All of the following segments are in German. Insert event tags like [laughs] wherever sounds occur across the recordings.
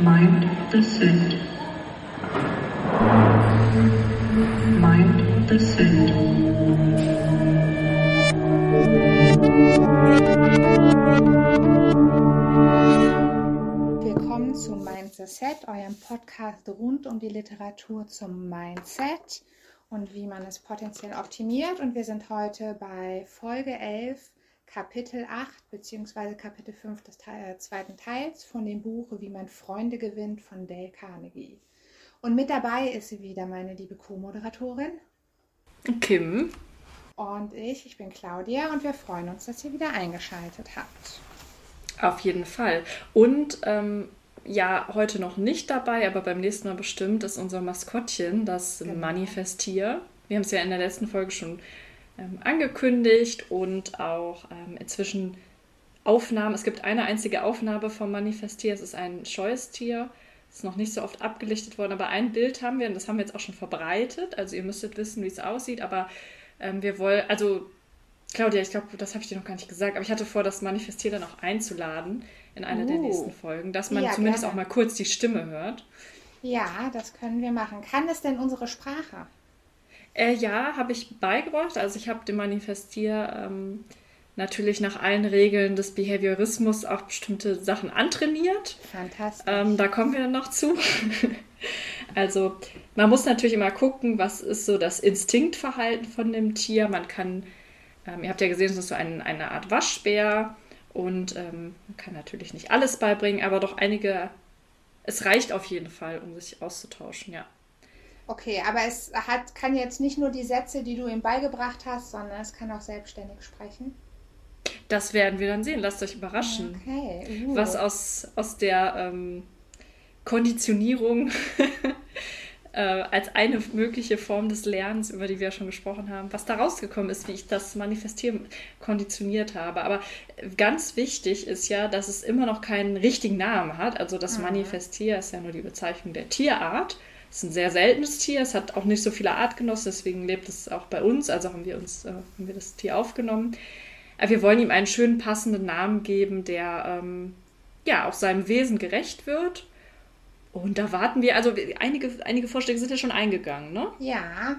Mind the Set. Mind the Set. Willkommen zu Mindset Set, eurem Podcast rund um die Literatur zum Mindset und wie man es potenziell optimiert. Und wir sind heute bei Folge 11, Kapitel 8 bzw. Kapitel 5 des Teil, äh, zweiten Teils von dem Buch Wie man Freunde gewinnt von Dale Carnegie. Und mit dabei ist sie wieder meine liebe Co-Moderatorin Kim. und ich. Ich bin Claudia und wir freuen uns, dass ihr wieder eingeschaltet habt. Auf jeden Fall. Und ähm, ja, heute noch nicht dabei, aber beim nächsten Mal bestimmt ist unser Maskottchen, das Genau. Manifestier. Wir haben es ja in der letzten Folge schon ähm, angekündigt und auch ähm, inzwischen Aufnahmen. Es gibt eine einzige Aufnahme vom Manifestier. Es ist ein scheues Tier. Ist noch nicht so oft abgelichtet worden, aber ein Bild haben wir und das haben wir jetzt auch schon verbreitet. Also ihr müsstet wissen, wie es aussieht. Aber ähm, wir wollen, also Claudia, ich glaube, das habe ich dir noch gar nicht gesagt, aber ich hatte vor, das Manifestier dann auch einzuladen in eine der Uh. nächsten Folgen, dass man Ja, zumindest gerne. auch mal kurz die Stimme hört. Ja, das können wir machen. Kann es denn unsere Sprache? Äh, ja, habe ich beigebracht. Also ich habe dem Manifestier ähm, natürlich nach allen Regeln des Behaviorismus auch bestimmte Sachen antrainiert. Fantastisch. Ähm, da kommen wir dann noch zu. [laughs] also man muss natürlich immer gucken, was ist so das Instinktverhalten von dem Tier. Man kann, ähm, ihr habt ja gesehen, es ist so ein, eine Art Waschbär und ähm, man kann natürlich nicht alles beibringen, aber doch einige, es reicht auf jeden Fall, um sich auszutauschen, ja. Okay, aber es hat, kann jetzt nicht nur die Sätze, die du ihm beigebracht hast, sondern es kann auch selbstständig sprechen. Das werden wir dann sehen, lasst euch überraschen. Okay. Uh. was aus, aus der ähm, Konditionierung [laughs] äh, als eine mögliche Form des Lernens, über die wir ja schon gesprochen haben, was da rausgekommen ist, wie ich das Manifestieren konditioniert habe. Aber ganz wichtig ist ja, dass es immer noch keinen richtigen Namen hat. Also das Mhm. Manifestier ist ja nur die Bezeichnung der Tierart. Es ist ein sehr seltenes Tier, es hat auch nicht so viele Artgenossen, deswegen lebt es auch bei uns, also haben wir uns, äh, haben wir das Tier aufgenommen. Aber wir wollen ihm einen schönen passenden Namen geben, der ähm, ja auch seinem Wesen gerecht wird. Und da warten wir, also einige, einige Vorschläge sind ja schon eingegangen, ne? Ja,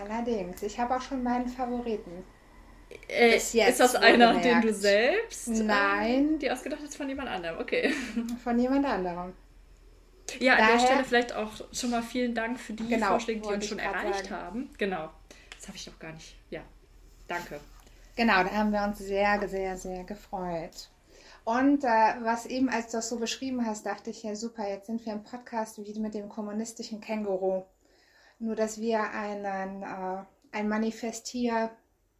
allerdings. Ich habe auch schon meinen Favoriten. Äh, ist das einer, den wohlgemerkt. du selbst Nein. ähm, dir ausgedacht hast von jemand anderem? Okay. Von jemand anderem. Ja, an Daher- der Stelle vielleicht auch schon mal vielen Dank für die Genau, Vorschläge, die uns schon erreicht sagen. haben. Genau. Das habe ich noch gar nicht. Ja, danke. Genau, da haben wir uns sehr, sehr, sehr gefreut. Und äh, was eben, als du das so beschrieben hast, dachte ich ja super, jetzt sind wir im Podcast wie mit dem kommunistischen Känguru. Nur, dass wir einen, äh, ein Manifestier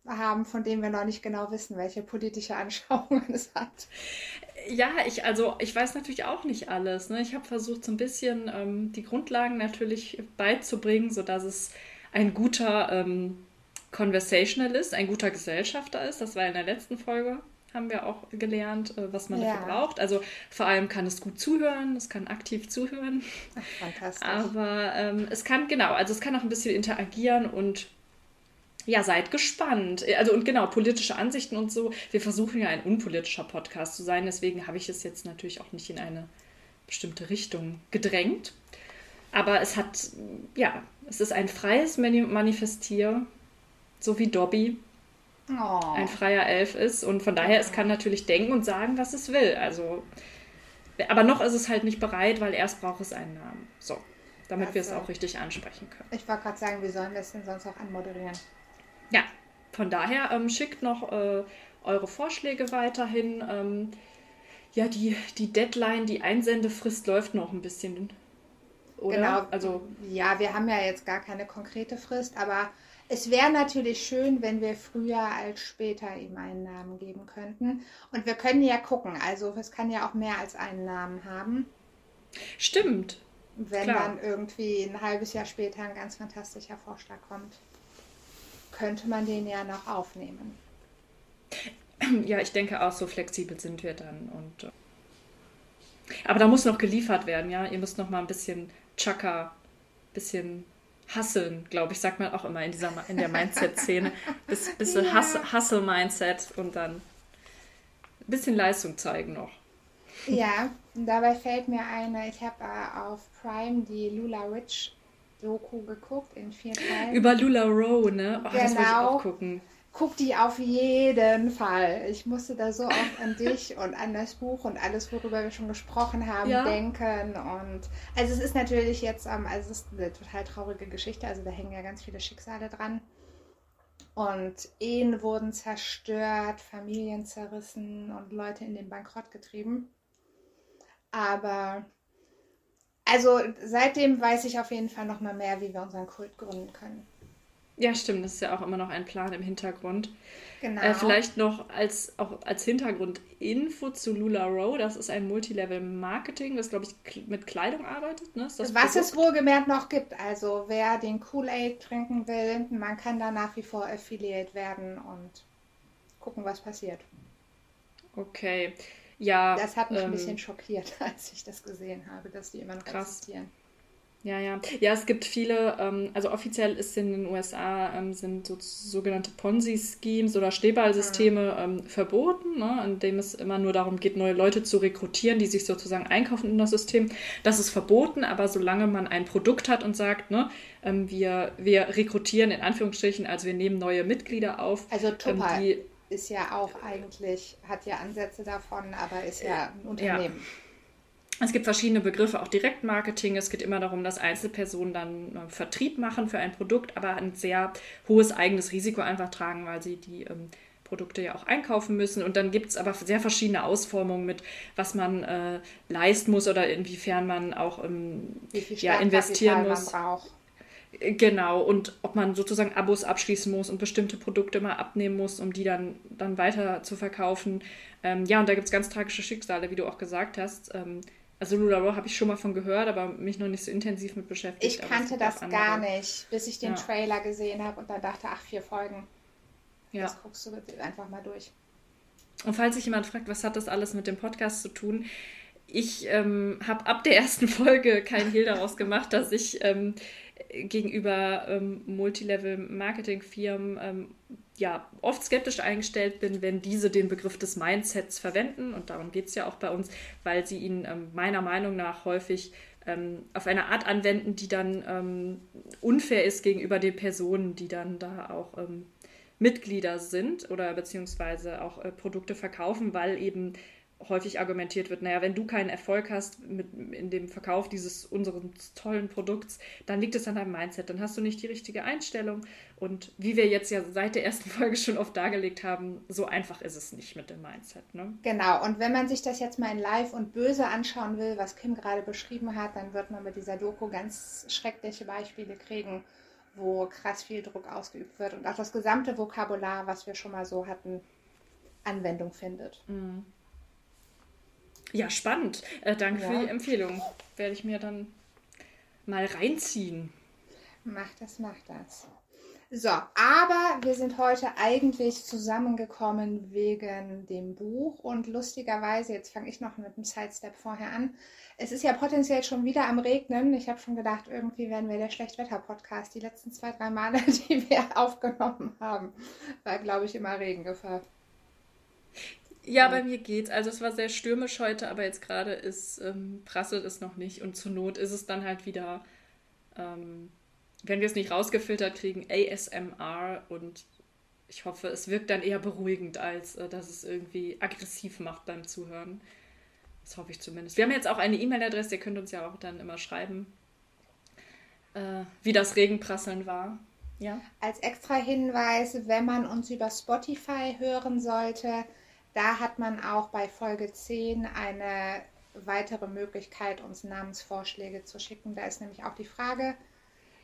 haben, von dem wir noch nicht genau wissen, welche politische Anschauungen [laughs] es hat. Ja, ich, also ich weiß natürlich auch nicht alles. Ne? Ich habe versucht, so ein bisschen ähm, die Grundlagen natürlich beizubringen, sodass es ein guter ähm, Conversationalist, ein guter Gesellschafter ist. Das war in der letzten Folge, haben wir auch gelernt, äh, was man Ja. dafür braucht. Also vor allem kann es gut zuhören, es kann aktiv zuhören. Ach, fantastisch. Aber ähm, es kann, genau, also es kann auch ein bisschen interagieren und ja, seid gespannt. Also und genau, politische Ansichten und so. Wir versuchen ja ein unpolitischer Podcast zu sein, deswegen habe ich es jetzt natürlich auch nicht in eine bestimmte Richtung gedrängt. Aber es hat, ja, es ist ein freies Mani- Manifestier, so wie Dobby oh. ein freier Elf ist. Und von daher, es kann natürlich denken und sagen, was es will. Also, aber noch ist es halt nicht bereit, weil erst braucht es einen Namen. So, damit wir es Also- auch richtig ansprechen können. Ich wollte gerade sagen, wie sollen wir es denn sonst auch anmoderieren? Ja, von daher ähm, schickt noch äh, eure Vorschläge weiterhin. Ähm, ja, die, die Deadline, die Einsendefrist läuft noch ein bisschen. Oder? Genau. Also, Ja, wir haben ja jetzt gar keine konkrete Frist, aber es wäre natürlich schön, wenn wir früher als später ihm einen Namen geben könnten. Und wir können ja gucken, also es kann ja auch mehr als einen Namen haben. stimmt. Wenn Klar. dann irgendwie ein halbes Jahr später ein ganz fantastischer Vorschlag kommt, könnte man den ja noch aufnehmen. Ja, ich denke auch, so flexibel sind wir dann. Und, äh, aber da muss noch geliefert werden, ja. Ihr müsst noch mal ein bisschen Chaka, bisschen hasseln, glaube ich, sagt man auch immer in dieser in der Mindset-Szene. [laughs] Bis, bisschen Ja. Hus- Hustle-Mindset und dann ein bisschen Leistung zeigen noch. Ja, dabei fällt mir eine, ich habe äh, auf Prime die Lula Rich Doku geguckt in vier Teilen. Über Lula Rowe, ne? Oh, Das wollte ich Genau. auch gucken. Guck die auf jeden Fall. Ich musste da so oft an dich und an das Buch und alles, worüber wir schon gesprochen haben, Ja. denken. Und also es ist natürlich jetzt, ähm, also es ist eine total traurige Geschichte, also da hängen ja ganz viele Schicksale dran. Und Ehen wurden zerstört, Familien zerrissen und Leute in den Bankrott getrieben. Aber also seitdem weiß ich auf jeden Fall noch mal mehr, wie wir unseren Kult gründen können. Ja, stimmt, das ist ja auch immer noch ein Plan im Hintergrund. Genau. Äh, vielleicht noch als, auch als Hintergrundinfo zu Lula Rowe. Das ist ein Multilevel-Marketing, das, glaube ich, mit Kleidung arbeitet. Ne? Ist das Was Produkt? es wohlgemerkt noch gibt. Also wer den Kool-Aid trinken will, man kann da nach wie vor Affiliate werden und gucken, was passiert. Okay. Ja. Das hat mich ein ähm, bisschen schockiert, [laughs] als ich das gesehen habe, dass die immer noch Krass. existieren. Ja, ja. Ja, es gibt viele, ähm, also offiziell ist in den USA ähm, sind so, sogenannte Ponzi-Schemes oder Schneeballsysteme ähm, verboten, ne, in dem es immer nur darum geht, neue Leute zu rekrutieren, die sich sozusagen einkaufen in das System. Das ist verboten, aber solange man ein Produkt hat und sagt, ne, ähm, wir, wir rekrutieren in Anführungsstrichen, also wir nehmen neue Mitglieder auf, Also ähm, Tupper die ist ja auch eigentlich, hat ja Ansätze davon, aber ist ja ein Unternehmen. Es gibt verschiedene Begriffe, auch Direktmarketing. Es geht immer darum, dass Einzelpersonen dann äh, Vertrieb machen für ein Produkt, aber ein sehr hohes eigenes Risiko einfach tragen, weil sie die ähm, Produkte ja auch einkaufen müssen. Und dann gibt es aber sehr verschiedene Ausformungen mit, was man äh, leisten muss oder inwiefern man auch ähm, ja, investieren man muss. braucht. Genau, und ob man sozusagen Abos abschließen muss und bestimmte Produkte mal abnehmen muss, um die dann, dann weiter zu verkaufen. Ähm, ja, und da gibt es ganz tragische Schicksale, wie du auch gesagt hast. Ähm, also Lula Rowe habe ich schon mal von gehört, aber mich noch nicht so intensiv mit beschäftigt. Ich kannte das gar nicht, bis ich den Ja. Trailer gesehen habe und dann dachte, ach, vier Folgen. Ja. Das guckst du einfach mal durch. Und falls sich jemand fragt, was hat das alles mit dem Podcast zu tun? Ich ähm, habe ab der ersten [laughs] Folge kein Hehl daraus gemacht, dass ich ähm, gegenüber ähm, Multilevel-Marketing-Firmen ähm, ja, oft skeptisch eingestellt bin, wenn diese den Begriff des Mindsets verwenden. Und darum geht es ja auch bei uns, weil sie ihn ähm, meiner Meinung nach häufig ähm, auf eine Art anwenden, die dann ähm, unfair ist gegenüber den Personen, die dann da auch ähm, Mitglieder sind oder beziehungsweise auch äh, Produkte verkaufen, weil eben häufig argumentiert wird, naja, wenn du keinen Erfolg hast mit, in dem Verkauf dieses unseres tollen Produkts, dann liegt es an deinem Mindset, dann hast du nicht die richtige Einstellung. Und wie wir jetzt ja seit der ersten [laughs] Folge schon oft dargelegt haben, so einfach ist es nicht mit dem Mindset. Ne? Genau, und wenn man sich das jetzt mal in live und böse anschauen will, was Kim gerade beschrieben hat, dann wird man mit dieser Doku ganz schreckliche Beispiele kriegen, wo krass viel Druck ausgeübt wird und auch das gesamte Vokabular, was wir schon mal so hatten, Anwendung findet. Ja, spannend. Äh, danke Ja. für die Empfehlung. Werde ich mir dann mal reinziehen. Mach das, mach das. So, aber wir sind heute eigentlich zusammengekommen wegen dem Buch und lustigerweise, jetzt fange ich noch mit dem Sidestep vorher an. Es ist ja potenziell schon wieder am Regnen. Ich habe schon gedacht, irgendwie werden wir der Schlechtwetter-Podcast. Die letzten zwei, drei Male, [laughs] die wir aufgenommen haben, war, glaube ich, immer Regengefahr. Ja, bei mir geht's. Also es war sehr stürmisch heute, aber jetzt gerade ist ähm, prasselt es noch nicht und zur Not ist es dann halt wieder, ähm, wenn wir es nicht rausgefiltert kriegen, ASMR und ich hoffe, es wirkt dann eher beruhigend, als äh, dass es irgendwie aggressiv macht beim Zuhören. Das hoffe ich zumindest. Wir haben jetzt auch eine E-Mail-Adresse, ihr könnt uns ja auch dann immer schreiben, äh, wie das Regenprasseln war. Ja. Als extra Hinweis, wenn man uns über Spotify hören sollte, da hat man auch bei Folge 10 eine weitere Möglichkeit, uns Namensvorschläge zu schicken. Da ist nämlich auch die Frage,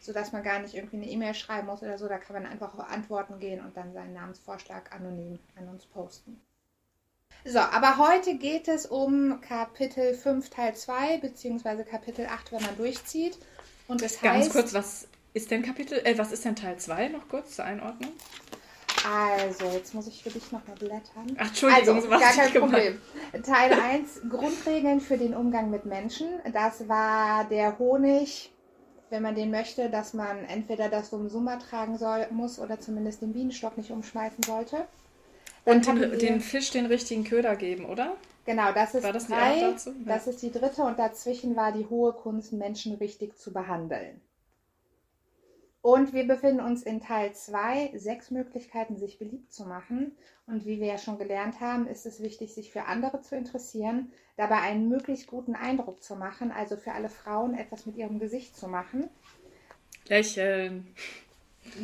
sodass man gar nicht irgendwie eine E-Mail schreiben muss oder so. Da kann man einfach auf Antworten gehen und dann seinen Namensvorschlag anonym an uns posten. So, aber heute geht es um Kapitel 5 Teil 2 beziehungsweise Kapitel 8, wenn man durchzieht. Und es Ganz heißt, kurz, was ist denn Kapitel, äh, was ist denn Teil 2 noch kurz zur Einordnung? Also, jetzt muss ich für dich nochmal blättern. Ach, Entschuldigung, also, was gar kein ich gemacht? Problem. Teil 1, Grundregeln für den Umgang mit Menschen. Das war der Honig, wenn man den möchte, dass man entweder das Summa tragen soll, muss oder zumindest den Bienenstock nicht umschmeißen sollte. Und den, den, Fisch den richtigen Köder geben, oder? Genau, das ist war das drei, dazu? Das ist die dritte und dazwischen war die hohe Kunst, Menschen richtig zu behandeln. Und wir befinden uns in Teil 2, sechs Möglichkeiten, sich beliebt zu machen. Und wie wir ja schon gelernt haben, ist es wichtig, sich für andere zu interessieren, dabei einen möglichst guten Eindruck zu machen, also für alle Frauen etwas mit ihrem Gesicht zu machen. Lächeln.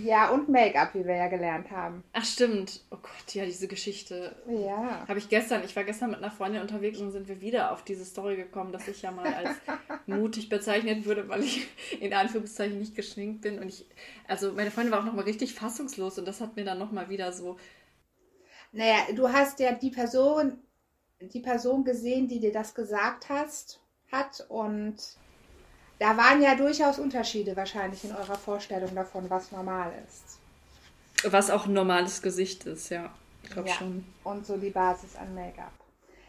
Ja, und Make-up, wie wir ja gelernt haben. Ach, stimmt. Oh Gott, ja, diese Geschichte. Ja. Habe ich gestern, ich war gestern mit einer Freundin unterwegs und sind wir wieder auf diese Story gekommen, dass ich ja mal als [laughs] mutig bezeichnet würde, weil ich in Anführungszeichen nicht geschminkt bin. Und ich, also meine Freundin war auch nochmal richtig fassungslos und das hat mir dann nochmal wieder so. Naja, du hast ja die Person, die Person gesehen, die dir das gesagt hast, hat und da waren ja durchaus Unterschiede wahrscheinlich in eurer Vorstellung davon, was normal ist. Was auch ein normales Gesicht ist, ja. Ich glaube ja. schon. Und so die Basis an Make-up.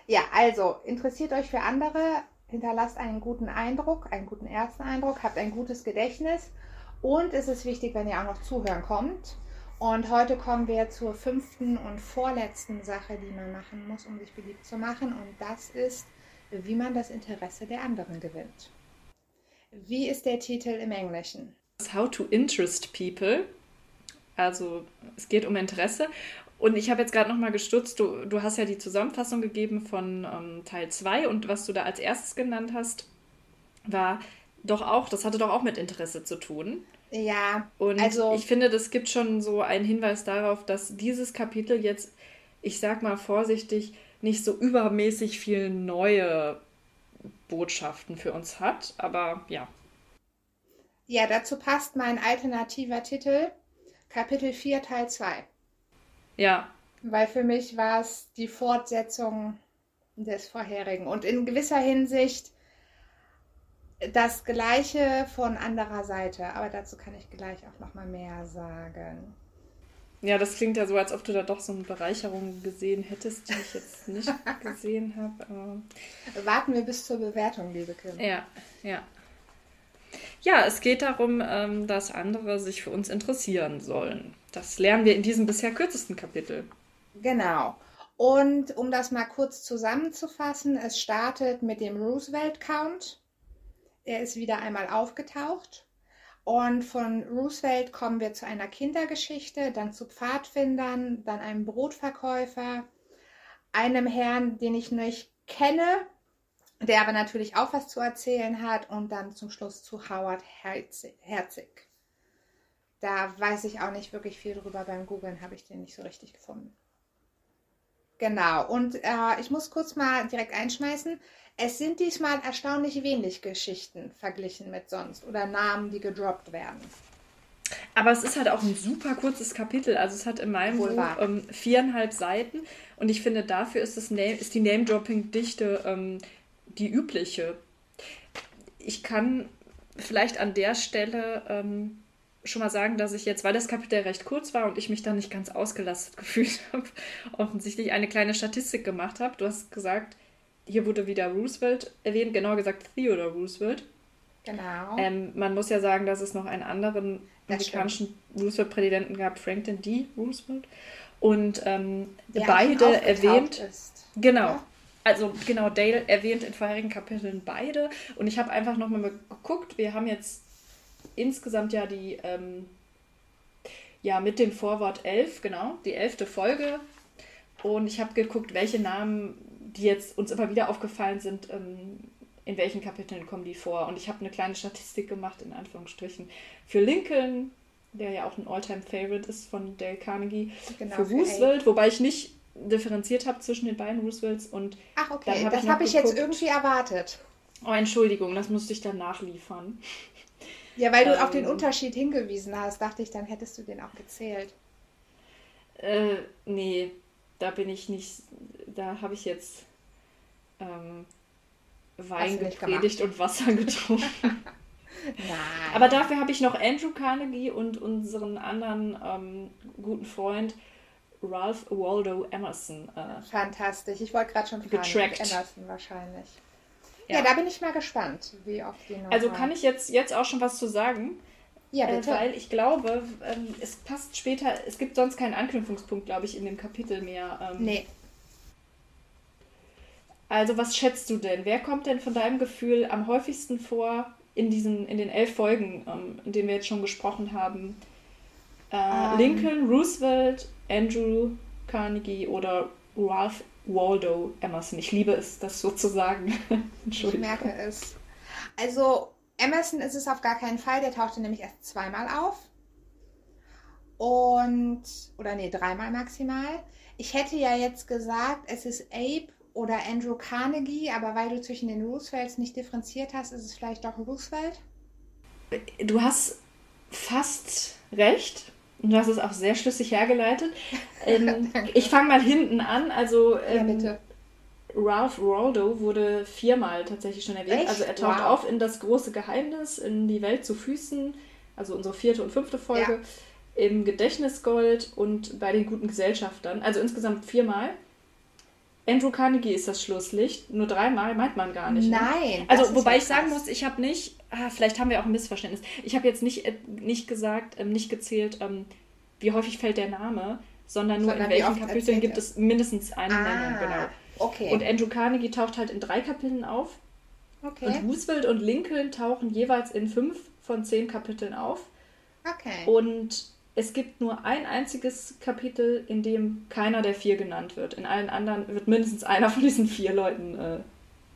Ja, also interessiert euch für andere, hinterlasst einen guten Eindruck, einen guten ersten Eindruck, habt ein gutes Gedächtnis und es ist wichtig, wenn ihr auch noch zuhören kommt. Und heute kommen wir zur fünften und vorletzten Sache, die man machen muss, um sich beliebt zu machen. Und das ist, wie man das Interesse der anderen gewinnt. Wie ist der Titel im Englischen? How to Interest People. Also es geht um Interesse. Und ich habe jetzt gerade nochmal gestutzt, du, du hast ja die Zusammenfassung gegeben von ähm, Teil 2 und was du da als erstes genannt hast, war doch auch, das hatte doch auch mit Interesse zu tun. Ja. Und also, ich finde, das gibt schon so einen Hinweis darauf, dass dieses Kapitel jetzt, ich sag mal vorsichtig, nicht so übermäßig viel neue Botschaften für uns hat. Aber ja. Ja, dazu passt mein alternativer Titel, Kapitel 4, Teil 2. Ja. Weil für mich war es die Fortsetzung des vorherigen und in gewisser Hinsicht das Gleiche von anderer Seite. Aber dazu kann ich gleich auch noch mal mehr sagen. Ja, das klingt ja so, als ob du da doch so eine Bereicherung gesehen hättest, die ich jetzt nicht [laughs] gesehen habe. Warten wir bis zur Bewertung, liebe Kim. Ja, ja. Ja, es geht darum, ähm, dass andere sich für uns interessieren sollen. Das lernen wir in diesem bisher kürzesten Kapitel. Genau. Und um das mal kurz zusammenzufassen, es startet mit dem Roosevelt Count. Er ist wieder einmal aufgetaucht und von Roosevelt kommen wir zu einer Kindergeschichte, dann zu Pfadfindern, dann einem Brotverkäufer, einem Herrn, den ich nicht kenne, der aber natürlich auch was zu erzählen hat und dann zum Schluss zu Howard Herzig. Da weiß ich auch nicht wirklich viel drüber. Beim Googlen habe ich den nicht so richtig gefunden. Genau, und äh, ich muss kurz mal direkt einschmeißen. Es sind diesmal erstaunlich wenig Geschichten verglichen mit sonst oder Namen, die gedroppt werden. Aber es ist halt auch ein super kurzes Kapitel. Also es hat in meinem Wohl Buch ähm, viereinhalb Seiten und ich finde, dafür ist, das Name, ist die Name-Dropping-Dichte ähm, die übliche. Ich kann vielleicht an der Stelle ähm, schon mal sagen, dass ich jetzt, weil das Kapitel recht kurz war und ich mich da nicht ganz ausgelastet [laughs] gefühlt habe, offensichtlich eine kleine Statistik gemacht habe. Du hast gesagt, hier wurde wieder Roosevelt erwähnt, genauer gesagt Theodore Roosevelt. Genau. Ähm, man muss ja sagen, dass es noch einen anderen amerikanischen Roosevelt-Präsidenten gab, Franklin D. Roosevelt. Und ähm, beide erwähnt. Ist. Genau. Ja? Also genau, Dale erwähnt in vorherigen Kapiteln beide. Und ich habe einfach nochmal geguckt. Wir haben jetzt insgesamt ja die, ähm, ja, mit dem Vorwort 11, genau, die elfte Folge. Und ich habe geguckt, welche Namen, die jetzt uns immer wieder aufgefallen sind, ähm, in welchen Kapiteln kommen die vor. Und ich habe eine kleine Statistik gemacht, in Anführungsstrichen, für Lincoln, der ja auch ein Alltime-Favorite ist von Dale Carnegie, genau, für Roosevelt, wobei ich nicht differenziert habe zwischen den beiden Roosevelts und Ach, okay, hab das habe ich jetzt irgendwie erwartet. Oh, Entschuldigung, das musste ich dann nachliefern. [laughs] Ja, weil du ähm, auf den ähm. Unterschied hingewiesen hast, dachte ich, dann hättest du den auch gezählt. Äh, nee, da bin ich nicht, da habe ich jetzt ähm, Wein gepredigt und Wasser [laughs] getrunken. Aber dafür habe ich noch Andrew Carnegie und unseren anderen ähm, guten Freund Ralph Waldo Emerson. Äh, Fantastisch. Ich wollte gerade schon fragen. Getrackt. Emerson wahrscheinlich. Ja. ja. da bin ich mal gespannt, wie oft die noch Also kann ich jetzt, jetzt auch schon was zu sagen. Ja, Äh, bitte. weil ich glaube, ähm, es passt später, es gibt sonst keinen Anknüpfungspunkt, glaube ich, in dem Kapitel mehr. Ähm, nee, Also was schätzt du denn? Wer kommt denn von deinem Gefühl am häufigsten vor in diesen, in den elf Folgen, ähm, in denen wir jetzt schon gesprochen haben? Äh, Ähm. Lincoln, Roosevelt, Andrew Carnegie oder Ralph Waldo Emerson. Ich liebe es, das so zu sagen. [laughs] ich Entschuldigung. merke es. Also, Emerson ist es auf gar keinen Fall. Der tauchte nämlich erst zweimal auf. Und, oder nee, dreimal maximal. Ich hätte ja jetzt gesagt, es ist Abe oder Andrew Carnegie, aber weil du zwischen den Roosevelts nicht differenziert hast, ist es vielleicht doch Roosevelt. Du hast fast recht. Und du hast es auch sehr schlüssig hergeleitet. [laughs] Ähm, ich fange mal hinten an. Also Ja, ähm, bitte. Ralph Waldo wurde viermal tatsächlich schon erwähnt. Echt? Also er taucht Wow. auf in das große Geheimnis, in die Welt zu Füßen, also unsere vierte und fünfte Folge, im Gedächtnisgold und bei den guten Gesellschaftern. Also insgesamt viermal. Andrew Carnegie ist das Schlusslicht. Nur dreimal meint man gar nicht. Ne? Nein. das Also, wobei ich sagen muss, ich habe nicht, ah, vielleicht haben wir auch ein Missverständnis. Ich habe jetzt nicht, äh, nicht gesagt, ähm, nicht gezählt, ähm, wie häufig fällt der Name, sondern nur Sondern in welchen Kapiteln gibt es mindestens eine Ah, Nennung. Genau. Okay. Und Andrew Carnegie taucht halt in drei Kapiteln auf. okay. Und Roosevelt und Lincoln tauchen jeweils in fünf von zehn Kapiteln auf. okay. Und es gibt nur ein einziges Kapitel, in dem keiner der vier genannt wird. In allen anderen wird mindestens einer von diesen vier Leuten äh,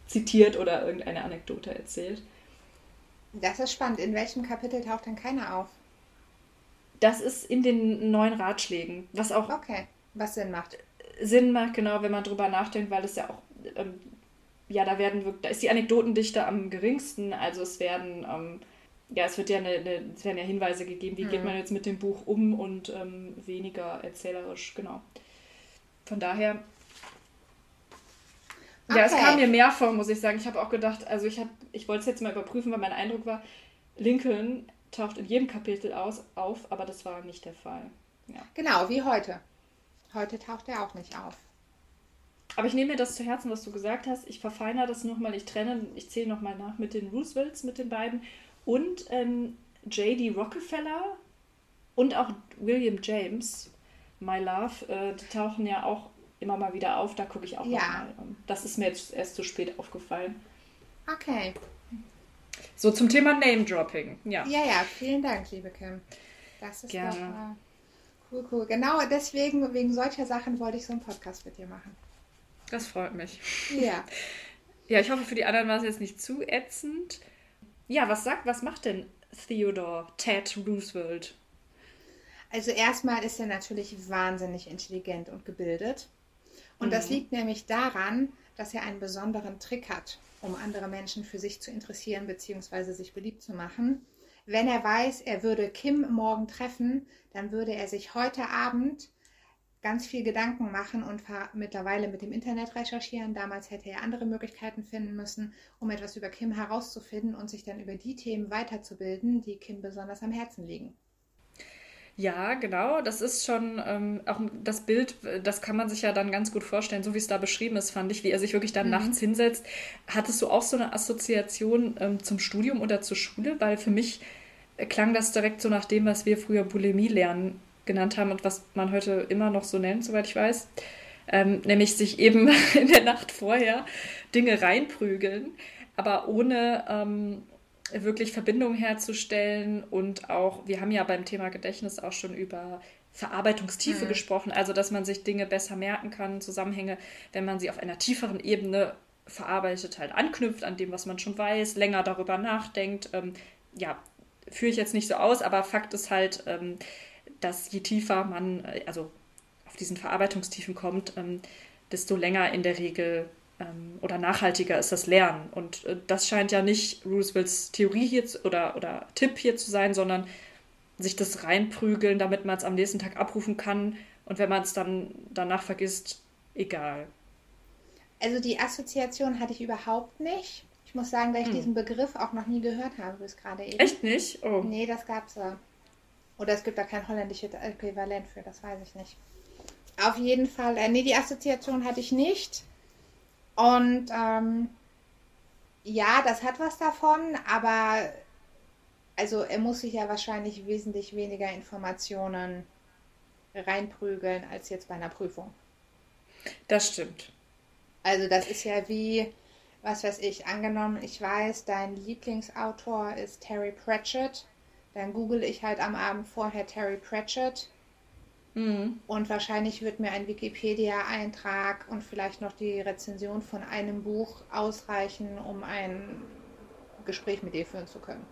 zitiert oder irgendeine Anekdote erzählt. Das ist spannend. In welchem Kapitel taucht denn keiner auf? Das ist in den neuen Ratschlägen, was auch Okay. Was Sinn macht. Sinn macht, genau, wenn man drüber nachdenkt, weil es ja auch, ähm, ja, da werden wirklich, da ist die Anekdotendichte am geringsten. Also es werden, ähm, ja, es wird ja eine, eine, es werden ja Hinweise gegeben, wie geht Mhm. man jetzt mit dem Buch um und ähm, weniger erzählerisch, genau. Von daher, ja, es Okay. kam mir mehr vor, muss ich sagen. Ich habe auch gedacht, also ich habe, ich wollte es jetzt mal überprüfen, weil mein Eindruck war, Lincoln taucht in jedem Kapitel aus, auf, aber das war nicht der Fall. Ja. Genau, wie heute. Heute taucht er auch nicht auf. Aber ich nehme mir das zu Herzen, was du gesagt hast. Ich verfeinere das nochmal, ich trenne, ich zähle nochmal nach mit den Roosevelts, mit den beiden. Und ähm, J.D. Rockefeller und auch William James, My Love, äh, die tauchen ja auch immer mal wieder auf. Da gucke ich auch Ja. nochmal. Ähm, das ist mir jetzt erst zu spät aufgefallen. Okay. So zum Thema Name-Dropping. Ja. Ja, ja, vielen Dank, liebe Kim. Das ist Gerne. doch äh, cool, cool. Genau deswegen, wegen solcher Sachen wollte ich so einen Podcast mit dir machen. Das freut mich. Ja. [laughs] Ja, ich hoffe, für die anderen war es jetzt nicht zu ätzend. Ja, was sagt, was macht denn Theodore Ted Roosevelt? Also erstmal ist er natürlich wahnsinnig intelligent und gebildet. Und das liegt nämlich daran, dass er einen besonderen Trick hat, um andere Menschen für sich zu interessieren bzw. sich beliebt zu machen. Wenn er weiß, er würde Kim morgen treffen, dann würde er sich heute Abend ganz viel Gedanken machen und mittlerweile mit dem Internet recherchieren. Damals hätte er andere Möglichkeiten finden müssen, um etwas über Kim herauszufinden und sich dann über die Themen weiterzubilden, die Kim besonders am Herzen liegen. Ja, genau. Das ist schon ähm, auch das Bild, das kann man sich ja dann ganz gut vorstellen, so wie es da beschrieben ist, fand ich, wie er sich wirklich dann nachts hinsetzt. Hattest du auch so eine Assoziation ähm, zum Studium oder zur Schule? Weil für mich äh, klang das direkt so nach dem, was wir früher Bulimie lernen genannt haben und was man heute immer noch so nennt, soweit ich weiß. Ähm, nämlich sich eben [laughs] in der Nacht vorher Dinge reinprügeln, aber ohne ähm, wirklich Verbindungen herzustellen und auch, wir haben ja beim Thema Gedächtnis auch schon über Verarbeitungstiefe Mhm. gesprochen, also dass man sich Dinge besser merken kann, Zusammenhänge, wenn man sie auf einer tieferen Ebene verarbeitet, halt anknüpft an dem, was man schon weiß, länger darüber nachdenkt. Ähm, ja, führe ich jetzt nicht so aus, aber Fakt ist halt, ähm, dass je tiefer man, äh, also auf diesen Verarbeitungstiefen kommt, ähm, desto länger in der Regel ähm, oder nachhaltiger ist das Lernen. Und äh, das scheint ja nicht Roosevelts Theorie hier zu, oder, oder Tipp hier zu sein, sondern sich das reinprügeln, damit man es am nächsten Tag abrufen kann. Und wenn man es dann danach vergisst, egal. Also die Assoziation hatte ich überhaupt nicht. Ich muss sagen, dass ich Hm. diesen Begriff auch noch nie gehört habe bis gerade eben. Echt nicht? Oh. Nee, das gab's da. Oder es gibt da kein holländisches Äquivalent für, das weiß ich nicht. Auf jeden Fall, äh, nee, die Assoziation hatte ich nicht. Und ähm, ja, das hat was davon, aber also er muss sich ja wahrscheinlich wesentlich weniger Informationen reinprügeln als jetzt bei einer Prüfung. Das stimmt. Also das ist ja wie, was weiß ich, angenommen, ich weiß, dein Lieblingsautor ist Terry Pratchett, dann google ich halt am Abend vorher Terry Pratchett Mhm. und wahrscheinlich wird mir ein Wikipedia-Eintrag und vielleicht noch die Rezension von einem Buch ausreichen, um ein Gespräch mit dir führen zu können.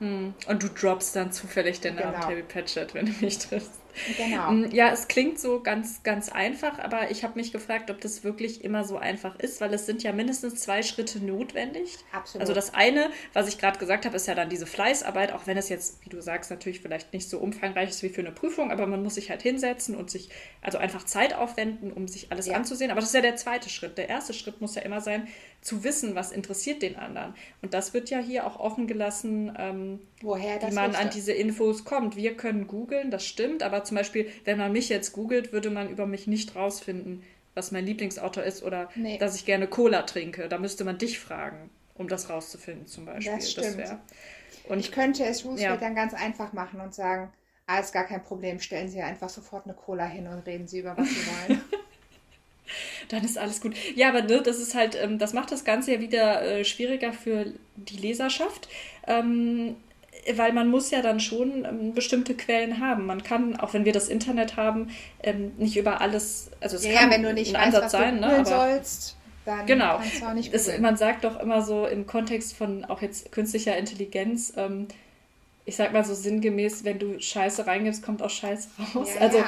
Hm. Und du droppst dann zufällig den Namen Genau. Terry Pratchett, wenn du mich triffst. Genau. Mm, Ja, es klingt so ganz, ganz einfach, aber ich habe mich gefragt, ob das wirklich immer so einfach ist, weil es sind ja mindestens zwei Schritte notwendig. Absolut. Also das eine, was ich gerade gesagt habe, ist ja dann diese Fleißarbeit, auch wenn es jetzt, wie du sagst, natürlich vielleicht nicht so umfangreich ist wie für eine Prüfung, aber man muss sich halt hinsetzen und sich also einfach Zeit aufwenden, um sich alles Ja. anzusehen. Aber das ist ja der zweite Schritt. Der erste Schritt muss ja immer sein, zu wissen, was interessiert den anderen. Und das wird ja hier auch offen gelassen, ähm, Woher das wie man an diese Infos kommt. Wir können googeln, das stimmt, aber zum Beispiel, wenn man mich jetzt googelt, würde man über mich nicht rausfinden, was mein Lieblingsautor ist oder Nee. dass ich gerne Cola trinke. Da müsste man dich fragen, um das rauszufinden zum Beispiel. Das stimmt. wär- und Ich könnte es Roosevelt Ja. dann ganz einfach machen und sagen, ah, ist gar kein Problem, stellen Sie einfach sofort eine Cola hin und reden Sie über was Sie wollen. [laughs] [laughs] dann ist alles gut. Ja, aber ne, das ist halt, ähm, das macht das Ganze ja wieder äh, schwieriger für die Leserschaft. Ähm, weil man muss ja dann schon ähm, bestimmte Quellen haben. Man kann, auch wenn wir das Internet haben, ähm, nicht über alles, also es ja, kann wenn du nicht ein weißt, Ansatz was sein, du ne? aber sollst, dann Genau. kannst du auch nicht es, man sagt doch immer so im Kontext von auch jetzt künstlicher Intelligenz, ähm, ich sag mal so sinngemäß, wenn du Scheiße reingibst, kommt auch Scheiße raus. Ja, also ja.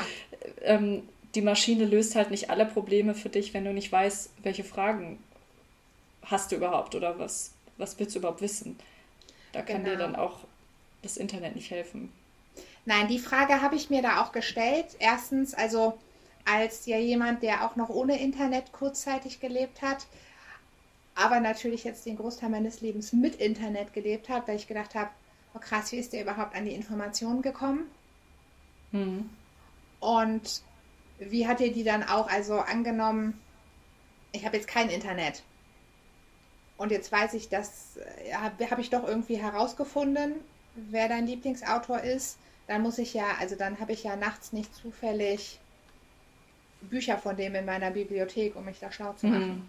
Die Maschine löst halt nicht alle Probleme für dich, wenn du nicht weißt, welche Fragen hast du überhaupt oder was, was willst du überhaupt wissen. Da kann dir Genau. dann auch das Internet nicht helfen. Nein, die Frage habe ich mir da auch gestellt. Erstens, also als ja jemand, der auch noch ohne Internet kurzzeitig gelebt hat, aber natürlich jetzt den Großteil meines Lebens mit Internet gelebt hat, weil ich gedacht habe, oh krass, wie ist der überhaupt an die Informationen gekommen? Hm. Und wie hat ihr die dann auch, also angenommen, ich habe jetzt kein Internet. Und jetzt weiß ich, dass äh, habe hab ich doch irgendwie herausgefunden, wer dein Lieblingsautor ist. Dann muss ich ja, also dann habe ich ja nachts nicht zufällig Bücher von dem in meiner Bibliothek, um mich da schlau zu machen.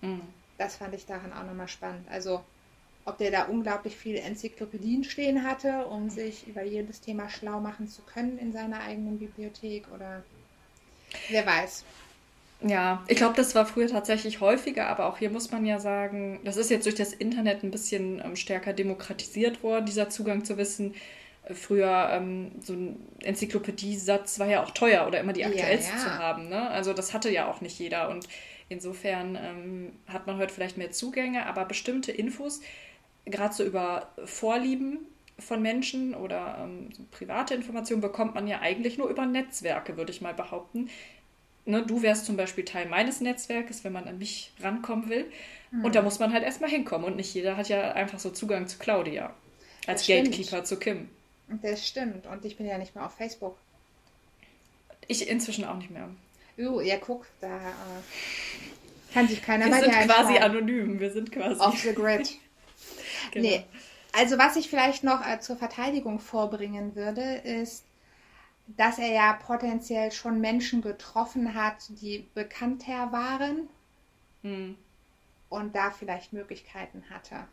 Hm. Das fand ich daran auch nochmal spannend. Also, ob der da unglaublich viele Enzyklopädien stehen hatte, um sich über jedes Thema schlau machen zu können in seiner eigenen Bibliothek oder wer weiß. Ja, ich glaube, das war früher tatsächlich häufiger, aber auch hier muss man ja sagen, das ist jetzt durch das Internet ein bisschen ähm, stärker demokratisiert worden, dieser Zugang zu Wissen. Äh, Früher ähm, so ein Enzyklopädiesatz war ja auch teuer oder immer die Ja, aktuellste ja. zu haben. Ne? Also das hatte ja auch nicht jeder und insofern ähm, hat man heute vielleicht mehr Zugänge, aber bestimmte Infos, gerade so über Vorlieben von Menschen oder ähm, private Informationen bekommt man ja eigentlich nur über Netzwerke, würde ich mal behaupten ne, du wärst zum Beispiel Teil meines Netzwerkes, wenn man an mich rankommen will. Hm. Und da muss man halt erstmal hinkommen. Und nicht jeder hat ja einfach so Zugang zu Claudia. Als. Gatekeeper zu Kim. Das stimmt. Und ich bin ja nicht mehr auf Facebook. Ich inzwischen auch nicht mehr. Uh, ja, guck, da äh, kann sich keiner Wir bei sind dir quasi anonym. Wir sind quasi. Off the grid. [laughs] Genau. Nee. Also was ich vielleicht noch äh, zur Verteidigung vorbringen würde, ist, dass er ja potenziell schon Menschen getroffen hat, die bekannter waren Hm. und da vielleicht Möglichkeiten hatte.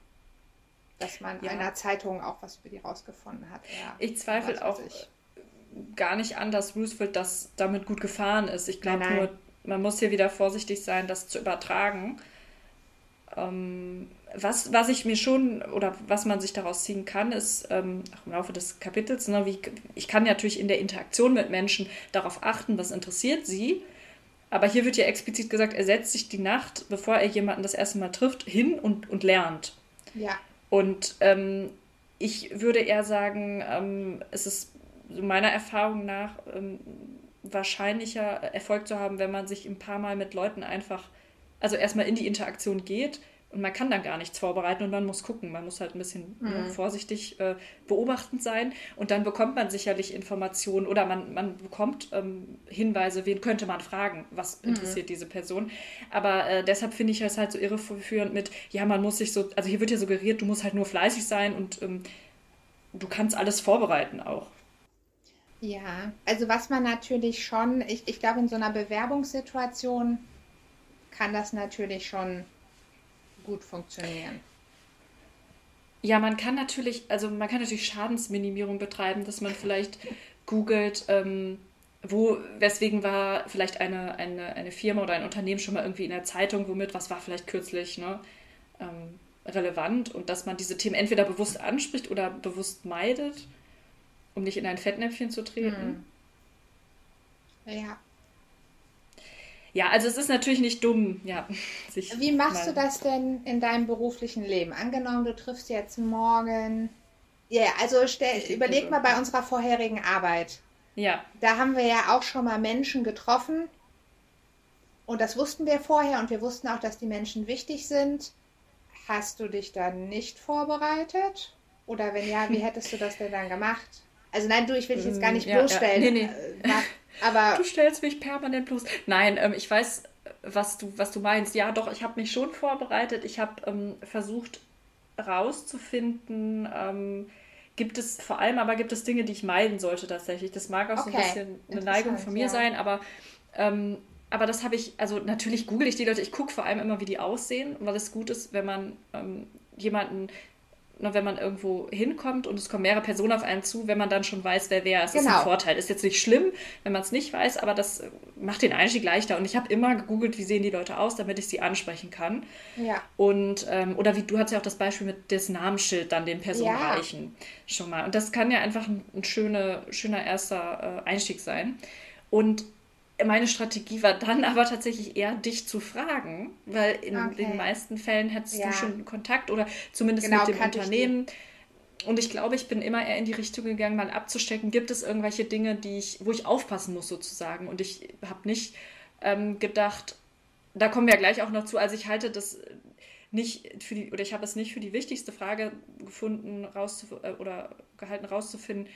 Dass man Ja. einer Zeitung auch was über die rausgefunden hat. Ja, Ich zweifle auch ich. gar nicht an, dass Roosevelt das damit gut gefahren ist. Ich glaube nur, man muss hier wieder vorsichtig sein, das zu übertragen. Ähm, was, was ich mir schon oder was man sich daraus ziehen kann, ist ähm, auch im Laufe des Kapitels, ne, wie, ich kann natürlich in der Interaktion mit Menschen darauf achten, was interessiert sie. Aber hier wird ja explizit gesagt, er setzt sich die Nacht, bevor er jemanden das erste Mal trifft, hin und, und lernt. Ja, Und ähm, ich würde eher sagen, ähm, es ist meiner Erfahrung nach ähm, wahrscheinlicher Erfolg zu haben, wenn man sich ein paar Mal mit Leuten einfach, also erstmal in die Interaktion geht und man kann dann gar nichts vorbereiten und man muss gucken. Man muss halt ein bisschen ne, vorsichtig äh, beobachtend sein und dann bekommt man sicherlich Informationen oder man, man bekommt ähm, Hinweise, wen könnte man fragen, was interessiert diese Person. Aber äh, deshalb finde ich es halt so irreführend mit, ja, man muss sich so, also hier wird ja suggeriert, du musst halt nur fleißig sein und ähm, du kannst alles vorbereiten auch. Ja, also was man natürlich schon, ich, ich glaube, in so einer Bewerbungssituation kann das natürlich schon gut funktionieren. Ja, man kann natürlich, also man kann natürlich Schadensminimierung betreiben, dass man vielleicht googelt, ähm, wo, weswegen war vielleicht eine, eine, eine Firma oder ein Unternehmen schon mal irgendwie in der Zeitung, womit, was war vielleicht kürzlich, ne, ähm, relevant und dass man diese Themen entweder bewusst anspricht oder bewusst meidet, um nicht in ein Fettnäpfchen zu treten. Hm. Ja. Ja, also es ist natürlich nicht dumm, ja. [laughs] Wie machst du das denn in deinem beruflichen Leben? Angenommen, du triffst jetzt morgen. Ja, yeah, also stell, überleg mal bei unserer vorherigen Arbeit. Ja. Da haben wir ja auch schon mal Menschen getroffen. Und das wussten wir vorher und wir wussten auch, dass die Menschen wichtig sind. Hast du dich dann nicht vorbereitet? Oder wenn ja, wie [laughs] hättest du das denn dann gemacht? Also nein, du, ich will dich jetzt gar nicht ja, bloßstellen. Ja. Nee, nee. [laughs] Äh, aber du stellst mich permanent bloß. Nein, ähm, ich weiß, was du, was du meinst. Ja, doch, ich habe mich schon vorbereitet. Ich habe ähm, versucht rauszufinden, ähm, gibt es vor allem aber gibt es Dinge, die ich meiden sollte tatsächlich. Das mag auch okay. so ein bisschen eine Neigung von mir ja. sein, aber ähm, aber das habe ich, also natürlich google ich die Leute, ich gucke vor allem immer, wie die aussehen, weil es gut ist, wenn man ähm, jemanden wenn man irgendwo hinkommt und es kommen mehrere Personen auf einen zu, wenn man dann schon weiß, wer wer ist, genau. ist ein genau. Vorteil. Ist jetzt nicht schlimm, wenn man es nicht weiß, aber das macht den Einstieg leichter. Und ich habe immer gegoogelt, wie sehen die Leute aus, damit ich sie ansprechen kann. Ja. Und, ähm, oder wie du hast ja auch das Beispiel mit des Namensschild dann den Personen ja. reichen schon mal. Und das kann ja einfach ein, ein schöne, schöner erster äh, Einstieg sein. Und meine Strategie war dann aber tatsächlich eher, dich zu fragen, weil in okay. den meisten Fällen hättest ja. du schon Kontakt oder zumindest genau, mit dem Unternehmen. Und ich glaube, ich bin immer eher in die Richtung gegangen, mal abzustecken, gibt es irgendwelche Dinge, die ich, wo ich aufpassen muss sozusagen. Und ich habe nicht ähm, gedacht, da kommen wir ja gleich auch noch zu, also ich halte das nicht für die, oder ich habe es nicht für die wichtigste Frage gefunden, rauszuf äh, oder gehalten rauszufinden,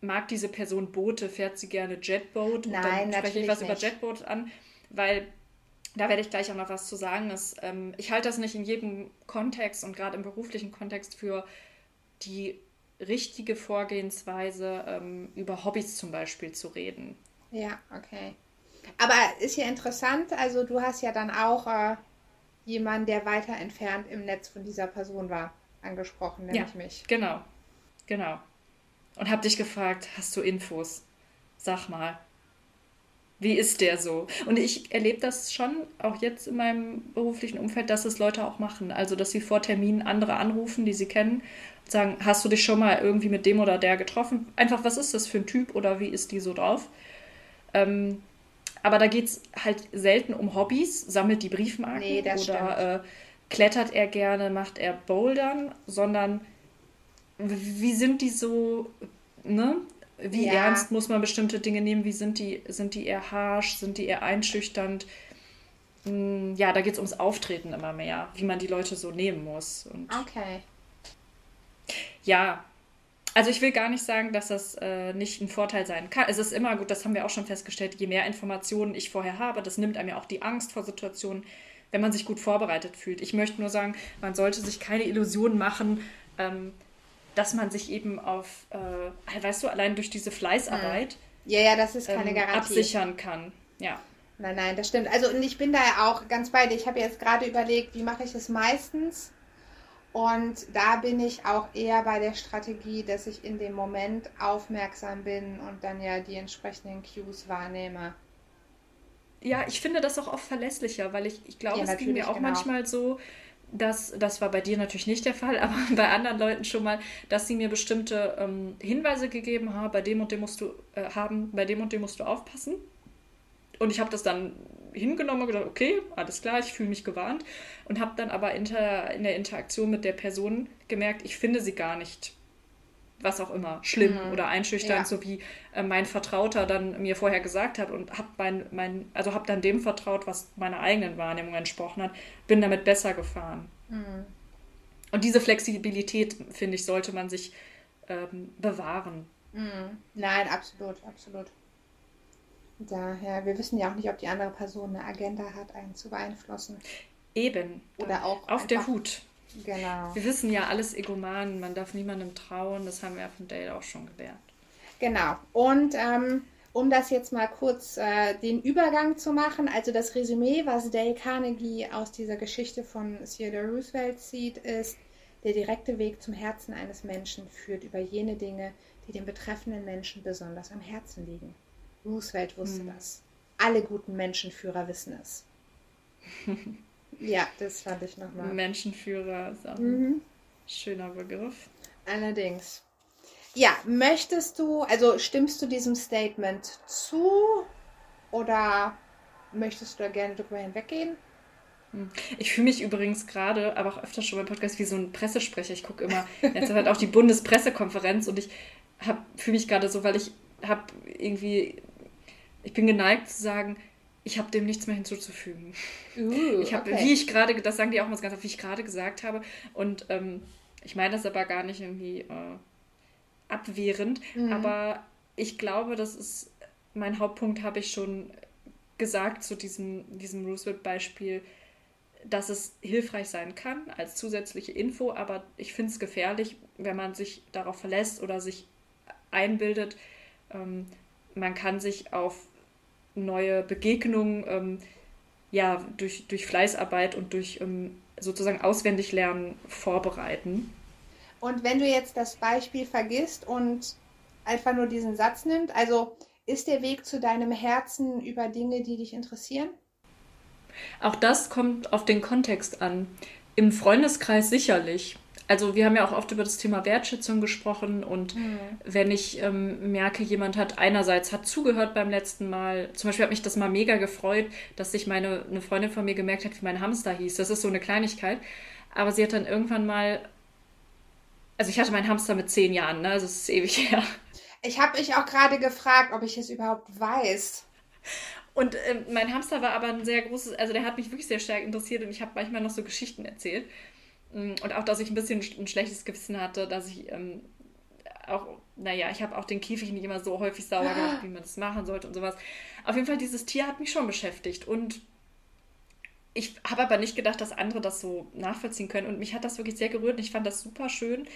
mag diese Person Boote, fährt sie gerne Jetboat? Nein, und dann spreche ich was nicht. über Jetboat an, weil da werde ich gleich auch noch was zu sagen. Dass, ähm, ich halte das nicht in jedem Kontext und gerade im beruflichen Kontext für die richtige Vorgehensweise, ähm, über Hobbys zum Beispiel zu reden. Ja, okay. Aber ist ja interessant, also du hast ja dann auch äh, jemanden, der weiter entfernt im Netz von dieser Person war, angesprochen, nämlich ja, mich. Genau, genau und habe dich gefragt, hast du Infos? Sag mal, wie ist der so? Und ich erlebe das schon auch jetzt in meinem beruflichen Umfeld, dass es Leute auch machen. Also, dass sie vor Terminen andere anrufen, die sie kennen und sagen, hast du dich schon mal irgendwie mit dem oder der getroffen? Einfach, was ist das für ein Typ oder wie ist die so drauf? Ähm, aber da geht es halt selten um Hobbys, sammelt die Briefmarken nee, oder äh, klettert er gerne, macht er Bouldern, sondern wie sind die so, ne? Wie ja. ernst muss man bestimmte Dinge nehmen? Wie sind die, sind die eher harsh? Sind die eher einschüchternd? Hm, ja, da geht es ums Auftreten immer mehr, wie man die Leute so nehmen muss. Und okay. Ja, also ich will gar nicht sagen, dass das äh, nicht ein Vorteil sein kann. Es ist immer gut, das haben wir auch schon festgestellt, je mehr Informationen ich vorher habe, das nimmt einem ja auch die Angst vor Situationen, wenn man sich gut vorbereitet fühlt. Ich möchte nur sagen, man sollte sich keine Illusionen machen, ähm, dass man sich eben auf, äh, weißt du, allein durch diese Fleißarbeit hm. ja, ja, das ist keine ähm, Garantie. absichern kann. Ja. Nein, nein, das stimmt. Also und ich bin da ja auch ganz bei dir. Ich habe jetzt gerade überlegt, wie mache ich es meistens? Und da bin ich auch eher bei der Strategie, dass ich in dem Moment aufmerksam bin und dann ja die entsprechenden Cues wahrnehme. Ja, ich finde das auch oft verlässlicher, weil ich, ich glaube, ja, es ging mir auch genau. manchmal so, dass, das war bei dir natürlich nicht der Fall, [laughs] aber bei anderen Leuten schon mal, dass sie mir bestimmte ähm, Hinweise gegeben haben, bei dem und dem musst du äh, haben, bei dem und dem musst du aufpassen. Und ich habe das dann hingenommen und gedacht, okay, alles klar, ich fühle mich gewarnt. Und habe dann aber inter, in der Interaktion mit der Person gemerkt, ich finde sie gar nicht was auch immer, schlimm mhm. oder einschüchternd, ja. so wie äh, mein Vertrauter dann mir vorher gesagt hat und habe mein, mein, also habe dann dem vertraut, was meiner eigenen Wahrnehmung entsprochen hat, bin damit besser gefahren. Mhm. Und diese Flexibilität, finde ich, sollte man sich ähm, bewahren. Mhm. Nein, absolut, absolut. Daher, wir wissen ja auch nicht, ob die andere Person eine Agenda hat, einen zu beeinflussen. Eben. Oder auch. Auf der Hut. Genau. Wir wissen ja, alles Egoman, man darf niemandem trauen, das haben wir von Dale auch schon gelernt. Genau. Und ähm, um das jetzt mal kurz äh, den Übergang zu machen, also das Resümee, was Dale Carnegie aus dieser Geschichte von Theodore Roosevelt zieht, ist, der direkte Weg zum Herzen eines Menschen führt über jene Dinge, die dem betreffenden Menschen besonders am Herzen liegen. Roosevelt wusste Hm. das. Alle guten Menschenführer wissen es. [laughs] ja, das fand ich nochmal. Menschenführer ist auch ein Mhm. schöner Begriff. Allerdings. Ja, möchtest du, also stimmst du diesem Statement zu oder möchtest du da gerne drüber hinweggehen? Ich fühle mich übrigens gerade, aber auch öfter schon beim Podcast, wie so ein Pressesprecher. Ich gucke immer, [laughs] jetzt halt auch die Bundespressekonferenz und ich fühle mich gerade so, weil ich habe irgendwie, ich bin geneigt zu sagen, ich habe dem nichts mehr hinzuzufügen. Uh, Ich habe, okay. wie ich gerade, das sagen die auch mal ganz oft, wie ich gerade gesagt habe. Und ähm, ich meine das aber gar nicht irgendwie äh, abwehrend. Mhm. Aber ich glaube, das ist, mein Hauptpunkt habe ich schon gesagt zu diesem, diesem Roosevelt-Beispiel, dass es hilfreich sein kann als zusätzliche Info, aber ich finde es gefährlich, wenn man sich darauf verlässt oder sich einbildet, ähm, man kann sich auf neue Begegnungen ähm, ja, durch, durch Fleißarbeit und durch ähm, sozusagen auswendig lernen vorbereiten. Und wenn du jetzt das Beispiel vergisst und einfach nur diesen Satz nimmt, also ist der Weg zu deinem Herzen über Dinge, die dich interessieren? Auch das kommt auf den Kontext an. Im Freundeskreis sicherlich. Also wir haben ja auch oft über das Thema Wertschätzung gesprochen und wenn ich ähm, merke, jemand hat einerseits hat zugehört beim letzten Mal, zum Beispiel hat mich das mal mega gefreut, dass sich meine eine Freundin von mir gemerkt hat, wie mein Hamster hieß. Das ist so eine Kleinigkeit, aber sie hat dann irgendwann mal, also ich hatte meinen Hamster mit zehn Jahren, ne? Also es ist ewig [laughs] her. Ich habe mich auch gerade gefragt, ob ich es überhaupt weiß. Und ähm, mein Hamster war aber ein sehr großes, also der hat mich wirklich sehr stark interessiert und ich habe manchmal noch so Geschichten erzählt. Mm, Und auch, dass ich ein bisschen ein schlechtes Gewissen hatte, dass ich ähm, auch, naja, ich habe auch den Käfig nicht immer so häufig sauber gemacht, wie man das machen sollte und sowas. Auf jeden Fall, dieses Tier hat mich schon beschäftigt und ich habe aber nicht gedacht, dass andere das so nachvollziehen können. Und mich hat das wirklich sehr gerührt und ich fand das super schön,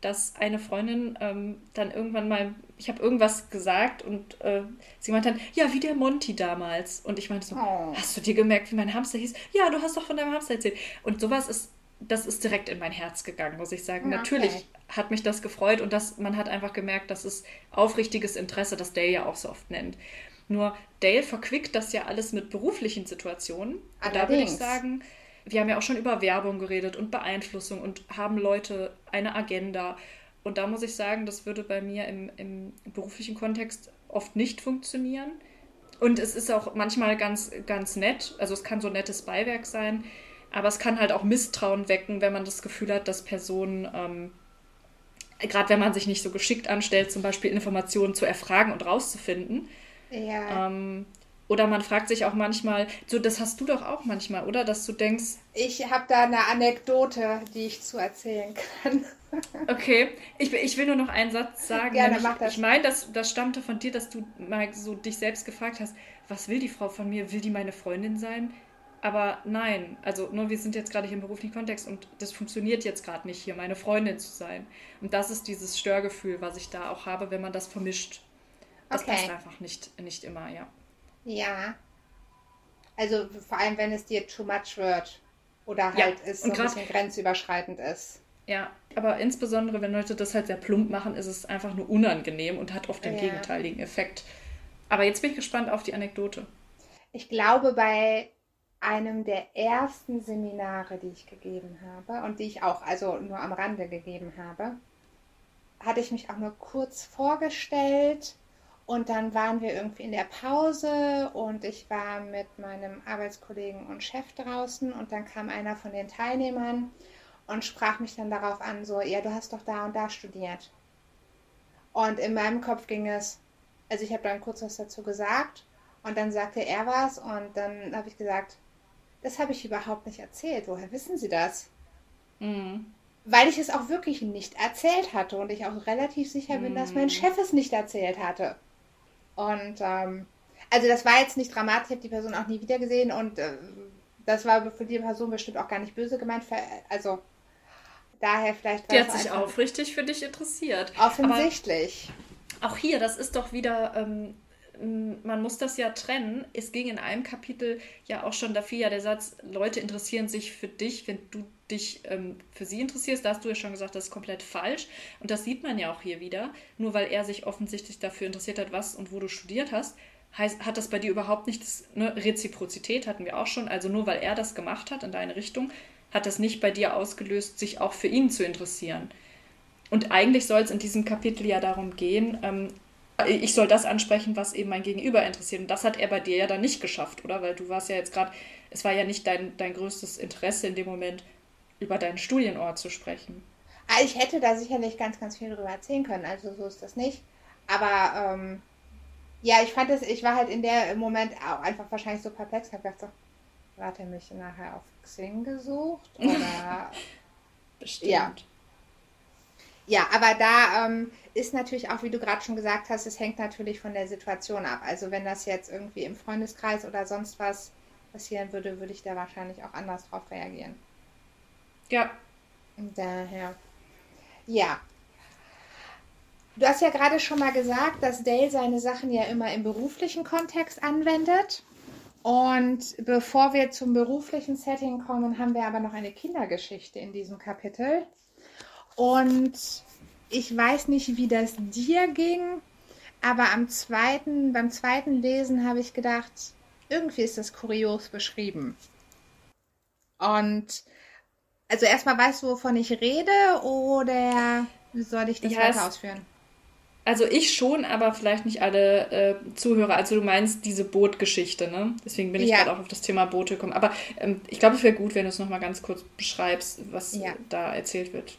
dass eine Freundin ähm, dann irgendwann mal, ich habe irgendwas gesagt und äh, sie meinte dann, ja, wie der Monty damals. Und ich meinte so, Oh. hast du dir gemerkt, wie mein Hamster hieß? Ja, du hast doch von deinem Hamster erzählt. Und sowas ist, das ist direkt in mein Herz gegangen, muss ich sagen. Okay. Natürlich hat mich das gefreut und das, man hat einfach gemerkt, das ist aufrichtiges Interesse, das Dale ja auch so oft nennt. Nur Dale verquickt das ja alles mit beruflichen Situationen. Und da würde ich Allerdings. sagen, wir haben ja auch schon über Werbung geredet und Beeinflussung und haben Leute eine Agenda. Und da muss ich sagen, das würde bei mir im, im beruflichen Kontext oft nicht funktionieren. Und es ist auch manchmal ganz, ganz nett. Also es kann so ein nettes Beiwerk sein. Aber es kann halt auch Misstrauen wecken, wenn man das Gefühl hat, dass Personen, ähm, gerade wenn man sich nicht so geschickt anstellt, zum Beispiel Informationen zu erfragen und rauszufinden. Ja. Ähm, oder man fragt sich auch manchmal, so das hast du doch auch manchmal, oder? Dass du denkst, Ich habe da eine Anekdote, die ich zu erzählen kann. [laughs] okay, ich, ich will nur noch einen Satz sagen. Gerne, mach das. Ich meine, das, das stammte von dir, dass du mal so dich selbst gefragt hast, was will die Frau von mir? Will die meine Freundin sein? Aber nein, also nur wir sind jetzt gerade hier im beruflichen Kontext und das funktioniert jetzt gerade nicht hier, meine Freundin zu sein. Und das ist dieses Störgefühl, was ich da auch habe, wenn man das vermischt. Das Okay. passt einfach nicht, nicht immer, ja. Ja. Also vor allem, wenn es dir too much wird. Oder Ja, halt es so ein bisschen grenzüberschreitend ist. Ja, aber insbesondere, wenn Leute das halt sehr plump machen, ist es einfach nur unangenehm und hat oft den Ja. gegenteiligen Effekt. Aber jetzt bin ich gespannt auf die Anekdote. Ich glaube, bei einem der ersten Seminare, die ich gegeben habe und die ich auch also nur am Rande gegeben habe, hatte ich mich auch nur kurz vorgestellt und dann waren wir irgendwie in der Pause und ich war mit meinem Arbeitskollegen und Chef draußen und dann kam einer von den Teilnehmern und sprach mich dann darauf an, so, ja, du hast doch da und da studiert. Und in meinem Kopf ging es, also ich habe dann kurz was dazu gesagt und dann sagte er was und dann habe ich gesagt, das habe ich überhaupt nicht erzählt. Woher wissen Sie das? Mhm. Weil ich es auch wirklich nicht erzählt hatte und ich auch relativ sicher bin, dass mein Chef es nicht erzählt hatte. Und ähm, also das war jetzt nicht dramatisch, ich habe die Person auch nie wieder gesehen und äh, das war für die Person bestimmt auch gar nicht böse gemeint. Ver- Also daher vielleicht. Die hat sich aufrichtig für dich interessiert. Offensichtlich. Aber auch hier, das ist doch wieder. Ähm, man muss das ja trennen. Es ging in einem Kapitel ja auch schon dafür ja der Satz, Leute interessieren sich für dich, wenn du dich ähm, für sie interessierst. Da hast du ja schon gesagt, das ist komplett falsch. Und das sieht man ja auch hier wieder. Nur weil er sich offensichtlich dafür interessiert hat, was und wo du studiert hast, heißt, hat das bei dir überhaupt nichts, ne? Reziprozität hatten wir auch schon. Also nur weil er das gemacht hat in deine Richtung, hat das nicht bei dir ausgelöst, sich auch für ihn zu interessieren. Und eigentlich soll es in diesem Kapitel ja darum gehen, ähm, ich soll das ansprechen, was eben mein Gegenüber interessiert. Und das hat er bei dir ja dann nicht geschafft, oder? Weil du warst ja jetzt gerade, es war ja nicht dein, dein größtes Interesse in dem Moment, über deinen Studienort zu sprechen. Ah, ich hätte da sicherlich ganz, ganz viel drüber erzählen können, also so ist das nicht. Aber ähm, ja, ich fand es, ich war halt in der Moment auch einfach wahrscheinlich so perplex, habe gedacht so, hat er mich nachher auf Xing gesucht? [laughs] Oder Bestimmt. Ja. Ja, aber da ähm, ist natürlich auch, wie du gerade schon gesagt hast, es hängt natürlich von der Situation ab. Also wenn das jetzt irgendwie im Freundeskreis oder sonst was passieren würde, würde ich da wahrscheinlich auch anders drauf reagieren. Ja. Daher. Ja. Du hast ja gerade schon mal gesagt, dass Dale seine Sachen ja immer im beruflichen Kontext anwendet. Und bevor wir zum beruflichen Setting kommen, haben wir aber noch eine Kindergeschichte in diesem Kapitel. Und ich weiß nicht, wie das dir ging, aber am zweiten, beim zweiten Lesen habe ich gedacht, irgendwie ist das kurios beschrieben. Und also erstmal weißt du, wovon ich rede oder soll ich das ja, weiter ausführen? Also ich schon, aber vielleicht nicht alle äh, Zuhörer. Also du meinst diese Bootgeschichte, ne? Deswegen bin ich ja. gerade auch auf das Thema Boote gekommen. Aber ähm, ich glaube, es wäre gut, wenn du es nochmal ganz kurz beschreibst, was ja. da erzählt wird.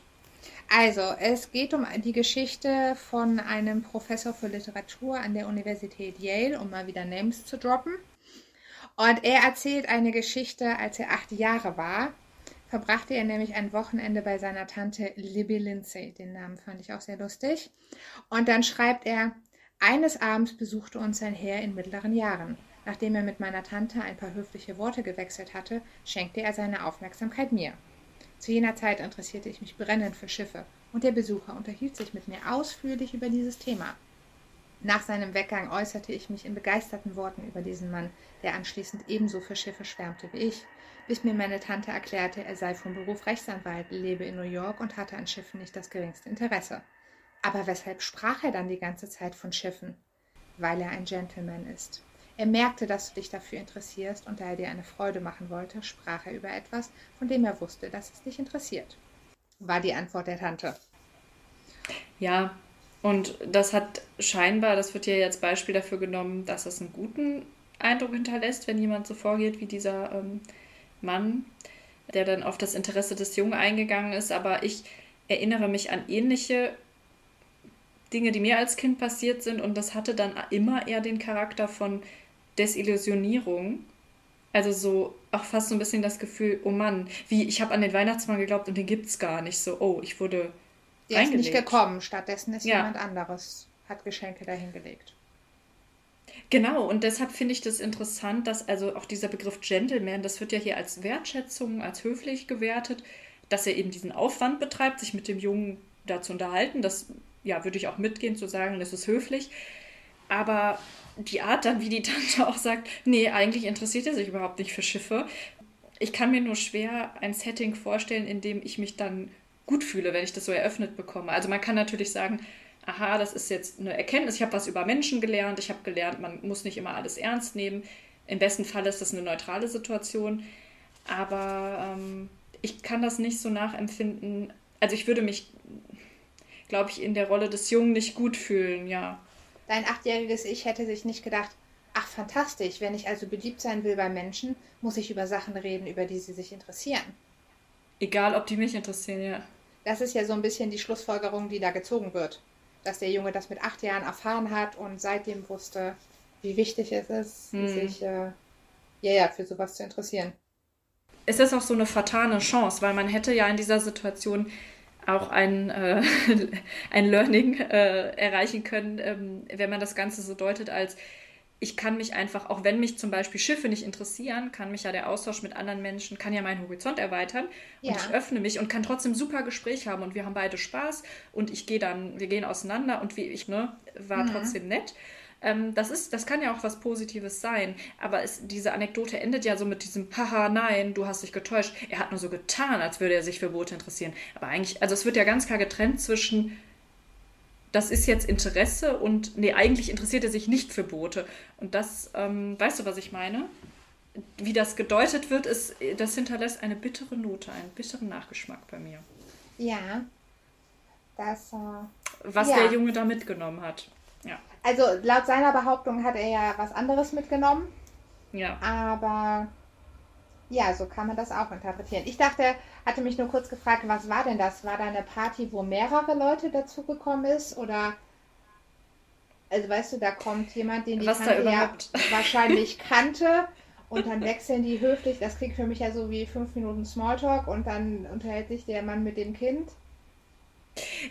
Also, es geht um die Geschichte von einem Professor für Literatur an der Universität Yale, um mal wieder Names zu droppen. Und er erzählt eine Geschichte, als er acht Jahre war verbrachte er nämlich ein Wochenende bei seiner Tante Libby Lindsay. Den Namen fand ich auch sehr lustig. Und dann schreibt er, eines Abends besuchte uns ein Herr in mittleren Jahren. Nachdem er mit meiner Tante ein paar höfliche Worte gewechselt hatte, schenkte er seine Aufmerksamkeit mir. Zu jener Zeit interessierte ich mich brennend für Schiffe, und der Besucher unterhielt sich mit mir ausführlich über dieses Thema. Nach seinem Weggang äußerte ich mich in begeisterten Worten über diesen Mann, der anschließend ebenso für Schiffe schwärmte wie ich bis mir meine Tante erklärte, er sei vom Beruf Rechtsanwalt, lebe in New York und hatte an Schiffen nicht das geringste Interesse. Aber weshalb sprach er dann die ganze Zeit von Schiffen? Weil er ein Gentleman ist. Er merkte, dass du dich dafür interessierst, und da er dir eine Freude machen wollte, sprach er über etwas, von dem er wusste, dass es dich interessiert. War die Antwort der Tante. Ja, und das hat scheinbar, das wird ja jetzt Beispiel dafür genommen, dass es einen guten Eindruck hinterlässt, wenn jemand so vorgeht wie dieser ähm, Mann, der dann auf das Interesse des Jungen eingegangen ist. Aber ich erinnere mich an ähnliche Dinge, die mir als Kind passiert sind. Und das hatte dann immer eher den Charakter von Desillusionierung. Also so auch fast so ein bisschen das Gefühl, oh Mann, wie ich habe an den Weihnachtsmann geglaubt und den gibt es gar nicht. So, oh, ich wurde Der ist nicht gekommen, stattdessen ist ja. jemand anderes, hat Geschenke dahingelegt. Genau, und deshalb finde ich das interessant, dass also auch dieser Begriff Gentleman, das wird ja hier als Wertschätzung, als höflich gewertet, dass er eben diesen Aufwand betreibt, sich mit dem Jungen da zu unterhalten. Das ja, würde ich auch mitgehen zu sagen, das ist höflich. Aber die Art dann, wie die Tante auch sagt, nee, eigentlich interessiert er sich überhaupt nicht für Schiffe. Ich kann mir nur schwer ein Setting vorstellen, in dem ich mich dann gut fühle, wenn ich das so eröffnet bekomme. Also man kann natürlich sagen, aha, das ist jetzt eine Erkenntnis, ich habe was über Menschen gelernt, ich habe gelernt, man muss nicht immer alles ernst nehmen. Im besten Fall ist das eine neutrale Situation, aber ähm, ich kann das nicht so nachempfinden. Also ich würde mich, glaube ich, in der Rolle des Jungen nicht gut fühlen, ja. Dein achtjähriges Ich hätte sich nicht gedacht, ach fantastisch, wenn ich also beliebt sein will bei Menschen, muss ich über Sachen reden, über die sie sich interessieren. Egal, ob die mich interessieren, ja. Das ist ja so ein bisschen die Schlussfolgerung, die da gezogen wird dass der Junge das mit acht Jahren erfahren hat und seitdem wusste, wie wichtig es ist, hm. sich äh, ja, ja, für sowas zu interessieren. Es ist auch so eine fatale Chance, weil man hätte ja in dieser Situation auch ein, äh, [laughs] ein Learning äh, erreichen können, ähm, wenn man das Ganze so deutet als ich kann mich einfach, auch wenn mich zum Beispiel Schiffe nicht interessieren, kann mich ja der Austausch mit anderen Menschen, kann ja meinen Horizont erweitern und Ja. ich öffne mich und kann trotzdem super Gespräch haben und wir haben beide Spaß und ich gehe dann, wir gehen auseinander und wie ich, ne, war trotzdem nett. Ähm, das ist, das kann ja auch was Positives sein, aber es, diese Anekdote endet ja so mit diesem Haha, nein, du hast dich getäuscht. Er hat nur so getan, als würde er sich für Boote interessieren. Aber eigentlich, also es wird ja ganz klar getrennt zwischen das ist jetzt Interesse und nee, eigentlich interessiert er sich nicht für Boote. Und das, ähm, weißt du, was ich meine? Wie das gedeutet wird, ist, das hinterlässt eine bittere Note, einen bitteren Nachgeschmack bei mir. Ja. Das, äh, Was Ja. der Junge da mitgenommen hat. Ja. Also laut seiner Behauptung hat er ja was anderes mitgenommen, Ja. aber ja, so kann man das auch interpretieren. Ich dachte, hatte mich nur kurz gefragt, was war denn das? War da eine Party, wo mehrere Leute dazugekommen ist oder also weißt du, da kommt jemand, den die Was Tante ja [laughs] wahrscheinlich kannte und dann wechseln die höflich. Das klingt für mich ja so wie fünf Minuten Smalltalk und dann unterhält sich der Mann mit dem Kind.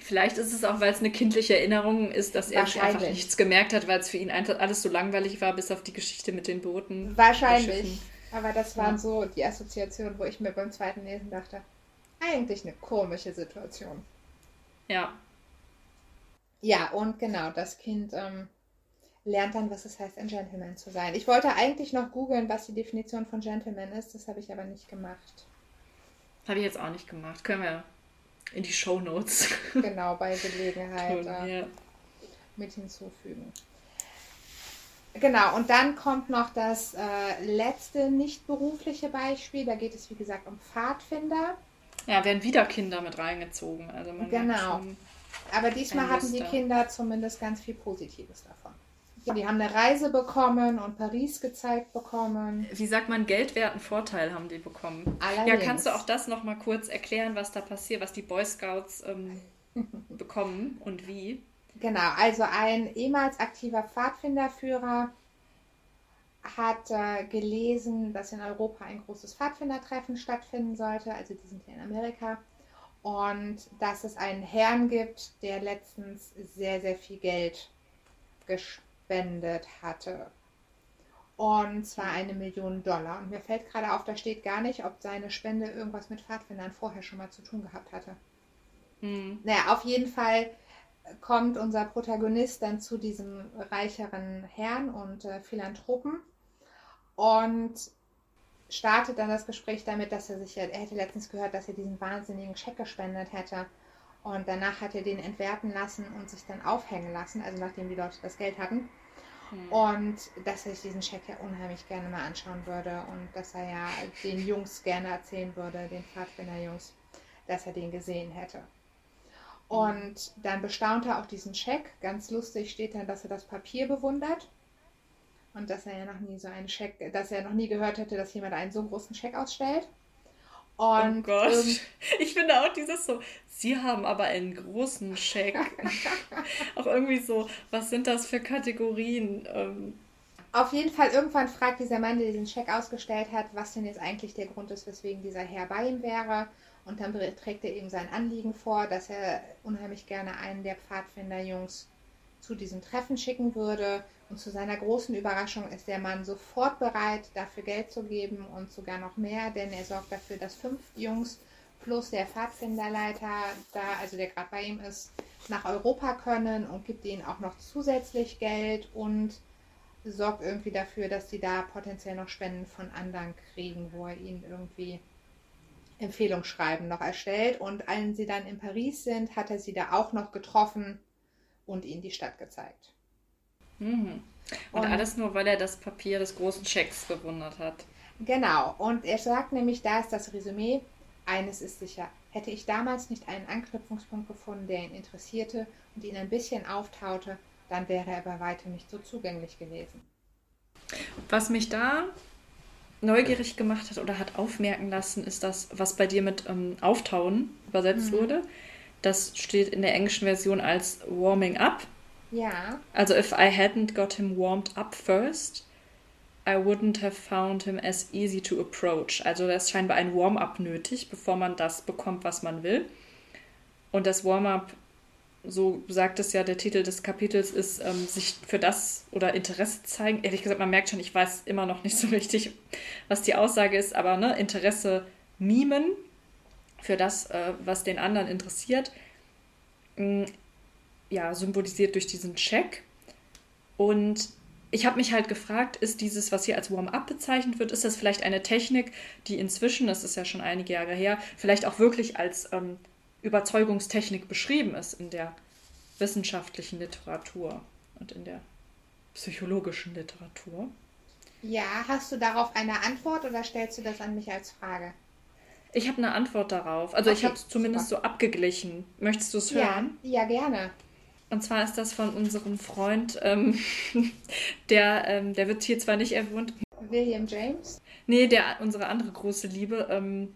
Vielleicht ist es auch, weil es eine kindliche Erinnerung ist, dass er einfach nichts gemerkt hat, weil es für ihn einfach alles so langweilig war, bis auf die Geschichte mit den Booten. Wahrscheinlich. Aber das waren Ja. so die Assoziationen, wo ich mir beim zweiten Lesen dachte, eigentlich eine komische Situation. Ja. Ja, und genau, das Kind ähm, lernt dann, was es heißt, ein Gentleman zu sein. Ich wollte eigentlich noch googeln, was die Definition von Gentleman ist, das habe ich aber nicht gemacht. Habe ich jetzt auch nicht gemacht. Können wir in die Shownotes [laughs] Genau, bei Gelegenheit tun. Ja. mit hinzufügen. Genau, und dann kommt noch das äh, letzte nicht berufliche Beispiel. Da geht es, wie gesagt, um Pfadfinder. ja, werden wieder Kinder mit reingezogen. Also man Genau. Aber diesmal hatten die. Kinder zumindest ganz viel Positives davon. Ja, die haben eine Reise bekommen und Paris gezeigt bekommen. wie sagt man, geldwerten Vorteil haben die bekommen. Ja, Allerdings. kannst du auch das nochmal kurz erklären, was da passiert, was die Boy Scouts ähm, [laughs] bekommen und wie? Genau, also ein ehemals aktiver Pfadfinderführer hat äh, gelesen, dass in Europa ein großes Pfadfindertreffen stattfinden sollte. Also die sind hier in Amerika. Und dass es einen Herrn gibt, der letztens sehr, sehr viel Geld gespendet hatte. Und zwar eine Million Dollar. Und mir fällt gerade auf, da steht gar nicht, ob seine Spende irgendwas mit Pfadfindern vorher schon mal zu tun gehabt hatte. Hm. Naja, auf jeden Fall kommt unser Protagonist dann zu diesem reicheren Herrn und äh, Philanthropen und startet dann das Gespräch damit, dass er sich, er hätte letztens gehört, dass er diesen wahnsinnigen Scheck gespendet hätte und danach hat er den entwerten lassen und sich dann aufhängen lassen, also nachdem die Leute das Geld hatten. Und dass er sich diesen Scheck ja unheimlich gerne mal anschauen würde und dass er ja den Jungs gerne erzählen würde, den Pfadfinder-Jungs, dass er den gesehen hätte. Und dann bestaunt er auch diesen Scheck. Ganz lustig steht dann, dass er das Papier bewundert. Und dass er ja noch nie so einen Scheck, dass er noch nie gehört hätte, dass jemand einen so großen Scheck ausstellt. Und oh Gott. irgend- Ich finde auch dieses so, sie haben aber einen großen Scheck. [laughs] auch irgendwie so, was sind das für Kategorien? Ähm, Auf jeden Fall, irgendwann fragt dieser Mann, der diesen Scheck ausgestellt hat, was denn jetzt eigentlich der Grund ist, weswegen dieser Herr bei ihm wäre. Und dann trägt er ihm sein Anliegen vor, dass er unheimlich gerne einen der Pfadfinderjungs zu diesem Treffen schicken würde. Und zu seiner großen Überraschung ist der Mann sofort bereit, dafür Geld zu geben und sogar noch mehr, denn er sorgt dafür, dass fünf Jungs plus der Pfadfinderleiter da, also der gerade bei ihm ist, nach Europa können und gibt ihnen auch noch zusätzlich Geld und sorgt irgendwie dafür, dass sie da potenziell noch Spenden von anderen kriegen, wo er ihnen irgendwie Empfehlungsschreiben noch erstellt. Und als sie dann in Paris sind, hat er sie da auch noch getroffen und ihnen die Stadt gezeigt. Mhm. Und, Und- alles nur, weil er das Papier des großen Schecks bewundert hat. Genau, und er sagt nämlich, da ist das Resümee, eines ist sicher, hätte ich damals nicht einen Anknüpfungspunkt gefunden, der ihn interessierte und ihn ein bisschen auftaute, dann wäre er bei weitem nicht so zugänglich gewesen. Was mich da neugierig gemacht hat oder hat aufmerken lassen, ist das, was bei dir mit ähm, Auftauen übersetzt wurde. Das steht in der englischen Version als Warming Up. Ja, Also, if I hadn't got him warmed up first, I wouldn't have found him as easy to approach. Also, da ist scheinbar ein Warm-up nötig, bevor man das bekommt, was man will. Und das Warm-up so sagt es ja, der Titel des Kapitels ist, ähm, sich für das oder Interesse zeigen. Ehrlich gesagt, man merkt schon, ich weiß immer noch nicht so [laughs] richtig, was die Aussage ist, aber ne, Interesse mimen für das, äh, was den anderen interessiert. Ja, symbolisiert durch diesen Check. Und ich habe mich halt gefragt, ist dieses, was hier als Warm-up bezeichnet wird, ist das vielleicht eine Technik, die inzwischen, das ist ja schon einige Jahre her, vielleicht auch wirklich als ähm, Überzeugungstechnik beschrieben ist in der wissenschaftlichen Literatur und in der psychologischen Literatur. Ja, hast du darauf eine Antwort oder stellst du das an mich als Frage? Ich habe eine Antwort darauf. Also okay, ich habe es zumindest super. so abgeglichen. Möchtest du es hören? Ja, ja, gerne. Und zwar ist das von unserem Freund, ähm, [laughs] der, ähm, der wird hier zwar nicht erwähnt. William James? Nee, der unsere andere große Liebe. Ähm,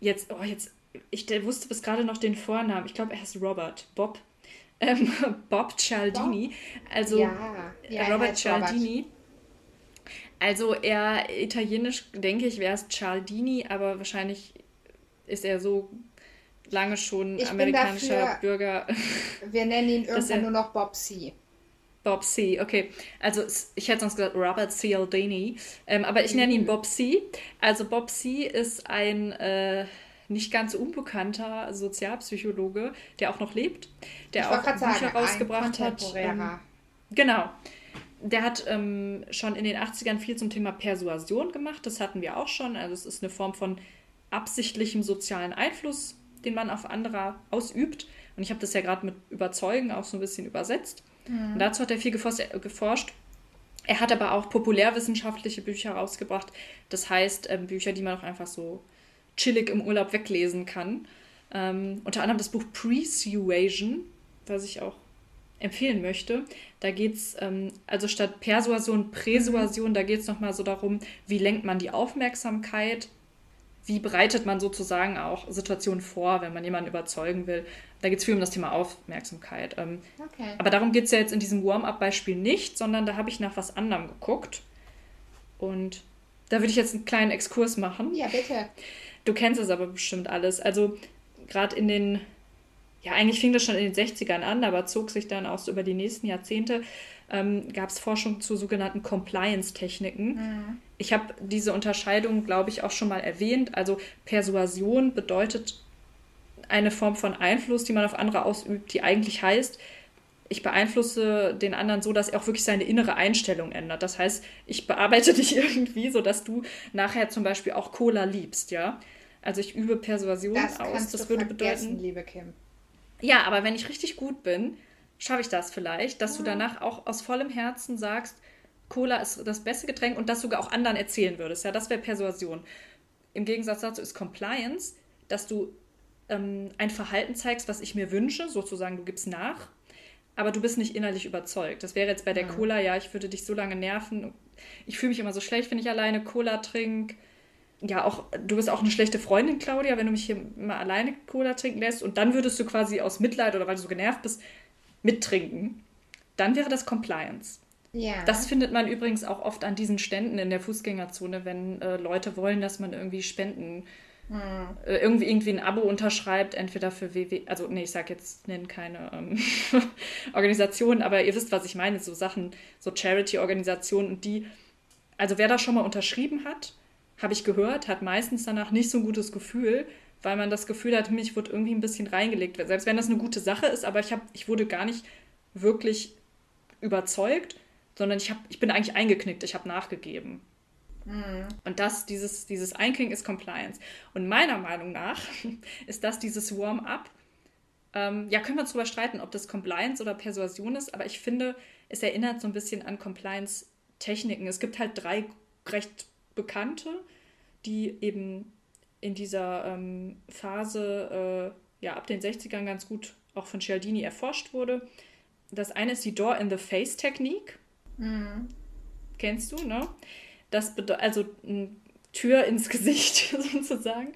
jetzt, oh, jetzt ich wusste bis gerade noch den Vornamen. Ich glaube, er heißt Robert. Bob. Ähm, [laughs] Bob Cialdini. Also ja, ja, Robert Cialdini. Robert. Also er italienisch denke ich, wäre es Cialdini, aber wahrscheinlich ist er so lange schon ich amerikanischer dafür, Bürger. Wir nennen ihn [laughs] irgendwann nur noch Bob C. Bob C, okay. Also ich hätte sonst gesagt Robert Cialdini, ähm, aber ich nenne ihn mhm. Bob C. Also Bob C ist ein äh, nicht ganz unbekannter Sozialpsychologe, der auch noch lebt, der ich auch Bücher sagen, rausgebracht hat. Ähm, genau. Der hat ähm, schon in den 80ern viel zum Thema Persuasion gemacht. Das hatten wir auch schon. Also es ist eine Form von absichtlichem sozialen Einfluss, den man auf andere ausübt. Und ich habe das ja gerade mit Überzeugen auch so ein bisschen übersetzt. Mhm. Und dazu hat er viel geforscht. Er hat aber auch populärwissenschaftliche Bücher rausgebracht. Das heißt, ähm, Bücher, die man auch einfach so chillig im Urlaub weglesen kann. Ähm, unter anderem das Buch Persuasion, was ich auch empfehlen möchte. Da geht es, ähm, also statt Persuasion, Präsuasion, mhm. da geht es nochmal so darum, wie lenkt man die Aufmerksamkeit, wie bereitet man sozusagen auch Situationen vor, wenn man jemanden überzeugen will. Da geht es viel um das Thema Aufmerksamkeit. Ähm, okay. Aber darum geht es ja jetzt in diesem Warm-up-Beispiel nicht, sondern da habe ich nach was anderem geguckt. Und da würde ich jetzt einen kleinen Exkurs machen. Ja, bitte. Du kennst es aber bestimmt alles. Also gerade in den, ja, eigentlich fing das schon in den 60ern an, aber zog sich dann auch so über die nächsten Jahrzehnte, ähm, gab es Forschung zu sogenannten Compliance-Techniken. Mhm. Ich habe diese Unterscheidung, glaube ich, auch schon mal erwähnt. Also Persuasion bedeutet eine Form von Einfluss, die man auf andere ausübt, die eigentlich heißt, ich beeinflusse den anderen so, dass er auch wirklich seine innere Einstellung ändert. Das heißt, ich bearbeite [laughs] dich irgendwie, sodass du nachher zum Beispiel auch Cola liebst, ja. Also ich übe Persuasion das aus. Das würde bedeuten. liebe Kim. Ja, aber wenn ich richtig gut bin, schaffe ich das vielleicht, dass ja. du danach auch aus vollem Herzen sagst, Cola ist das beste Getränk und das sogar auch anderen erzählen würdest. Ja, das wäre Persuasion. Im Gegensatz dazu ist Compliance, dass du ähm, ein Verhalten zeigst, was ich mir wünsche, sozusagen du gibst nach, aber du bist nicht innerlich überzeugt. Das wäre jetzt bei der ja. Cola, ja, ich würde dich so lange nerven. Ich fühle mich immer so schlecht, wenn ich alleine Cola trinke ja auch, du bist auch eine schlechte Freundin, Claudia, wenn du mich hier mal alleine Cola trinken lässt und dann würdest du quasi aus Mitleid oder weil du so genervt bist, mittrinken. Dann wäre das Compliance. Ja. Das findet man übrigens auch oft an diesen Ständen in der Fußgängerzone, wenn äh, Leute wollen, dass man irgendwie Spenden, hm. äh, irgendwie, irgendwie ein Abo unterschreibt, entweder für WW, also nee, ich sag jetzt, nennen keine ähm, [laughs] Organisationen, aber ihr wisst, was ich meine, so Sachen, so Charity-Organisationen und die, also wer da schon mal unterschrieben hat, habe ich gehört, hat meistens danach nicht so ein gutes Gefühl, weil man das Gefühl hat, mich wurde irgendwie ein bisschen reingelegt. Selbst wenn das eine gute Sache ist, aber ich, hab, ich wurde gar nicht wirklich überzeugt, sondern ich, hab, ich bin eigentlich eingeknickt, ich habe nachgegeben. Mhm. Und das, dieses, dieses Einknicken ist Compliance. Und meiner Meinung nach [laughs] ist das dieses Warm-up. Ähm, ja, können wir uns darüber streiten, ob das Compliance oder Persuasion ist, aber ich finde, es erinnert so ein bisschen an Compliance-Techniken. Es gibt halt drei recht Bekannte, die eben in dieser ähm, Phase äh, ja, ab den 60ern ganz gut auch von Cialdini erforscht wurde. Das eine ist die Door-in-the-Face-Technik. Mhm. Kennst du, ne? Das bedeutet, also Tür ins [laughs] Gesicht sozusagen.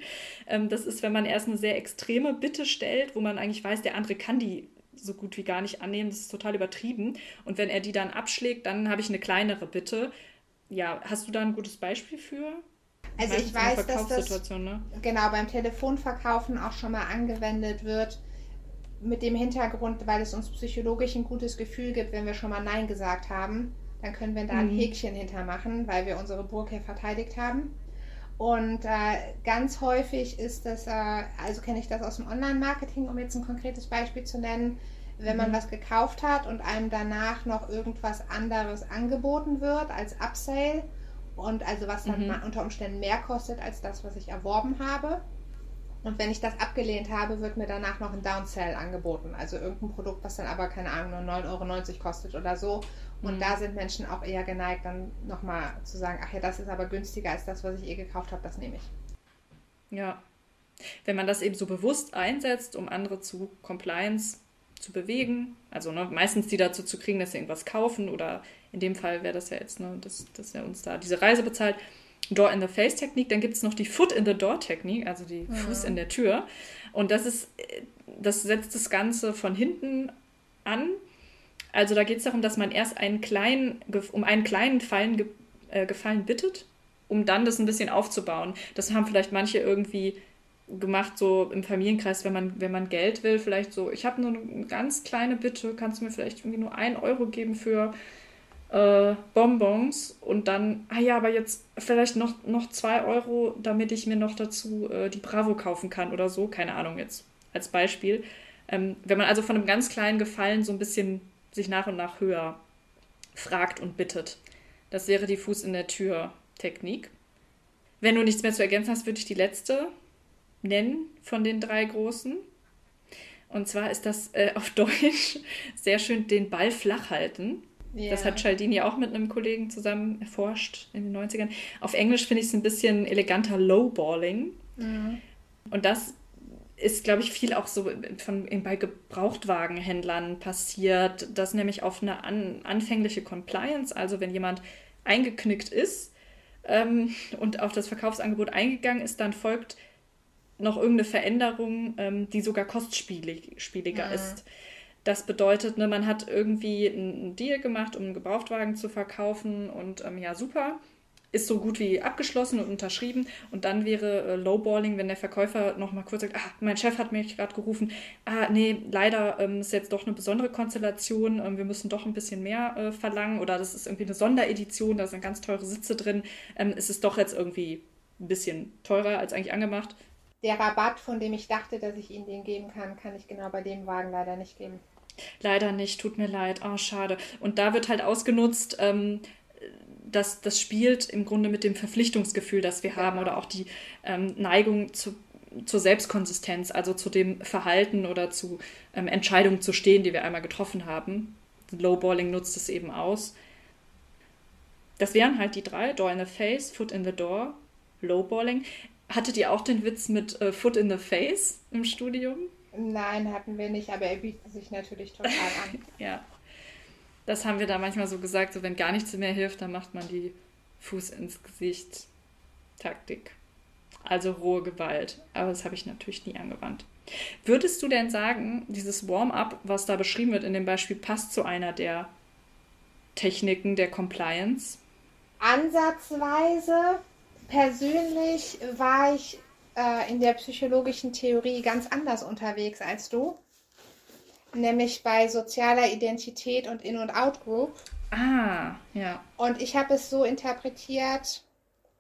Ähm, das ist, wenn man erst eine sehr extreme Bitte stellt, wo man eigentlich weiß, der andere kann die so gut wie gar nicht annehmen. Das ist total übertrieben. Und wenn er die dann abschlägt, dann habe ich eine kleinere Bitte ja, hast du da ein gutes Beispiel für? Also ich weiß, dass das ne? genau beim Telefonverkaufen auch schon mal angewendet wird. Mit dem Hintergrund, weil es uns psychologisch ein gutes Gefühl gibt, wenn wir schon mal Nein gesagt haben, dann können wir da ein Mhm. Häkchen hintermachen, weil wir unsere Burg hier verteidigt haben. Und äh, ganz häufig ist das, äh, also kenne ich das aus dem Online-Marketing, um jetzt ein konkretes Beispiel zu nennen, wenn man Mhm. was gekauft hat und einem danach noch irgendwas anderes angeboten wird als Upsale und also was dann Mhm. unter Umständen mehr kostet als das, was ich erworben habe. Und wenn ich das abgelehnt habe, wird mir danach noch ein Downsell angeboten. Also irgendein Produkt, was dann aber, keine Ahnung, nur 9,90 Euro kostet oder so. Und Mhm. da sind Menschen auch eher geneigt, dann nochmal zu sagen, ach ja, das ist aber günstiger als das, was ich eh gekauft habe, das nehme ich. Ja. Wenn man das eben so bewusst einsetzt, um andere zu Compliance zu bewegen, also ne, meistens die dazu zu kriegen, dass sie irgendwas kaufen oder in dem Fall wäre das ja jetzt, ne, dass, dass er uns da diese Reise bezahlt. Door in the Face Technik, dann gibt es noch die Foot in the Door Technik, also die Fuß in der Tür. Und das ist, äh, das setzt das Ganze von hinten an. Also da geht es darum, dass man erst einen kleinen, um einen kleinen Fallen, äh, Gefallen bittet, um dann das ein bisschen aufzubauen. Das haben vielleicht manche irgendwie gemacht, so im Familienkreis, wenn man, wenn man Geld will, vielleicht so, ich habe nur eine ganz kleine Bitte, kannst du mir vielleicht irgendwie nur ein Euro geben für äh, Bonbons und dann, ah ja, aber jetzt vielleicht noch, noch zwei Euro, damit ich mir noch dazu äh, die Bravo kaufen kann oder so, keine Ahnung jetzt als Beispiel. Ähm, wenn man also von einem ganz kleinen Gefallen so ein bisschen sich nach und nach höher fragt und bittet. Das wäre die Fuß in der Tür Technik. Wenn du nichts mehr zu ergänzen hast, würde ich die letzte nennen von den drei großen. Und zwar ist das äh, auf [laughs] Deutsch sehr schön den Ball flach halten. Das hat Cialdini auch mit einem Kollegen zusammen erforscht in den 90ern. Auf Englisch finde ich es ein bisschen eleganter Lowballing. Mhm. Und das ist, glaube ich, viel auch so von, bei Gebrauchtwagenhändlern passiert, dass nämlich auf eine an, anfängliche Compliance, also wenn jemand eingeknickt ist ähm, und auf das Verkaufsangebot eingegangen ist, dann folgt noch irgendeine Veränderung, ähm, die sogar kostspieliger Mhm. ist. Das bedeutet, ne, man hat irgendwie einen Deal gemacht, um einen Gebrauchtwagen zu verkaufen und ähm, ja, super. Ist so gut wie abgeschlossen und unterschrieben. Und dann wäre äh, Lowballing, wenn der Verkäufer nochmal kurz sagt, ah, mein Chef hat mich gerade gerufen, ah, nee, leider ähm, ist jetzt doch eine besondere Konstellation, ähm, wir müssen doch ein bisschen mehr äh, verlangen oder das ist irgendwie eine Sonderedition, da sind ganz teure Sitze drin, ähm, es ist doch jetzt irgendwie ein bisschen teurer als eigentlich angemacht. Der Rabatt, von dem ich dachte, dass ich Ihnen den geben kann, kann ich genau bei dem Wagen leider nicht geben. Leider nicht, tut mir leid. Oh, schade. Und da wird halt ausgenutzt, ähm, dass das spielt im Grunde mit dem Verpflichtungsgefühl, das wir haben, oder auch die ähm, Neigung zu, zur Selbstkonsistenz, also zu dem Verhalten oder zu ähm, Entscheidungen zu stehen, die wir einmal getroffen haben. Lowballing nutzt es eben aus. Das wären halt die drei: Door in the Face, Foot in the Door, Lowballing. Hattet ihr auch den Witz mit äh, Foot in the Face im Studium? Nein, hatten wir nicht, aber er bietet sich natürlich total an. [laughs] Ja. Das haben wir da manchmal so gesagt, so wenn gar nichts mehr hilft, dann macht man die Fuß ins Gesicht Taktik. Also rohe Gewalt. Aber das habe ich natürlich nie angewandt. Würdest du denn sagen, dieses Warm-up, was da beschrieben wird in dem Beispiel, passt zu einer der Techniken der Compliance? Ansatzweise. Persönlich war ich äh, in der psychologischen Theorie ganz anders unterwegs als du. Nämlich bei sozialer Identität und In- und Out-Group. Ah, ja. Und ich habe es so interpretiert,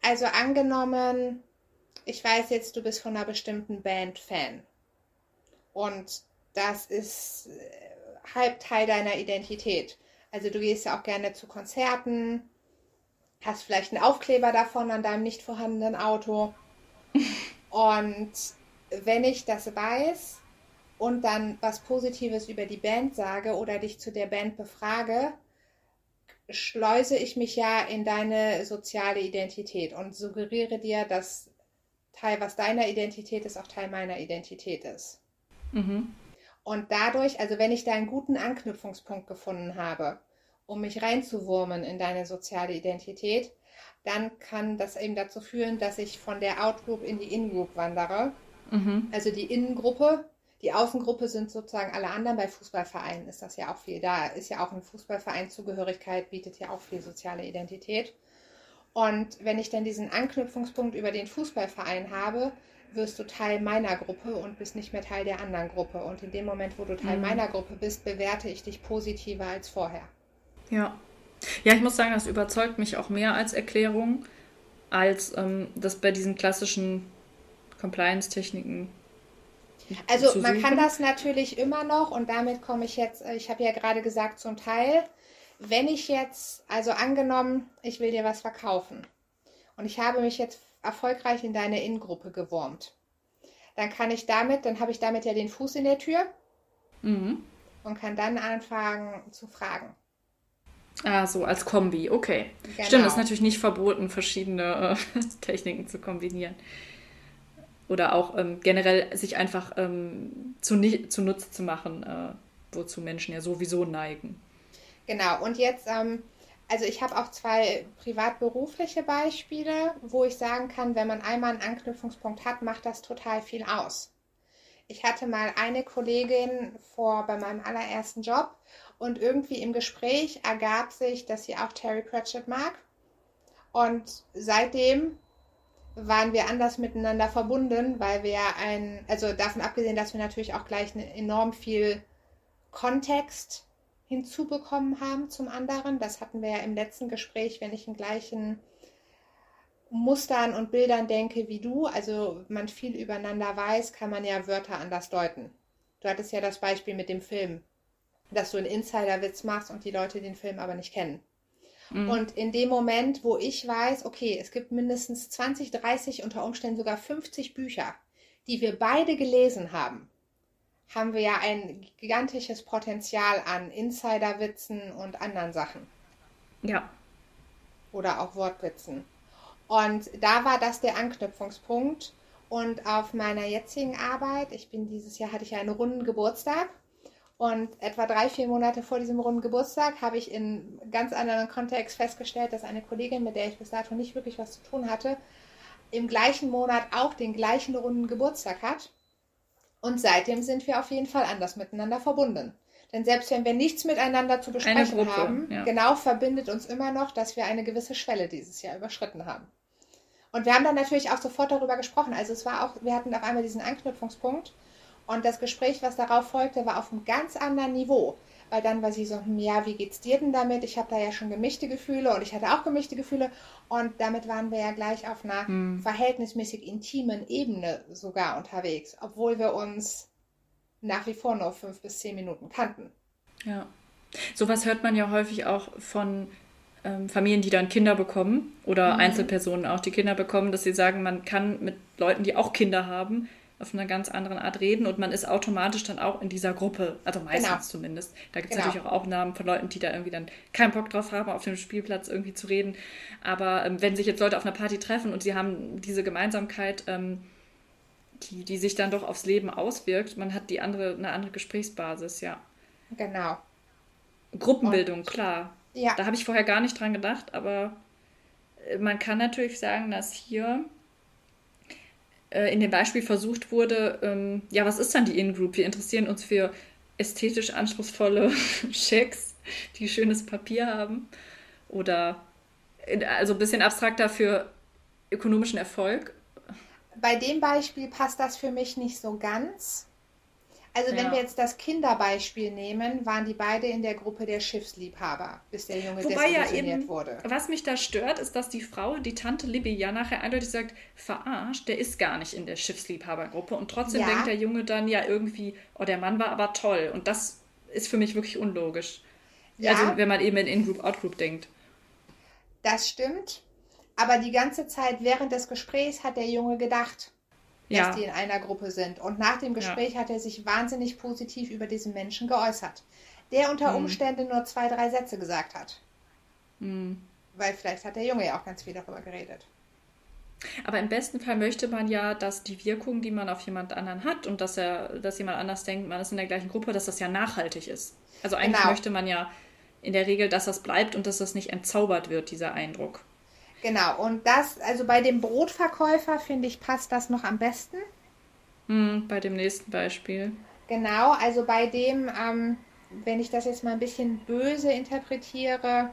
also angenommen, ich weiß jetzt, du bist von einer bestimmten Band Fan. Und das ist äh, halb Teil deiner Identität. Also du gehst ja auch gerne zu Konzerten, hast vielleicht einen Aufkleber davon an deinem nicht vorhandenen Auto. Und wenn ich das weiß und dann was Positives über die Band sage oder dich zu der Band befrage, schleuse ich mich ja in deine soziale Identität und suggeriere dir, dass Teil, was deiner Identität ist, auch Teil meiner Identität ist. Mhm. Und dadurch, also wenn ich da einen guten Anknüpfungspunkt gefunden habe, um mich reinzuwurmen in deine soziale Identität, dann kann das eben dazu führen, dass ich von der Outgroup in die In-Group wandere. Mhm. Also die Innengruppe, die Außengruppe sind sozusagen alle anderen. Bei Fußballvereinen ist das ja auch viel. Da ist ja auch ein Fußballverein Zugehörigkeit, bietet ja auch viel soziale Identität. Und wenn ich dann diesen Anknüpfungspunkt über den Fußballverein habe, wirst du Teil meiner Gruppe und bist nicht mehr Teil der anderen Gruppe. Und in dem Moment, wo du Teil mhm. meiner Gruppe bist, bewerte ich dich positiver als vorher. Ja. Ja, ich muss sagen, das überzeugt mich auch mehr als Erklärung, als ähm, das bei diesen klassischen Compliance-Techniken. Also man kann das natürlich immer noch und damit komme ich jetzt, äh, ich habe ja gerade gesagt, zum Teil, wenn ich jetzt, also angenommen, ich will dir was verkaufen und ich habe mich jetzt erfolgreich in deine Innengruppe gewurmt, dann kann ich damit, dann habe ich damit ja den Fuß in der Tür mhm. und kann dann anfangen zu fragen. Ah, so als Kombi, okay. Genau. Stimmt, es ist natürlich nicht verboten, verschiedene äh, [laughs] Techniken zu kombinieren. Oder auch ähm, generell sich einfach ähm, zu, zunutze zu machen, äh, wozu Menschen ja sowieso neigen. Genau, und jetzt, ähm, also ich habe auch zwei privat-berufliche Beispiele, wo ich sagen kann, wenn man einmal einen Anknüpfungspunkt hat, macht das total viel aus. Ich hatte mal eine Kollegin vor bei meinem allerersten Job und irgendwie im Gespräch ergab sich, dass sie auch Terry Pratchett mag. Und seitdem waren wir anders miteinander verbunden, weil wir ein, also davon abgesehen, dass wir natürlich auch gleich enorm viel Kontext hinzubekommen haben zum anderen. Das hatten wir ja im letzten Gespräch, wenn ich in gleichen Mustern und Bildern denke wie du, also man viel übereinander weiß, kann man ja Wörter anders deuten. Du hattest ja das Beispiel mit dem Film dass du einen Insider-Witz machst und die Leute den Film aber nicht kennen. Mhm. Und in dem Moment, wo ich weiß, okay, es gibt mindestens 20, 30, unter Umständen sogar 50 Bücher, die wir beide gelesen haben, haben wir ja ein gigantisches Potenzial an Insider-Witzen und anderen Sachen. Ja. Oder auch Wortwitzen. Und da war das der Anknüpfungspunkt. Und auf meiner jetzigen Arbeit, ich bin dieses Jahr, hatte ich einen runden Geburtstag und etwa drei, vier Monate vor diesem runden Geburtstag habe ich in ganz anderen Kontext festgestellt, dass eine Kollegin, mit der ich bis dato nicht wirklich was zu tun hatte, im gleichen Monat auch den gleichen runden Geburtstag hat. Und seitdem sind wir auf jeden Fall anders miteinander verbunden. Denn selbst wenn wir nichts miteinander zu besprechen Gruppe, haben, ja. genau verbindet uns immer noch, dass wir eine gewisse Schwelle dieses Jahr überschritten haben. Und wir haben dann natürlich auch sofort darüber gesprochen. Also es war auch, wir hatten auf einmal diesen Anknüpfungspunkt und das Gespräch, was darauf folgte, war auf einem ganz anderen Niveau. Weil dann war sie so, hm, ja, wie geht's dir denn damit? Ich habe da ja schon gemischte Gefühle und ich hatte auch gemischte Gefühle. Und damit waren wir ja gleich auf einer hm. verhältnismäßig intimen Ebene sogar unterwegs, obwohl wir uns nach wie vor nur fünf bis zehn Minuten kannten. Ja. Sowas hört man ja häufig auch von ähm, Familien, die dann Kinder bekommen oder mhm. Einzelpersonen auch, die Kinder bekommen, dass sie sagen, man kann mit Leuten, die auch Kinder haben, auf einer ganz anderen Art reden und man ist automatisch dann auch in dieser Gruppe, also meistens genau. zumindest. Da gibt es genau. natürlich auch Aufnahmen von Leuten, die da irgendwie dann keinen Bock drauf haben, auf dem Spielplatz irgendwie zu reden. Aber ähm, wenn sich jetzt Leute auf einer Party treffen und sie haben diese Gemeinsamkeit, ähm, die, die sich dann doch aufs Leben auswirkt, man hat die andere, eine andere Gesprächsbasis, ja. Genau. Gruppenbildung, und, klar. Ja. Da habe ich vorher gar nicht dran gedacht, aber äh, man kann natürlich sagen, dass hier äh, in dem Beispiel versucht wurde, ähm, ja, was ist dann die In-Group? Wir interessieren uns für ästhetisch anspruchsvolle [laughs] Schecks, die schönes Papier haben. Oder also ein bisschen abstrakter für ökonomischen Erfolg. Bei dem Beispiel passt das für mich nicht so ganz. Also wenn ja. wir jetzt das Kinderbeispiel nehmen, waren die beide in der Gruppe der Schiffsliebhaber, bis der Junge Wobei ja eben, wurde. Was mich da stört, ist, dass die Frau, die Tante Libby, ja nachher eindeutig sagt, verarscht, der ist gar nicht in der Schiffsliebhabergruppe. Und trotzdem ja. denkt der Junge dann ja irgendwie, oh, der Mann war aber toll. Und das ist für mich wirklich unlogisch. Ja. Also wenn man eben in In-Group, Out-Group denkt. Das stimmt. Aber die ganze Zeit während des Gesprächs hat der Junge gedacht, dass ja. die in einer Gruppe sind. Und nach dem Gespräch ja. hat er sich wahnsinnig positiv über diesen Menschen geäußert, der unter mhm. Umständen nur zwei, drei Sätze gesagt hat. Mhm. Weil vielleicht hat der Junge ja auch ganz viel darüber geredet. Aber im besten Fall möchte man ja, dass die Wirkung, die man auf jemand anderen hat und dass er, dass jemand anders denkt, man ist in der gleichen Gruppe, dass das ja nachhaltig ist. Also eigentlich genau. möchte man ja in der Regel, dass das bleibt und dass das nicht entzaubert wird, dieser Eindruck. Genau, und das, also bei dem Brotverkäufer, finde ich, passt das noch am besten. Hm, bei dem nächsten Beispiel. Genau, also bei dem, ähm, wenn ich das jetzt mal ein bisschen böse interpretiere,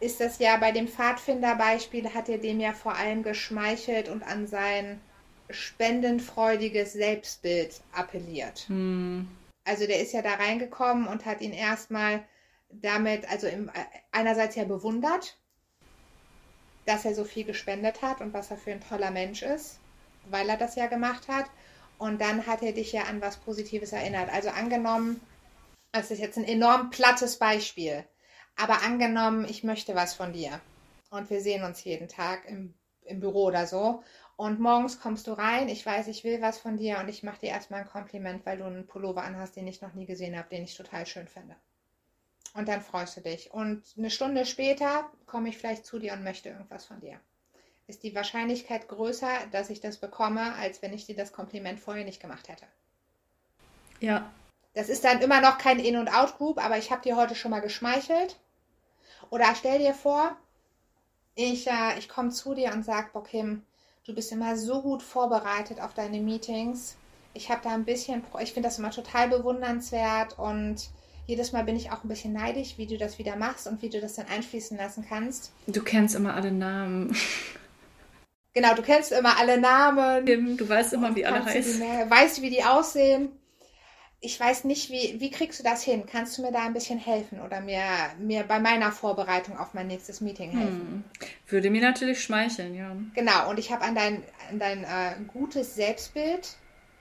ist das ja bei dem Pfadfinderbeispiel, hat er dem ja vor allem geschmeichelt und an sein spendenfreudiges Selbstbild appelliert. Hm. Also der ist ja da reingekommen und hat ihn erstmal damit, also im, einerseits ja bewundert, dass er so viel gespendet hat und was er für ein toller Mensch ist, weil er das ja gemacht hat. Und dann hat er dich ja an was Positives erinnert. Also angenommen, das ist jetzt ein enorm plattes Beispiel, aber angenommen, ich möchte was von dir und wir sehen uns jeden Tag im, im Büro oder so und morgens kommst du rein, ich weiß, ich will was von dir und ich mache dir erstmal ein Kompliment, weil du einen Pullover anhast, den ich noch nie gesehen habe, den ich total schön finde. Und dann freust du dich. Und eine Stunde später komme ich vielleicht zu dir und möchte irgendwas von dir. Ist die Wahrscheinlichkeit größer, dass ich das bekomme, als wenn ich dir das Kompliment vorher nicht gemacht hätte. Ja. Das ist dann immer noch kein In- und Out-Group, aber ich habe dir heute schon mal geschmeichelt. Oder stell dir vor, ich, äh, ich komme zu dir und sage, boah Kim, du bist immer so gut vorbereitet auf deine Meetings. Ich habe da ein bisschen, ich finde das immer total bewundernswert und jedes Mal bin ich auch ein bisschen neidisch, wie du das wieder machst und wie du das dann einfließen lassen kannst. Du kennst immer alle Namen. [laughs] Genau, du kennst immer alle Namen. Du weißt immer, wie alle du heißen. mehr- Weißt, wie die aussehen. Ich weiß nicht, wie, wie kriegst du das hin? Kannst du mir da ein bisschen helfen oder mir, mir bei meiner Vorbereitung auf mein nächstes Meeting helfen? Hm. Würde mir natürlich schmeicheln, ja. Genau, und ich habe an dein, an dein äh, gutes Selbstbild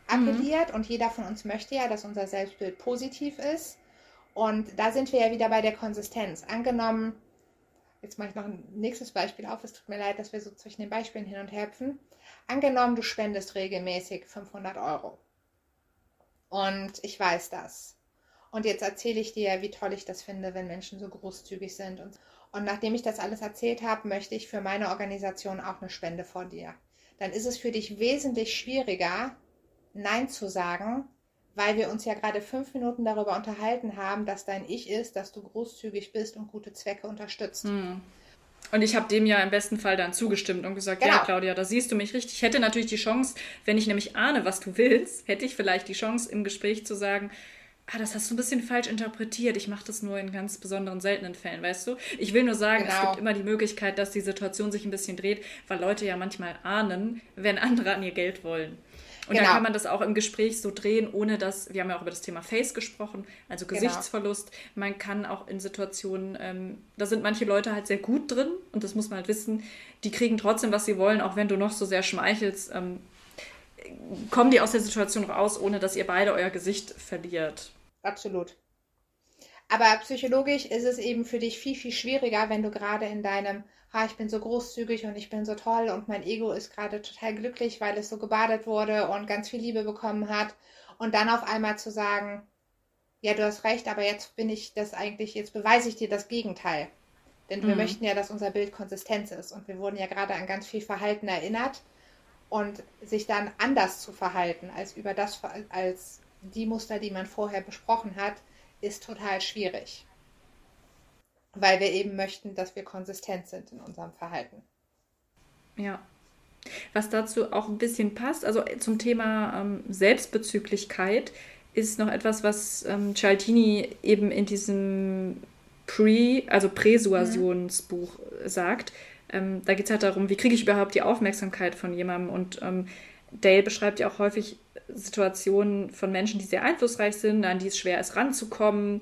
appelliert und jeder von uns möchte ja, dass unser Selbstbild positiv ist. Und da sind wir ja wieder bei der Konsistenz. Angenommen, jetzt mache ich noch ein nächstes Beispiel auf, es tut mir leid, dass wir so zwischen den Beispielen hin und her hüpfen. Angenommen, du spendest regelmäßig 500 Euro. Und ich weiß das. Und jetzt erzähle ich dir, wie toll ich das finde, wenn Menschen so großzügig sind. Und, und nachdem ich das alles erzählt habe, möchte ich für meine Organisation auch eine Spende vor dir. Dann ist es für dich wesentlich schwieriger, Nein zu sagen, weil wir uns ja gerade fünf Minuten darüber unterhalten haben, dass dein Ich ist, dass du großzügig bist und gute Zwecke unterstützt. Hm. Und ich habe dem ja im besten Fall dann zugestimmt und gesagt, ja, Genau. Claudia, da siehst du mich richtig. Ich hätte natürlich die Chance, wenn ich nämlich ahne, was du willst, hätte ich vielleicht die Chance im Gespräch zu sagen, ah, das hast du ein bisschen falsch interpretiert. Ich mache das nur in ganz besonderen, seltenen Fällen, weißt du? Ich will nur sagen, es Genau. gibt immer die Möglichkeit, dass die Situation sich ein bisschen dreht, weil Leute ja manchmal ahnen, wenn andere an ihr Geld wollen. Und Genau. dann kann man das auch im Gespräch so drehen, ohne dass, wir haben ja auch über das Thema Face gesprochen, also Genau. Gesichtsverlust. Man kann auch in Situationen, ähm, da sind manche Leute halt sehr gut drin und das muss man halt wissen, die kriegen trotzdem, was sie wollen, auch wenn du noch so sehr schmeichelst, ähm, kommen die aus der Situation raus, ohne dass ihr beide euer Gesicht verliert. Absolut. Aber psychologisch ist es eben für dich viel, viel schwieriger, wenn du gerade in deinem, ah, ich bin so großzügig und ich bin so toll und mein Ego ist gerade total glücklich, weil es so gebadet wurde und ganz viel Liebe bekommen hat. Und dann auf einmal zu sagen, ja, du hast recht, aber jetzt bin ich das eigentlich, jetzt beweise ich dir das Gegenteil. Denn wir Mhm. möchten ja, dass unser Bild konsistent ist. Und wir wurden ja gerade an ganz viel Verhalten erinnert. Und sich dann anders zu verhalten als über das, als die Muster, die man vorher besprochen hat, ist total schwierig. Weil wir eben möchten, dass wir konsistent sind in unserem Verhalten. Ja. Was dazu auch ein bisschen passt, also zum Thema ähm, Selbstbezüglichkeit, ist noch etwas, was ähm, Cialdini eben in diesem Pre, also Präsuasionsbuch sagt. Ähm, da geht es halt darum, wie kriege ich überhaupt die Aufmerksamkeit von jemandem. Und ähm, Dale beschreibt ja auch häufig Situationen von Menschen, die sehr einflussreich sind, an die es schwer ist ranzukommen.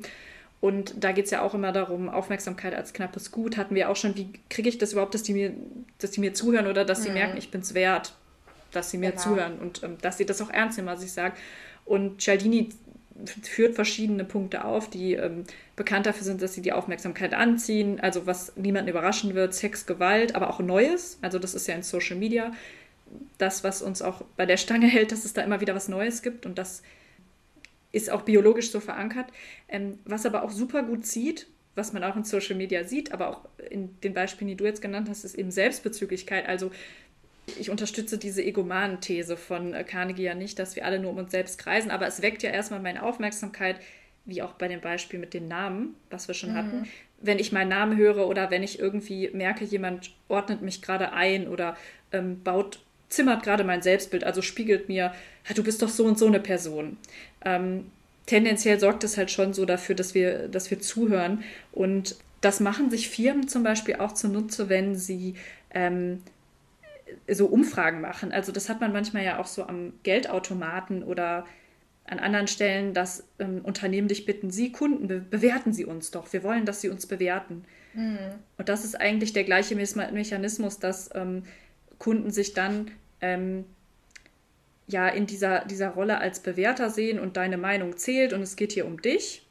Und da geht es ja auch immer darum, Aufmerksamkeit als knappes Gut. Hatten wir auch schon, wie kriege ich das überhaupt, dass die mir, dass die mir zuhören oder dass sie merken, ich bin es wert, dass sie mir Genau. zuhören und ähm, dass sie das auch ernst nehmen, was ich sage. Und Cialdini führt verschiedene Punkte auf, die ähm, bekannt dafür sind, dass sie die Aufmerksamkeit anziehen. Also was niemanden überraschen wird, Sex, Gewalt, aber auch Neues. Also das ist ja in Social Media das, was uns auch bei der Stange [laughs] hält, dass es da immer wieder was Neues gibt und das ist auch biologisch so verankert. Ähm, was aber auch super gut sieht, was man auch in Social Media sieht, aber auch in den Beispielen, die du jetzt genannt hast, ist eben Selbstbezüglichkeit. Also ich unterstütze diese Egomanen-These von äh, Carnegie ja nicht, dass wir alle nur um uns selbst kreisen, aber es weckt ja erstmal meine Aufmerksamkeit, wie auch bei dem Beispiel mit den Namen, was wir schon hatten. Wenn ich meinen Namen höre oder wenn ich irgendwie merke, jemand ordnet mich gerade ein oder ähm, baut, zimmert gerade mein Selbstbild, also spiegelt mir, "Ah, du bist doch so und so eine Person. Ähm, tendenziell sorgt es halt schon so dafür, dass wir, dass wir zuhören und das machen sich Firmen zum Beispiel auch zunutze, wenn sie ähm, so Umfragen machen. Also das hat man manchmal ja auch so am Geldautomaten oder an anderen Stellen, dass ähm, Unternehmen dich bitten, Sie Kunden, be bewerten Sie uns doch. Wir wollen, dass Sie uns bewerten. Mhm. Und das ist eigentlich der gleiche Mechanismus, dass ähm, Kunden sich dann ähm, ja in dieser, dieser Rolle als Bewerter sehen und deine Meinung zählt und es geht hier um dich.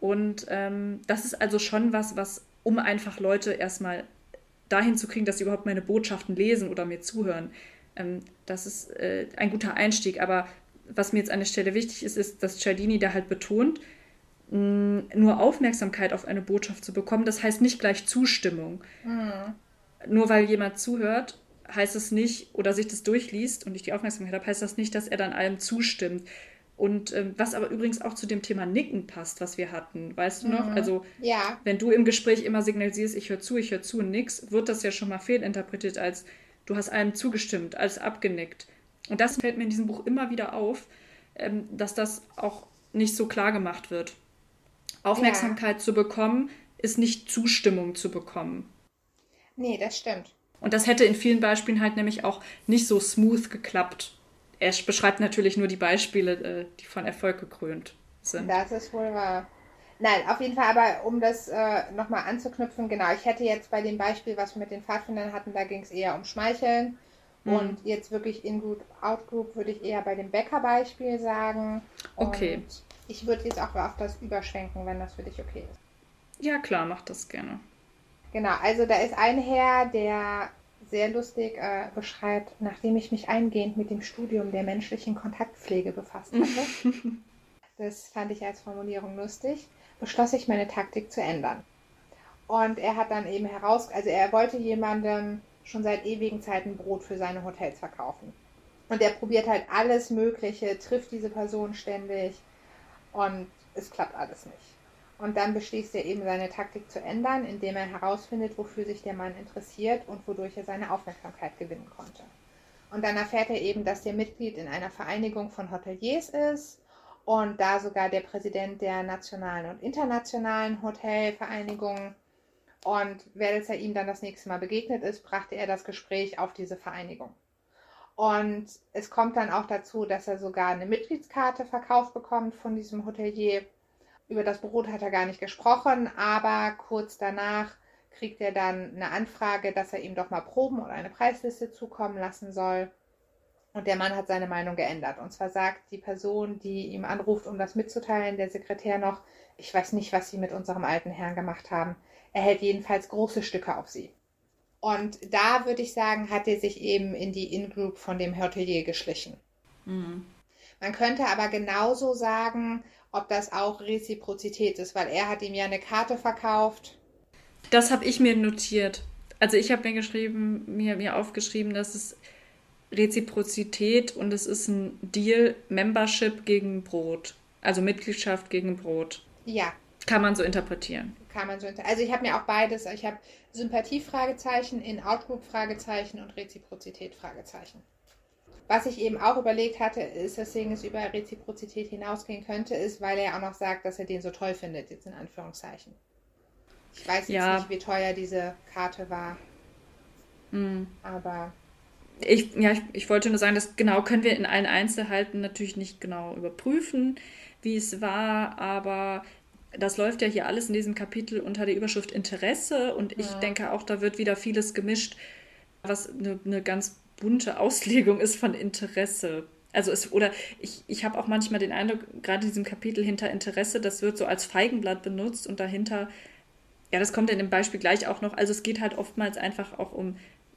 Und ähm, das ist also schon was, was, um einfach Leute erstmal dahin zu kriegen, dass sie überhaupt meine Botschaften lesen oder mir zuhören. Ähm, das ist äh, ein guter Einstieg. Aber was mir jetzt an der Stelle wichtig ist, ist, dass Cialdini da halt betont, mh, nur Aufmerksamkeit auf eine Botschaft zu bekommen, das heißt nicht gleich Zustimmung. Mhm. Nur weil jemand zuhört, heißt es nicht, oder sich das durchliest und ich die Aufmerksamkeit habe, heißt das nicht, dass er dann allem zustimmt. Und ähm, was aber übrigens auch zu dem Thema Nicken passt, was wir hatten, weißt du noch? Mhm. Also, ja. wenn du im Gespräch immer signalisierst, ich höre zu, ich höre zu und nix, wird das ja schon mal fehlinterpretiert als du hast allem zugestimmt, als abgenickt. Und das fällt mir in diesem Buch immer wieder auf, ähm, dass das auch nicht so klar gemacht wird. Aufmerksamkeit ja. zu bekommen, ist nicht Zustimmung zu bekommen. Nee, das stimmt. Und das hätte in vielen Beispielen halt nämlich auch nicht so smooth geklappt. Er beschreibt natürlich nur die Beispiele, äh, die von Erfolg gekrönt sind. Das ist wohl wahr. Nein, auf jeden Fall, aber um das äh, nochmal anzuknüpfen, genau, ich hätte jetzt bei dem Beispiel, was wir mit den Pfadfindern hatten, da ging es eher um Schmeicheln. Mhm. Und jetzt wirklich In-Group, Out-Group würde ich eher bei dem Bäcker-Beispiel sagen. Und okay. Ich würde jetzt auch auf das überschwenken, wenn das für dich okay ist. Ja, klar, mach das gerne. Genau, also da ist ein Herr, der sehr lustig äh, beschreibt, nachdem ich mich eingehend mit dem Studium der menschlichen Kontaktpflege befasst hatte. [laughs] das fand ich als Formulierung lustig, beschloss ich meine Taktik zu ändern. Und er hat dann eben heraus, also er wollte jemandem schon seit ewigen Zeiten Brot für seine Hotels verkaufen. Und er probiert halt alles Mögliche, trifft diese Person ständig und es klappt alles nicht. Und dann beschließt er eben seine Taktik zu ändern, indem er herausfindet, wofür sich der Mann interessiert und wodurch er seine Aufmerksamkeit gewinnen konnte. Und dann erfährt er eben, dass der Mitglied in einer Vereinigung von Hoteliers ist und da sogar der Präsident der nationalen und internationalen Hotelvereinigung. Und als er ihm dann das nächste Mal begegnet ist, brachte er das Gespräch auf diese Vereinigung. Und es kommt dann auch dazu, dass er sogar eine Mitgliedskarte verkauft bekommt von diesem Hotelier über das Brot hat er gar nicht gesprochen, aber kurz danach kriegt er dann eine Anfrage, dass er ihm doch mal Proben oder eine Preisliste zukommen lassen soll. Und der Mann hat seine Meinung geändert. Und zwar sagt die Person, die ihm anruft, um das mitzuteilen, der Sekretär noch, ich weiß nicht, was Sie mit unserem alten Herrn gemacht haben. Er hält jedenfalls große Stücke auf Sie. Und da würde ich sagen, hat er sich eben in die In-Group von dem Hotelier geschlichen. Mhm. Man könnte aber genauso sagen, ob das auch Reziprozität ist, weil er hat ihm ja eine Karte verkauft. Das habe ich mir notiert. Also ich habe mir geschrieben, mir, mir aufgeschrieben, dass es Reziprozität und es ist ein Deal Membership gegen Brot. Also Mitgliedschaft gegen Brot. Ja. Kann man so interpretieren. Kann man so Also ich habe mir auch beides, ich habe Sympathie-Fragezeichen, In-Outgroup-Fragezeichen und Reziprozität-Fragezeichen. Was ich eben auch überlegt hatte, ist, weswegen es über Reziprozität hinausgehen könnte, ist, weil er auch noch sagt, dass er den so toll findet, jetzt in Anführungszeichen. Ich weiß jetzt ja. nicht, wie teuer diese Karte war. Mhm. Aber. Ich, ja, ich, ich wollte nur sagen, das genau können wir in allen Einzelheiten natürlich nicht genau überprüfen, wie es war, aber das läuft ja hier alles in diesem Kapitel unter der Überschrift Interesse und ich ja. denke auch, da wird wieder vieles gemischt, was eine, eine ganz bunte Auslegung ist von Interesse. Also es, oder ich, ich habe auch manchmal den Eindruck, gerade in diesem Kapitel hinter Interesse, das wird so als Feigenblatt benutzt und dahinter, ja, das kommt in dem Beispiel gleich auch noch, also es geht halt oftmals einfach auch um,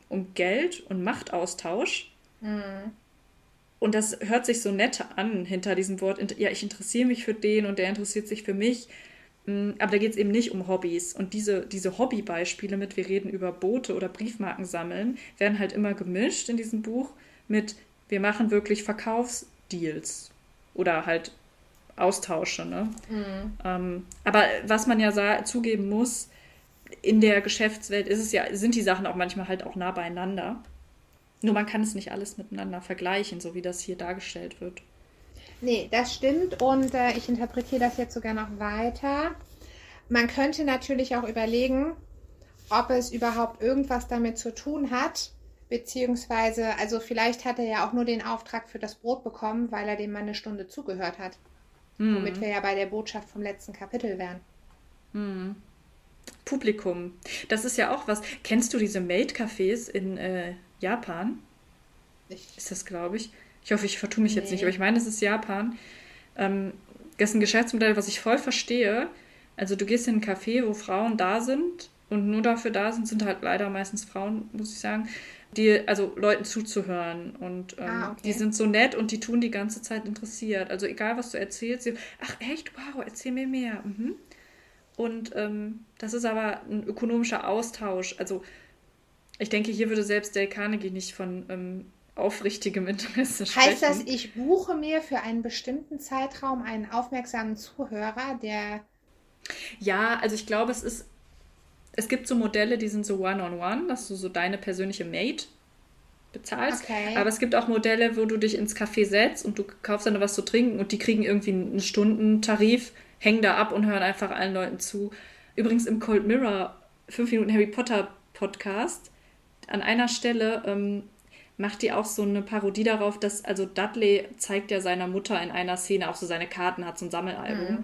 um Geld und Machtaustausch. Mhm. Und das hört sich so nett an hinter diesem Wort, ja, ich interessiere mich für den und der interessiert sich für mich. Mm, aber da geht es eben nicht um Hobbys. Und diese, diese Hobbybeispiele mit, wir reden über Boote oder Briefmarken sammeln, werden halt immer gemischt in diesem Buch mit, wir machen wirklich Verkaufsdeals oder halt Austausche. Ne? Mhm. Ähm, aber was man ja zugeben muss, in der Geschäftswelt ist es ja, sind die Sachen auch manchmal halt auch nah beieinander. Nur man kann es nicht alles miteinander vergleichen, so wie das hier dargestellt wird. Nee, das stimmt und äh, ich interpretiere das jetzt sogar noch weiter. Man könnte natürlich auch überlegen, ob es überhaupt irgendwas damit zu tun hat, beziehungsweise, also vielleicht hat er ja auch nur den Auftrag für das Brot bekommen, weil er dem mal eine Stunde zugehört hat. Mhm. Womit wir ja bei der Botschaft vom letzten Kapitel wären. Mhm. Publikum. Das ist ja auch was. Kennst du diese Maid-Cafés in äh, Japan? Ich, Ist das, glaube ich. Ich hoffe, ich vertue mich jetzt Nee. nicht, aber ich meine, es ist Japan. Ähm, das ist ein Geschäftsmodell, was ich voll verstehe. Also du gehst in ein Café, wo Frauen da sind und nur dafür da sind, sind halt leider meistens Frauen, muss ich sagen, die, also Leuten zuzuhören. Und ähm, Ah, okay. die sind so nett und die tun die ganze Zeit interessiert. Also egal, was du erzählst, sie, ach echt, wow, erzähl mir mehr. Mhm. Und ähm, das ist aber ein ökonomischer Austausch. Also ich denke, hier würde selbst Dale Carnegie nicht von ähm, aufrichtigem Interesse sprechen. heißt das, ich buche mir für einen bestimmten Zeitraum einen aufmerksamen Zuhörer, der. Ja, also ich glaube, es ist, es gibt so Modelle, die sind so one-on-one, dass du so deine persönliche Mate bezahlst. Okay. Aber es gibt auch Modelle, wo du dich ins Café setzt und du kaufst dann was zu trinken und die kriegen irgendwie einen Stundentarif, hängen da ab und hören einfach allen Leuten zu. Übrigens im Cold Mirror 5 Minuten Harry Potter Podcast, an einer Stelle ähm, macht die auch so eine Parodie darauf, dass, also Dudley zeigt ja seiner Mutter in einer Szene auch so seine Karten, hat so ein Sammelalbum.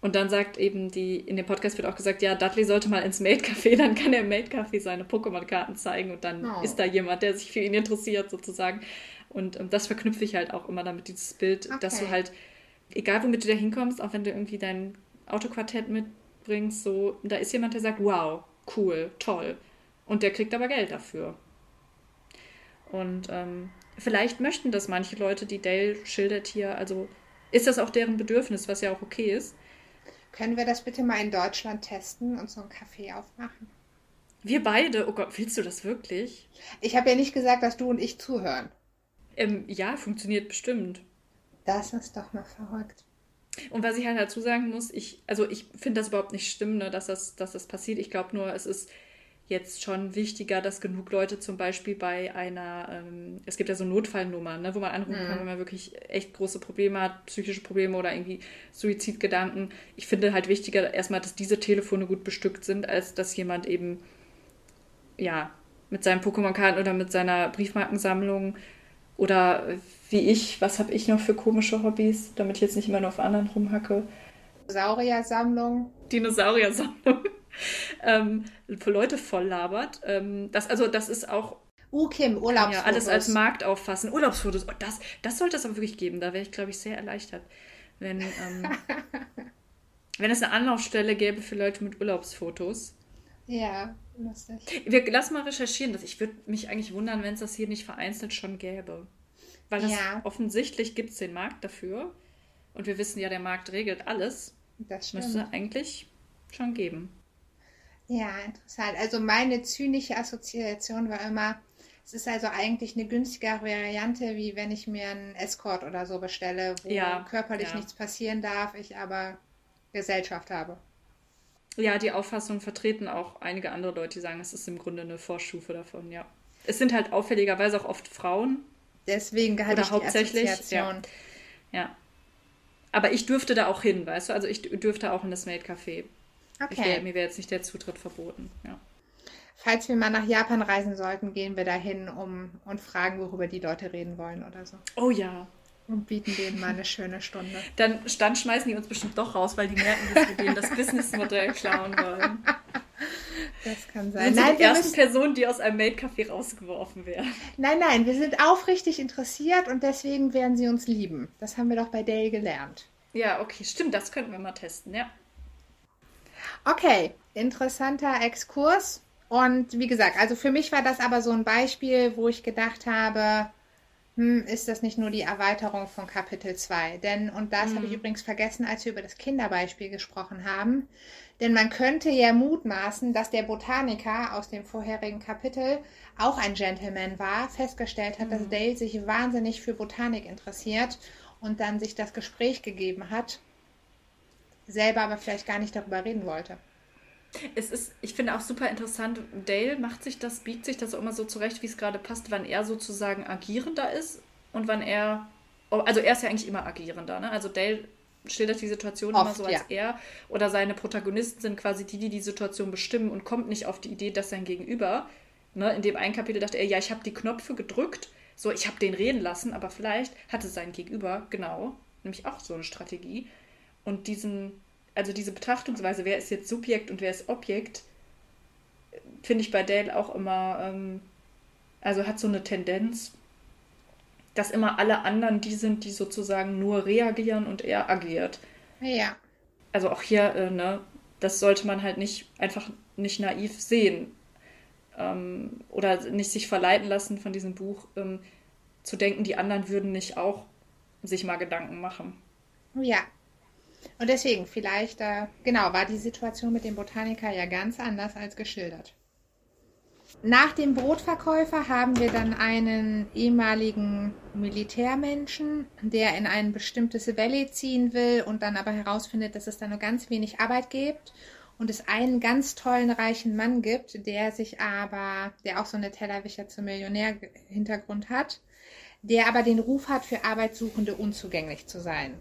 Und dann sagt eben die, in dem Podcast wird auch gesagt, ja, Dudley sollte mal ins Maid-Café, [laughs] dann kann er im Maid-Café seine Pokémon-Karten zeigen und dann Oh. ist da jemand, der sich für ihn interessiert, sozusagen. Und ähm, das verknüpfe ich halt auch immer damit, dieses Bild, dass Okay. du halt, egal womit du da hinkommst, auch wenn du irgendwie dein Autoquartett mitbringst, so, da ist jemand, der sagt, wow, cool, toll. Und der kriegt aber Geld dafür. Und ähm, vielleicht möchten das manche Leute, die Dale schildert hier, also ist das auch deren Bedürfnis, was ja auch okay ist. Können wir das bitte mal in Deutschland testen und so einen Kaffee aufmachen? Wir beide, oh Gott, willst du das wirklich? Ich habe ja nicht gesagt, dass du und ich zuhören. Ähm, ja, funktioniert bestimmt. Das ist doch mal verrückt. Und was ich halt dazu sagen muss, ich, also ich finde das überhaupt nicht schlimm, ne, dass, das, dass das passiert. Ich glaube nur, es ist jetzt schon wichtiger, dass genug Leute zum Beispiel bei einer, ähm, es gibt ja so Notfallnummern, ne, wo man anrufen kann, wenn man wirklich echt große Probleme hat, psychische Probleme oder irgendwie Suizidgedanken. Ich finde halt wichtiger erstmal, dass diese Telefone gut bestückt sind, als dass jemand eben, ja, mit seinen Pokémon-Karten oder mit seiner Briefmarkensammlung oder wie ich, was habe ich noch für komische Hobbys, damit ich jetzt nicht immer nur auf anderen rumhacke. Sauriersammlung. Dinosaurier-Sammlung [laughs] ähm, für Leute voll labert. Ähm, das, also das ist auch Uh, Kim, ja, Urlaubsfotos. alles als Markt auffassen. Urlaubsfotos, oh, das, das sollte es aber wirklich geben. Da wäre ich, glaube ich, sehr erleichtert, wenn, ähm, [laughs] wenn es eine Anlaufstelle gäbe für Leute mit Urlaubsfotos. Ja, lustig. Wir lassen mal recherchieren. Das, ich würde mich eigentlich wundern, wenn es das hier nicht vereinzelt schon gäbe. Weil das Ja. offensichtlich gibt es den Markt dafür. Und wir wissen ja, der Markt regelt alles. Das stimmt. Müsste eigentlich schon geben. Ja, interessant. Also meine zynische Assoziation war immer, es ist also eigentlich eine günstigere Variante, wie wenn ich mir einen Escort oder so bestelle, wo Ja, körperlich ja. nichts passieren darf, ich aber Gesellschaft habe. Ja, die Auffassung vertreten auch einige andere Leute, die sagen, es ist im Grunde eine Vorstufe davon, ja. Es sind halt auffälligerweise auch oft Frauen, Deswegen die hauptsächlich, Assoziation. ja. Aber ich dürfte da auch hin, weißt du? Also ich dürfte auch in das Maid-Café. Ich wär, Okay. mir wäre jetzt nicht der Zutritt verboten, ja. Falls wir mal nach Japan reisen sollten, gehen wir dahin um und fragen, worüber die Leute reden wollen oder so. Oh ja. Und bieten denen mal eine schöne Stunde. [laughs] Dann, dann schmeißen die uns bestimmt doch raus, weil die merken, dass wir denen das Businessmodell klauen wollen. Das kann Wir sein. sind Nein, die wir ersten müssen, Personen, die aus einem Maid-Café rausgeworfen werden. nein, nein, wir sind aufrichtig interessiert und deswegen werden sie uns lieben. Das haben wir doch bei Dale gelernt. Ja, okay, stimmt, das könnten wir mal testen, ja. Okay, interessanter Exkurs. Und wie gesagt, also für mich war das aber so ein Beispiel, wo ich gedacht habe, hm, ist das nicht nur die Erweiterung von Kapitel 2? Denn, und das habe ich übrigens vergessen, als wir über das Kinderbeispiel gesprochen haben, denn man könnte ja mutmaßen, dass der Botaniker aus dem vorherigen Kapitel auch ein Gentleman war, festgestellt hat, dass Dale sich wahnsinnig für Botanik interessiert und dann sich das Gespräch gegeben hat, selber aber vielleicht gar nicht darüber reden wollte. Es ist, ich finde auch super interessant, Dale macht sich das, biegt sich das auch immer so zurecht, wie es gerade passt, wann er sozusagen agierender ist und wann er, oh, also er ist ja eigentlich immer agierender, ne? Also Dale schildert die Situation Oft, immer so als ja. er oder seine Protagonisten sind quasi die, die die Situation bestimmen und kommt nicht auf die Idee, dass sein Gegenüber, ne, in dem einen Kapitel dachte er, ja, ich habe die Knöpfe gedrückt, so, ich habe den reden lassen, aber vielleicht hatte sein Gegenüber, genau, nämlich auch so eine Strategie und diesen, also diese Betrachtungsweise, wer ist jetzt Subjekt und wer ist Objekt, finde ich bei Dale auch immer, ähm, also hat so eine Tendenz, dass immer alle anderen die sind, die sozusagen nur reagieren und er agiert. Ja. Also auch hier, äh, ne, das sollte man halt nicht einfach nicht naiv sehen. Ähm, oder nicht sich verleiten lassen von diesem Buch, ähm, zu denken, die anderen würden nicht auch sich mal Gedanken machen. Ja. Und deswegen, vielleicht, äh, genau, war die Situation mit dem Botaniker ja ganz anders als geschildert. Nach dem Brotverkäufer haben wir dann einen ehemaligen Militärmenschen, der in ein bestimmtes Valley ziehen will und dann aber herausfindet, dass es da nur ganz wenig Arbeit gibt und es einen ganz tollen reichen Mann gibt, der sich aber, der auch so eine Tellerwäscher zum Millionär-Hintergrund hat, der aber den Ruf hat, für Arbeitssuchende unzugänglich zu sein.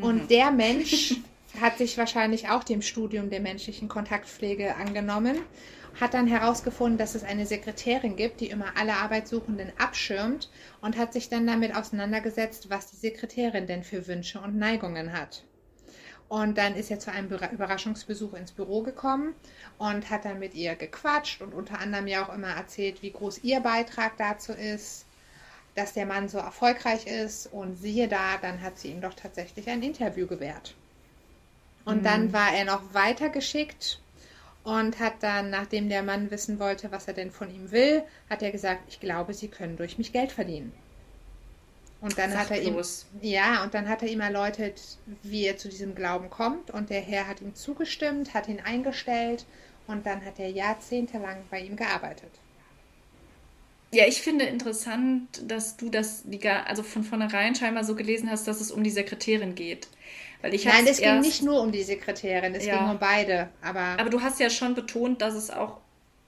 Und der Mensch [laughs] hat sich wahrscheinlich auch dem Studium der menschlichen Kontaktpflege angenommen, hat dann herausgefunden, dass es eine Sekretärin gibt, die immer alle Arbeitssuchenden abschirmt und hat sich dann damit auseinandergesetzt, was die Sekretärin denn für Wünsche und Neigungen hat. Und dann ist er zu einem Überraschungsbesuch ins Büro gekommen und hat dann mit ihr gequatscht und unter anderem ja auch immer erzählt, wie groß ihr Beitrag dazu ist, dass der Mann so erfolgreich ist. Und siehe da, dann hat sie ihm doch tatsächlich ein Interview gewährt. Und dann war er noch weitergeschickt und hat dann, nachdem der Mann wissen wollte, was er denn von ihm will, hat er gesagt, ich glaube, Sie können durch mich Geld verdienen. Und dann hat er ihm, ja, und dann hat er ihm erläutert, wie er zu diesem Glauben kommt. Und der Herr hat ihm zugestimmt, hat ihn eingestellt und dann hat er jahrzehntelang bei ihm gearbeitet. Ja, ich finde interessant, dass du das die, also von vornherein scheinbar so gelesen hast, dass es um die Sekretärin geht. Weil ich Nein, es ging nicht nur um die Sekretärin, es Ja. ging um beide. Aber, Aber du hast ja schon betont, dass es auch.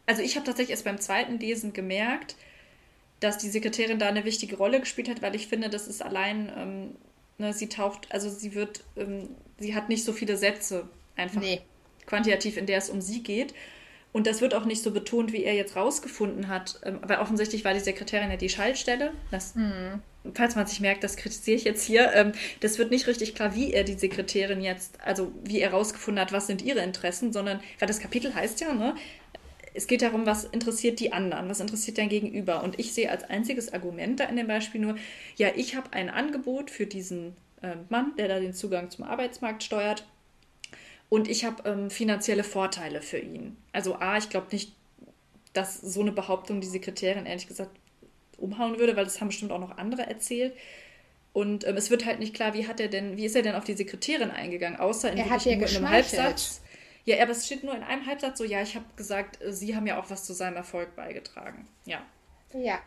Also ich habe tatsächlich erst beim zweiten Lesen gemerkt, dass die Sekretärin da eine wichtige Rolle gespielt hat, weil ich finde, das ist allein, ähm, ne, sie taucht, also sie wird, ähm, sie hat nicht so viele Sätze einfach nee. quantitativ, in der es um sie geht. Und das wird auch nicht so betont, wie er jetzt rausgefunden hat. Ähm, weil offensichtlich war die Sekretärin ja die Schaltstelle. Das, Falls man sich merkt, das kritisiere ich jetzt hier. Ähm, das wird nicht richtig klar, wie er die Sekretärin jetzt, also wie er rausgefunden hat, was sind ihre Interessen, sondern, weil das Kapitel heißt ja, ne? Es geht darum, was interessiert die anderen, was interessiert dein Gegenüber. Und ich sehe als einziges Argument da in dem Beispiel nur, ja, ich habe ein Angebot für diesen ähm, Mann, der da den Zugang zum Arbeitsmarkt steuert. Und ich habe ähm, finanzielle Vorteile für ihn. Also A, ich glaube nicht, dass so eine Behauptung die Sekretärin ehrlich gesagt umhauen würde, weil das haben bestimmt auch noch andere erzählt. Und ähm, es wird halt nicht klar, wie hat er denn, wie ist er denn auf die Sekretärin eingegangen, außer in, Er hat nur in einem. Halbsatz. Ja, aber es steht nur in einem Halbsatz so, ja, ich habe gesagt, äh, Sie haben ja auch was zu seinem Erfolg beigetragen. Ja. Ja.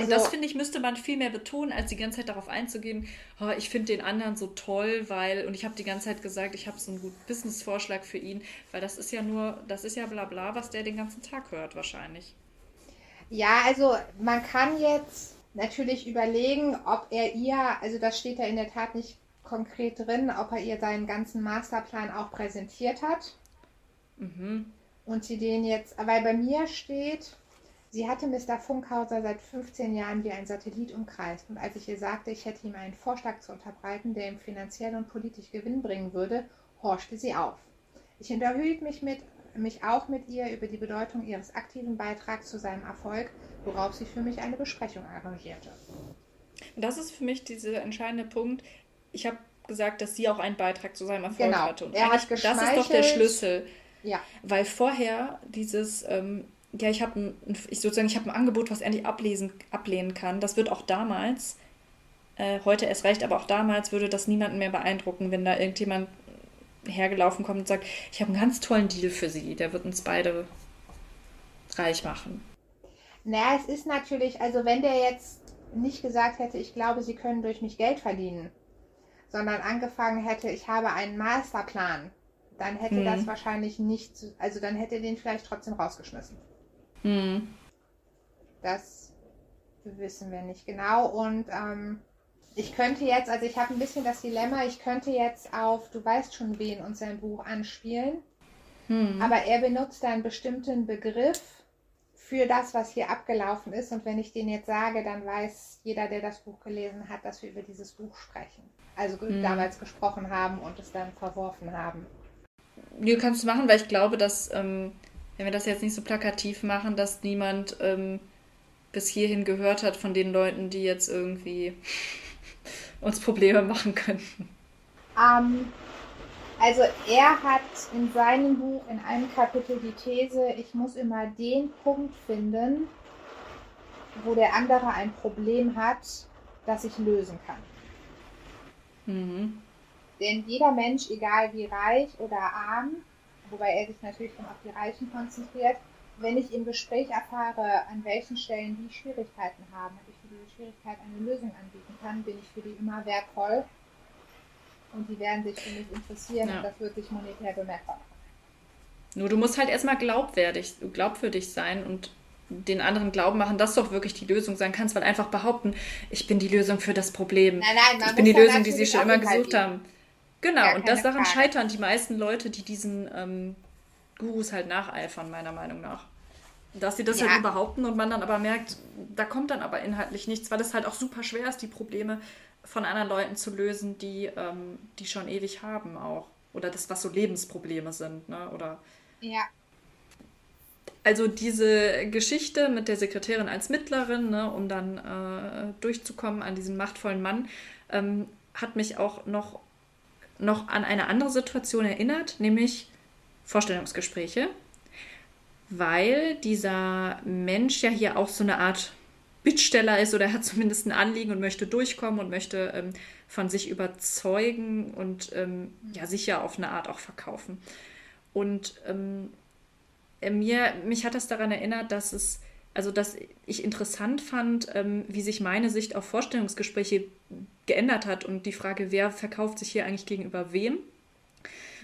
Und Also, das finde ich, müsste man viel mehr betonen, als die ganze Zeit darauf einzugehen, oh, ich finde den anderen so toll, weil, und ich habe die ganze Zeit gesagt, ich habe so einen guten Business-Vorschlag für ihn, weil das ist ja nur, das ist ja bla bla, was der den ganzen Tag hört wahrscheinlich. ja, also man kann jetzt natürlich überlegen, ob er ihr, also das steht ja in der Tat nicht konkret drin, ob er ihr seinen ganzen Masterplan auch präsentiert hat. Und sie den jetzt, weil bei mir steht, sie hatte Mr. Funkhauser seit 15 Jahren wie ein Satellit umkreist. Und als ich ihr sagte, ich hätte ihm einen Vorschlag zu unterbreiten, der ihm finanziell und politisch Gewinn bringen würde, horchte sie auf. Ich unterhielt mich, mit, mich auch mit ihr über die Bedeutung ihres aktiven Beitrags zu seinem Erfolg, worauf sie für mich eine Besprechung arrangierte. Und das ist für mich dieser entscheidende Punkt. Ich habe gesagt, dass sie auch einen Beitrag zu seinem Erfolg Genau. hatte. Und Er hat das ist doch der. Schlüssel. Ja, Weil vorher dieses, ähm, ja, ich habe ein, ich sozusagen, ich habe ein Angebot, was er nicht ablesen, ablehnen kann. Das wird auch damals, äh, heute erst recht, aber auch damals würde das niemanden mehr beeindrucken, wenn da irgendjemand hergelaufen kommt und sagt, ich habe einen ganz tollen Deal für Sie, der wird uns beide reich machen. Naja, es ist natürlich, also wenn der jetzt nicht gesagt hätte, ich glaube, Sie können durch mich Geld verdienen, sondern angefangen hätte, ich habe einen Masterplan, dann hätte Mhm. das wahrscheinlich nicht, also dann hätte er den vielleicht trotzdem rausgeschmissen. Hm. Das wissen wir nicht genau. Und ähm, ich könnte jetzt, also ich habe ein bisschen das Dilemma, ich könnte jetzt auf Du weißt schon wen und sein Buch anspielen, hm. aber er benutzt einen bestimmten Begriff für das, was hier abgelaufen ist. Und wenn ich den jetzt sage, dann weiß jeder, der das Buch gelesen hat, dass wir über dieses Buch sprechen. Also hm. damals gesprochen haben und es dann verworfen haben. Du kannst du machen, weil ich glaube, dass, ähm, wenn wir das jetzt nicht so plakativ machen, dass niemand ähm, bis hierhin gehört hat von den Leuten, die jetzt irgendwie [laughs] uns Probleme machen könnten. Ähm, also er hat in seinem Buch in einem Kapitel die These, ich muss immer den Punkt finden, wo der andere ein Problem hat, das ich lösen kann. Mhm. Denn jeder Mensch, egal wie reich oder arm, wobei er sich natürlich dann auf die Reichen konzentriert, wenn ich im Gespräch erfahre, an welchen Stellen die Schwierigkeiten haben und ich für diese Schwierigkeit eine Lösung anbieten kann, bin ich für die immer wertvoll und die werden sich für mich interessieren ja. und das wird sich monetär bemerkbar machen. Nur du musst halt erstmal glaubwürdig, glaubwürdig sein und den anderen glauben machen, dass doch wirklich die Lösung sein kannst, weil einfach behaupten, ich bin die Lösung für das Problem. Nein, nein, ich bin die Lösung, die sie schon immer gesucht haben. Genau, und das daran Frage. scheitern die meisten Leute, die diesen ähm, Gurus halt nacheifern, meiner Meinung nach. Dass sie das ja. halt behaupten und man dann aber merkt, da kommt dann aber inhaltlich nichts, weil es halt auch super schwer ist, die Probleme von anderen Leuten zu lösen, die, ähm, die schon ewig haben auch. Oder das, was so Lebensprobleme sind, ne? Oder. Ja. Also diese Geschichte mit der Sekretärin als Mittlerin, ne, um dann äh, durchzukommen an diesen machtvollen Mann, ähm, hat mich auch noch, noch an eine andere Situation erinnert, nämlich Vorstellungsgespräche, weil dieser Mensch ja hier auch so eine Art Bittsteller ist oder hat zumindest ein Anliegen und möchte durchkommen und möchte ähm, von sich überzeugen und ähm, ja sicher auf eine Art auch verkaufen. Und ähm, äh, mir, mich hat das daran erinnert, dass es, also dass ich interessant fand, ähm, wie sich meine Sicht auf Vorstellungsgespräche geändert hat und die Frage, wer verkauft sich hier eigentlich gegenüber wem.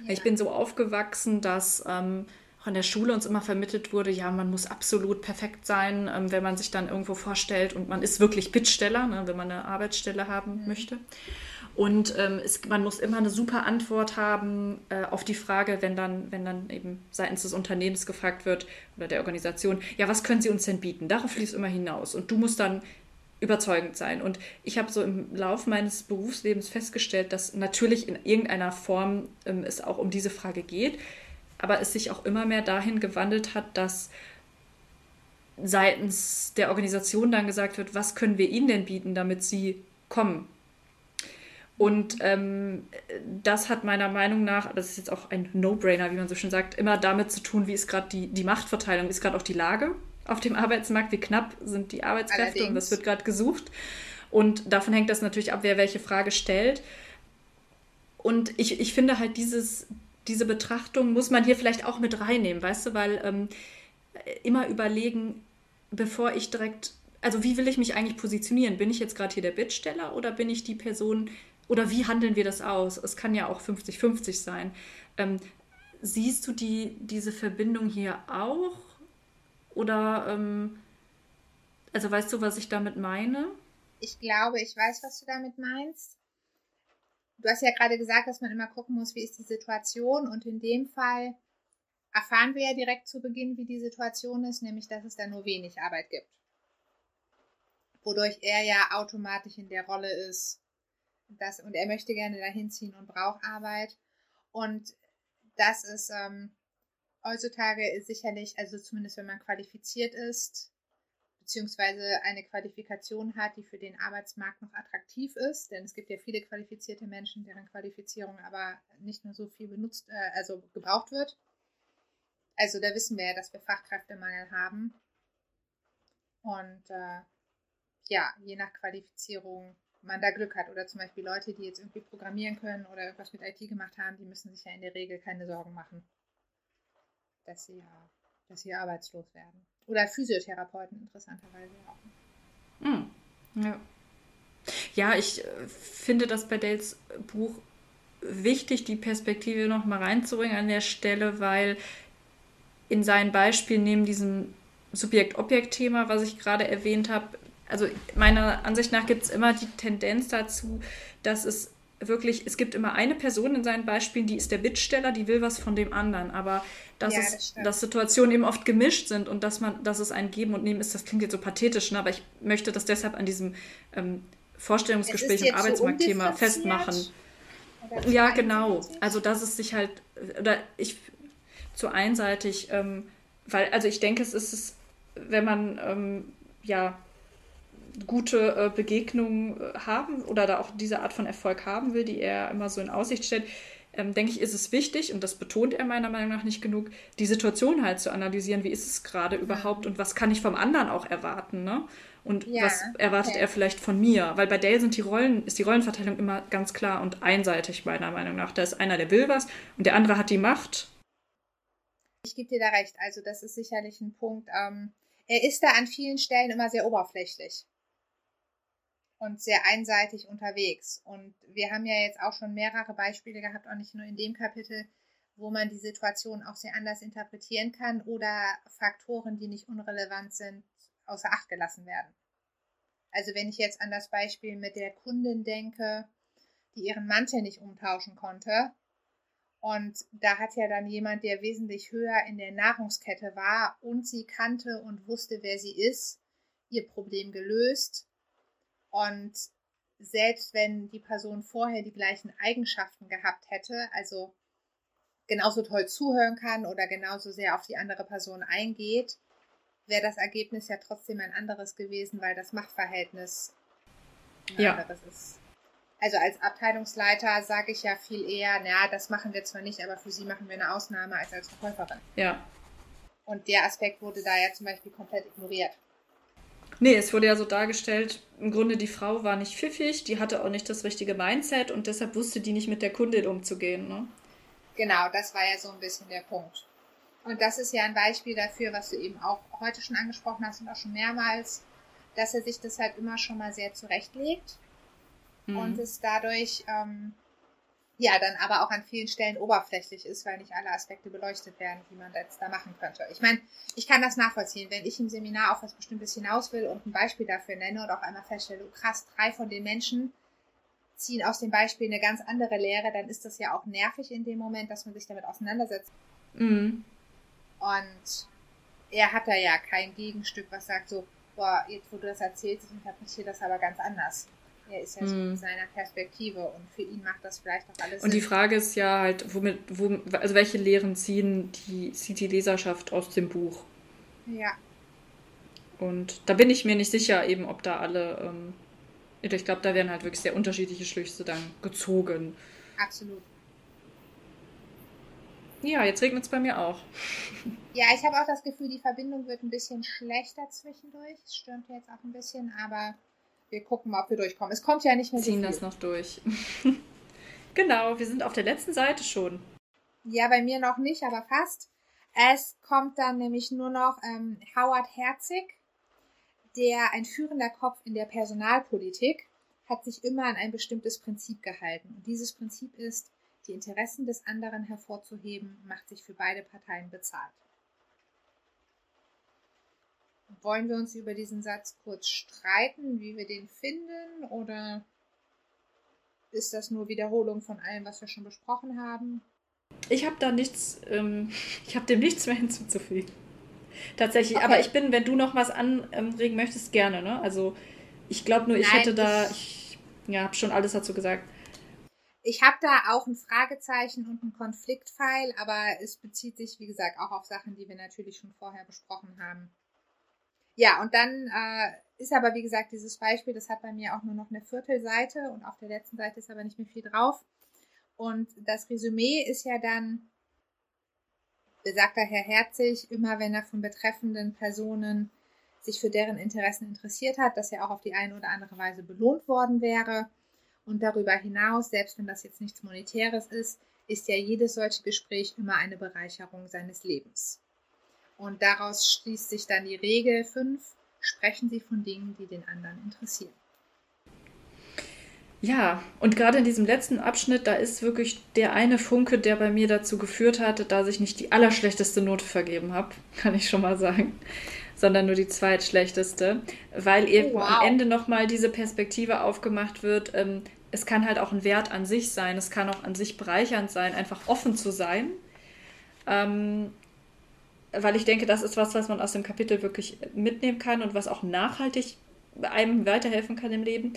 Ja. Ich bin so aufgewachsen, dass ähm, auch in der Schule uns immer vermittelt wurde, ja, man muss absolut perfekt sein, ähm, wenn man sich dann irgendwo vorstellt und man ist wirklich Bittsteller, ne, wenn man eine Arbeitsstelle haben mhm. möchte. Und ähm, es, man muss immer eine super Antwort haben äh, auf die Frage, wenn dann, wenn dann eben seitens des Unternehmens gefragt wird oder der Organisation, ja, was können Sie uns denn bieten? Darauf fließt immer hinaus. Und du musst dann überzeugend sein. Und ich habe so im Laufe meines Berufslebens festgestellt, dass natürlich in irgendeiner Form ähm, es auch um diese Frage geht, aber es sich auch immer mehr dahin gewandelt hat, dass seitens der Organisation dann gesagt wird, was können wir ihnen denn bieten, damit sie kommen. Und ähm, das hat meiner Meinung nach, das ist jetzt auch ein No-Brainer, wie man so schön sagt, immer damit zu tun, wie ist gerade die, die Machtverteilung, ist gerade auch die Lage auf dem [laughs] Arbeitsmarkt, wie knapp sind die Arbeitskräfte Allerdings. und was wird gerade gesucht. Und davon hängt das natürlich ab, wer welche Frage stellt. Und ich, ich finde halt dieses, diese Betrachtung muss man hier vielleicht auch mit reinnehmen, weißt du, weil ähm, immer überlegen, bevor ich direkt, also wie will ich mich eigentlich positionieren? Bin ich jetzt gerade hier der Bittsteller oder bin ich die Person, oder wie handeln wir das aus? Es kann ja auch 50-50 sein. Ähm, siehst du die, diese Verbindung hier auch? Oder, ähm, also weißt du, was ich damit meine? Ich glaube, ich weiß, was du damit meinst. Du hast ja gerade gesagt, dass man immer gucken muss, wie ist die Situation. Und in dem Fall erfahren wir ja direkt zu Beginn, wie die Situation ist, nämlich dass es da nur wenig Arbeit gibt. Wodurch er ja automatisch in der Rolle ist, dass, und er möchte gerne dahin ziehen und braucht Arbeit. Und das ist ähm, heutzutage sicherlich, also zumindest wenn man qualifiziert ist, beziehungsweise eine Qualifikation hat, die für den Arbeitsmarkt noch attraktiv ist, denn es gibt ja viele qualifizierte Menschen, deren Qualifizierung aber nicht nur so viel benutzt, äh, also gebraucht wird. Also da wissen wir ja, dass wir Fachkräftemangel haben. Und äh, ja, je nach Qualifizierung man da Glück hat. Oder zum Beispiel Leute, die jetzt irgendwie programmieren können oder irgendwas mit IT gemacht haben, die müssen sich ja in der Regel keine Sorgen machen dass sie ja, dass sie arbeitslos werden. Oder Physiotherapeuten interessanterweise auch. Hm. Ja. ja, ich äh, finde das bei Dales Buch wichtig, die Perspektive noch mal reinzubringen an der Stelle, weil in seinen Beispielen neben diesem Subjekt-Objekt-Thema, was ich gerade erwähnt habe, also meiner Ansicht nach gibt es immer die Tendenz dazu, dass es wirklich, es gibt immer eine Person in seinen Beispielen, die ist der Bittsteller, die will was von dem anderen, aber dass, Ja, es, das dass Situationen eben oft gemischt sind und dass man, dass es ein Geben und Nehmen ist, das klingt jetzt so pathetisch, ne? aber ich möchte das deshalb an diesem ähm, Vorstellungsgespräch und so Arbeitsmarktthema undifferenziert festmachen. Ja, genau. Also dass es sich halt, oder ich zu einseitig, ähm, weil, also ich denke, es ist es, wenn man ähm, ja gute äh, Begegnungen äh, haben oder da auch diese Art von Erfolg haben will, die er immer so in Aussicht stellt, ähm, denke ich, ist es wichtig, und das betont er meiner Meinung nach nicht genug, die Situation halt zu analysieren, wie ist es gerade überhaupt und was kann ich vom anderen auch erwarten, ne? Und Ja, was erwartet okay. er vielleicht von mir? Weil bei Dale sind die Rollen, ist die Rollenverteilung immer ganz klar und einseitig, meiner Meinung nach. Da ist einer, der will was und der andere hat die Macht. Ich gebe dir da recht. Also das ist sicherlich ein Punkt. Ähm, er ist da an vielen Stellen immer sehr oberflächlich und sehr einseitig unterwegs. Und wir haben ja jetzt auch schon mehrere Beispiele gehabt, auch nicht nur in dem Kapitel, wo man die Situation auch sehr anders interpretieren kann oder Faktoren, die nicht unrelevant sind, außer Acht gelassen werden. Also wenn ich jetzt an das Beispiel mit der Kundin denke, die ihren Mantel nicht umtauschen konnte, und da hat ja dann jemand, der wesentlich höher in der Nahrungskette war und sie kannte und wusste, wer sie ist, ihr Problem gelöst. Und selbst wenn die Person vorher die gleichen Eigenschaften gehabt hätte, also genauso toll zuhören kann oder genauso sehr auf die andere Person eingeht, wäre das Ergebnis ja trotzdem ein anderes gewesen, weil das Machtverhältnis ein Ja. anderes ist. Also als Abteilungsleiter sage ich ja viel eher, naja, das machen wir zwar nicht, aber für sie machen wir eine Ausnahme als als Verkäuferin. Ja. Und der Aspekt wurde da ja zum Beispiel komplett ignoriert. Nee, es wurde ja so dargestellt, im Grunde die Frau war nicht pfiffig, die hatte auch nicht das richtige Mindset und deshalb wusste die nicht mit der Kundin umzugehen. Ne? Genau, das war ja so ein bisschen der Punkt. Und das ist ja ein Beispiel dafür, was du eben auch heute schon angesprochen hast und auch schon mehrmals, dass er sich das halt immer schon mal sehr zurechtlegt Mhm. und es dadurch ähm, ja dann aber auch an vielen Stellen oberflächlich ist, weil nicht alle Aspekte beleuchtet werden, die man jetzt da machen könnte. Ich meine, ich kann das nachvollziehen, wenn ich im Seminar auf was Bestimmtes hinaus will und ein Beispiel dafür nenne und auf einmal feststelle, oh krass, drei von den Menschen ziehen aus dem Beispiel eine ganz andere Lehre, dann ist das ja auch nervig in dem Moment, dass man sich damit auseinandersetzt. Mhm. Und er hat da ja kein Gegenstück, was sagt so, boah, jetzt wo du das erzählst, ich interpretiere das aber ganz anders. Er ist ja so Mhm. in seiner Perspektive und für ihn macht das vielleicht auch alles Und die Sinn. Frage ist ja halt, womit, wo, also welche Lehren ziehen die, zieht die Leserschaft aus dem Buch? Ja, Und da bin ich mir nicht sicher, eben, ob da alle, ähm, ich glaube, da werden halt wirklich sehr unterschiedliche Schlüsse dann gezogen. absolut. Ja, jetzt regnet es bei mir auch. [laughs] Ja, ich habe auch das Gefühl, die Verbindung wird ein bisschen schlechter zwischendurch. Es stürmt jetzt auch ein bisschen, aber wir gucken mal, ob wir durchkommen. Es kommt ja nicht mehr so Ziehen viel. das noch durch. [laughs] genau, wir sind auf der letzten Seite schon. Ja, bei mir noch nicht, aber fast. Es kommt dann nämlich nur noch ähm, Howard Herzig, der ein führender Kopf in der Personalpolitik, hat sich immer an ein bestimmtes Prinzip gehalten. Und dieses Prinzip ist, die Interessen des anderen hervorzuheben, macht sich für beide Parteien bezahlt. Wollen wir uns über diesen Satz kurz streiten, wie wir den finden, oder ist das nur Wiederholung von allem, was wir schon besprochen haben? Ich habe da nichts, ähm, [laughs] ich habe dem nichts mehr [laughs] hinzuzufügen. Tatsächlich, Okay. aber ich bin, wenn du noch was anregen möchtest, gerne, ne? Also ich glaube nur, ich Nein, hätte da, ich- ich, ja, habe schon alles dazu gesagt. Ich habe da auch ein Fragezeichen und einen Konfliktpfeil, aber es bezieht sich, wie gesagt, auch auf Sachen, die wir natürlich schon vorher besprochen haben. Ja, und dann äh, ist aber, wie gesagt, dieses Beispiel, das hat bei mir auch nur noch eine Viertelseite und auf der letzten Seite ist aber nicht mehr viel drauf. Und das Resümee ist ja dann, besagter Herr Herzig, immer wenn er von betreffenden Personen sich für deren Interessen interessiert hat, dass er auch auf die eine oder andere Weise belohnt worden wäre. Und darüber hinaus, selbst wenn das jetzt nichts Monetäres ist, ist ja jedes solche Gespräch immer eine Bereicherung seines Lebens. Und daraus schließt sich dann die Regel 5, sprechen Sie von Dingen, die den anderen interessieren. Ja, und gerade in diesem letzten Abschnitt, da ist wirklich der eine Funke, der bei mir dazu geführt hatte, dass ich nicht die allerschlechteste Note vergeben habe, [laughs] kann ich schon mal sagen. sondern nur die zweitschlechteste, weil eben Oh, wow. am Ende nochmal diese Perspektive aufgemacht wird. Ähm, es kann halt auch ein Wert an sich sein, es kann auch an sich bereichernd sein, einfach offen zu sein. Ähm, weil ich denke, das ist was, was man aus dem Kapitel wirklich mitnehmen kann und was auch nachhaltig einem weiterhelfen kann im Leben.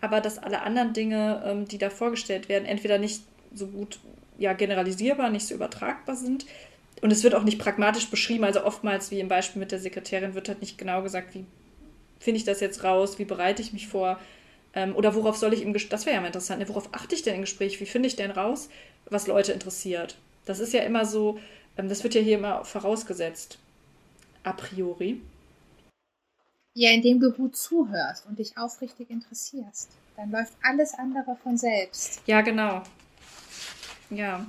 Aber dass alle anderen Dinge, ähm, die da vorgestellt werden, entweder nicht so gut ja, generalisierbar, nicht so übertragbar sind. Und es wird auch nicht pragmatisch beschrieben. Also oftmals, wie im Beispiel mit der Sekretärin, wird halt nicht genau gesagt, wie finde ich das jetzt raus, wie bereite ich mich vor. Ähm, oder worauf soll ich im Gespräch, das wäre ja mal interessant, ne? worauf achte ich denn im Gespräch, wie finde ich denn raus, was Leute interessiert. Das ist ja immer so, das wird ja hier immer vorausgesetzt, a priori. Ja, indem du gut zuhörst und dich aufrichtig interessierst. Dann läuft alles andere von selbst. Ja, genau. Ja.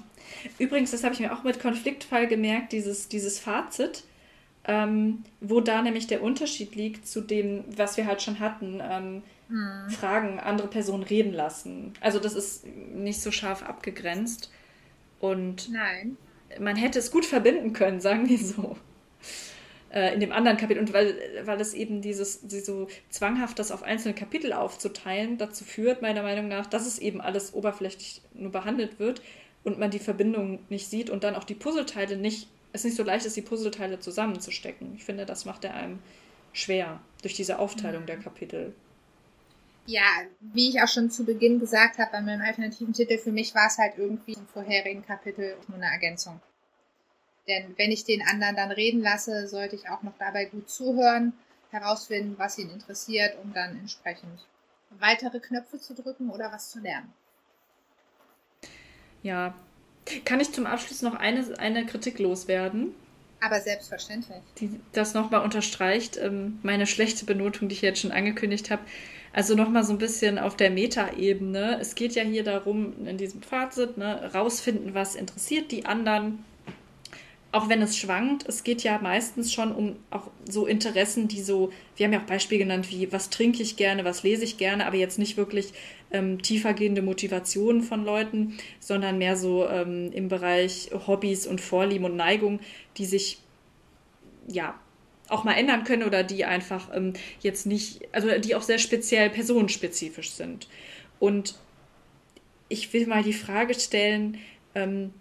Übrigens, das habe ich mir auch mit Konfliktfall gemerkt, dieses, dieses Fazit, ähm, wo da nämlich der Unterschied liegt zu dem, was wir halt schon hatten. Ähm, Fragen, andere Personen reden lassen. Also das ist nicht so scharf abgegrenzt. Und Nein. Man hätte es gut verbinden können, sagen wir so. Äh, in dem anderen Kapitel. Und weil, weil es eben dieses, so zwanghaft das auf einzelne Kapitel aufzuteilen, dazu führt, meiner Meinung nach, dass es eben alles oberflächlich nur behandelt wird und man die Verbindung nicht sieht und dann auch die Puzzleteile nicht, es nicht so leicht ist, die Puzzleteile zusammenzustecken. Ich finde, das macht er einem schwer durch diese Aufteilung der Kapitel. Ja, wie ich auch schon zu Beginn gesagt habe bei meinem alternativen Titel, für mich war es halt irgendwie im vorherigen Kapitel nur eine Ergänzung. Denn wenn ich den anderen dann reden lasse, sollte ich auch noch dabei gut zuhören, herausfinden, was ihn interessiert, um dann entsprechend weitere Knöpfe zu drücken oder was zu lernen. Ja. Kann ich zum Abschluss noch eine, eine Kritik loswerden? Aber selbstverständlich. die das nochmal unterstreicht, ähm, meine schlechte Benotung, die ich jetzt schon angekündigt habe. Also nochmal so ein bisschen auf der Metaebene. Es geht ja hier darum, in diesem Fazit, ne, rausfinden, was interessiert die anderen. Auch wenn es schwankt, es geht ja meistens schon um auch so Interessen, die so, wir haben ja auch Beispiele genannt, wie was trinke ich gerne, was lese ich gerne, aber jetzt nicht wirklich ähm, tiefergehende Motivationen von Leuten, sondern mehr so ähm, im Bereich Hobbys und Vorlieben und Neigung, die sich ja auch mal ändern können oder die einfach ähm, jetzt nicht, also die auch sehr speziell personenspezifisch sind. Und ich will mal die Frage stellen, ähm,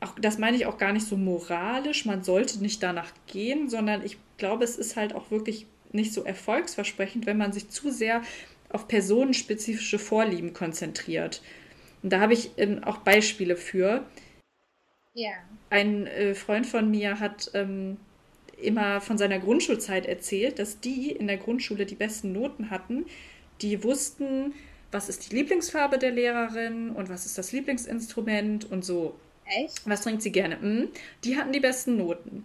auch, das meine ich auch gar nicht so moralisch, man sollte nicht danach gehen, sondern ich glaube, es ist halt auch wirklich nicht so erfolgsversprechend, wenn man sich zu sehr auf personenspezifische Vorlieben konzentriert. Und da habe ich ähm, auch Beispiele für. Ja. Ein äh, Freund von mir hat ähm, immer von seiner Grundschulzeit erzählt, dass die in der Grundschule die besten Noten hatten, die wussten, was ist die Lieblingsfarbe der Lehrerin und was ist das Lieblingsinstrument und so. Echt? Was trinkt sie gerne? Hm, die hatten die besten Noten.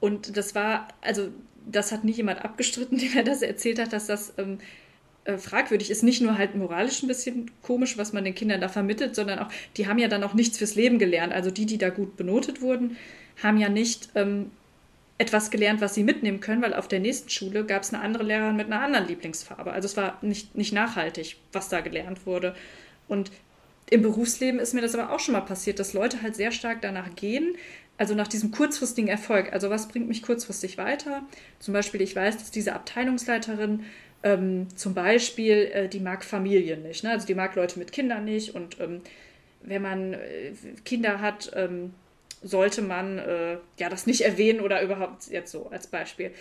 Und das war, also das hat nicht jemand abgestritten, [laughs] der mir das erzählt hat, dass das ähm, äh, fragwürdig ist. Nicht nur halt moralisch ein bisschen komisch, was man den Kindern da vermittelt, sondern auch, die haben ja dann auch nichts fürs Leben gelernt. Also die, die da gut benotet wurden, haben ja nicht ähm, etwas gelernt, was sie mitnehmen können, weil auf der nächsten Schule gab es eine andere Lehrerin mit einer anderen Lieblingsfarbe. Also es war nicht, nicht nachhaltig, was da gelernt wurde. Und im Berufsleben ist mir das aber auch schon mal passiert, dass Leute halt sehr stark danach gehen, also nach diesem kurzfristigen Erfolg. Also was bringt mich kurzfristig weiter? Zum Beispiel, ich weiß, dass diese Abteilungsleiterin ähm, zum Beispiel, äh, die mag Familien nicht. Ne? Also die mag Leute mit Kindern nicht. Und ähm, wenn man äh, Kinder hat, ähm, sollte man äh, ja das nicht erwähnen oder überhaupt jetzt so als Beispiel.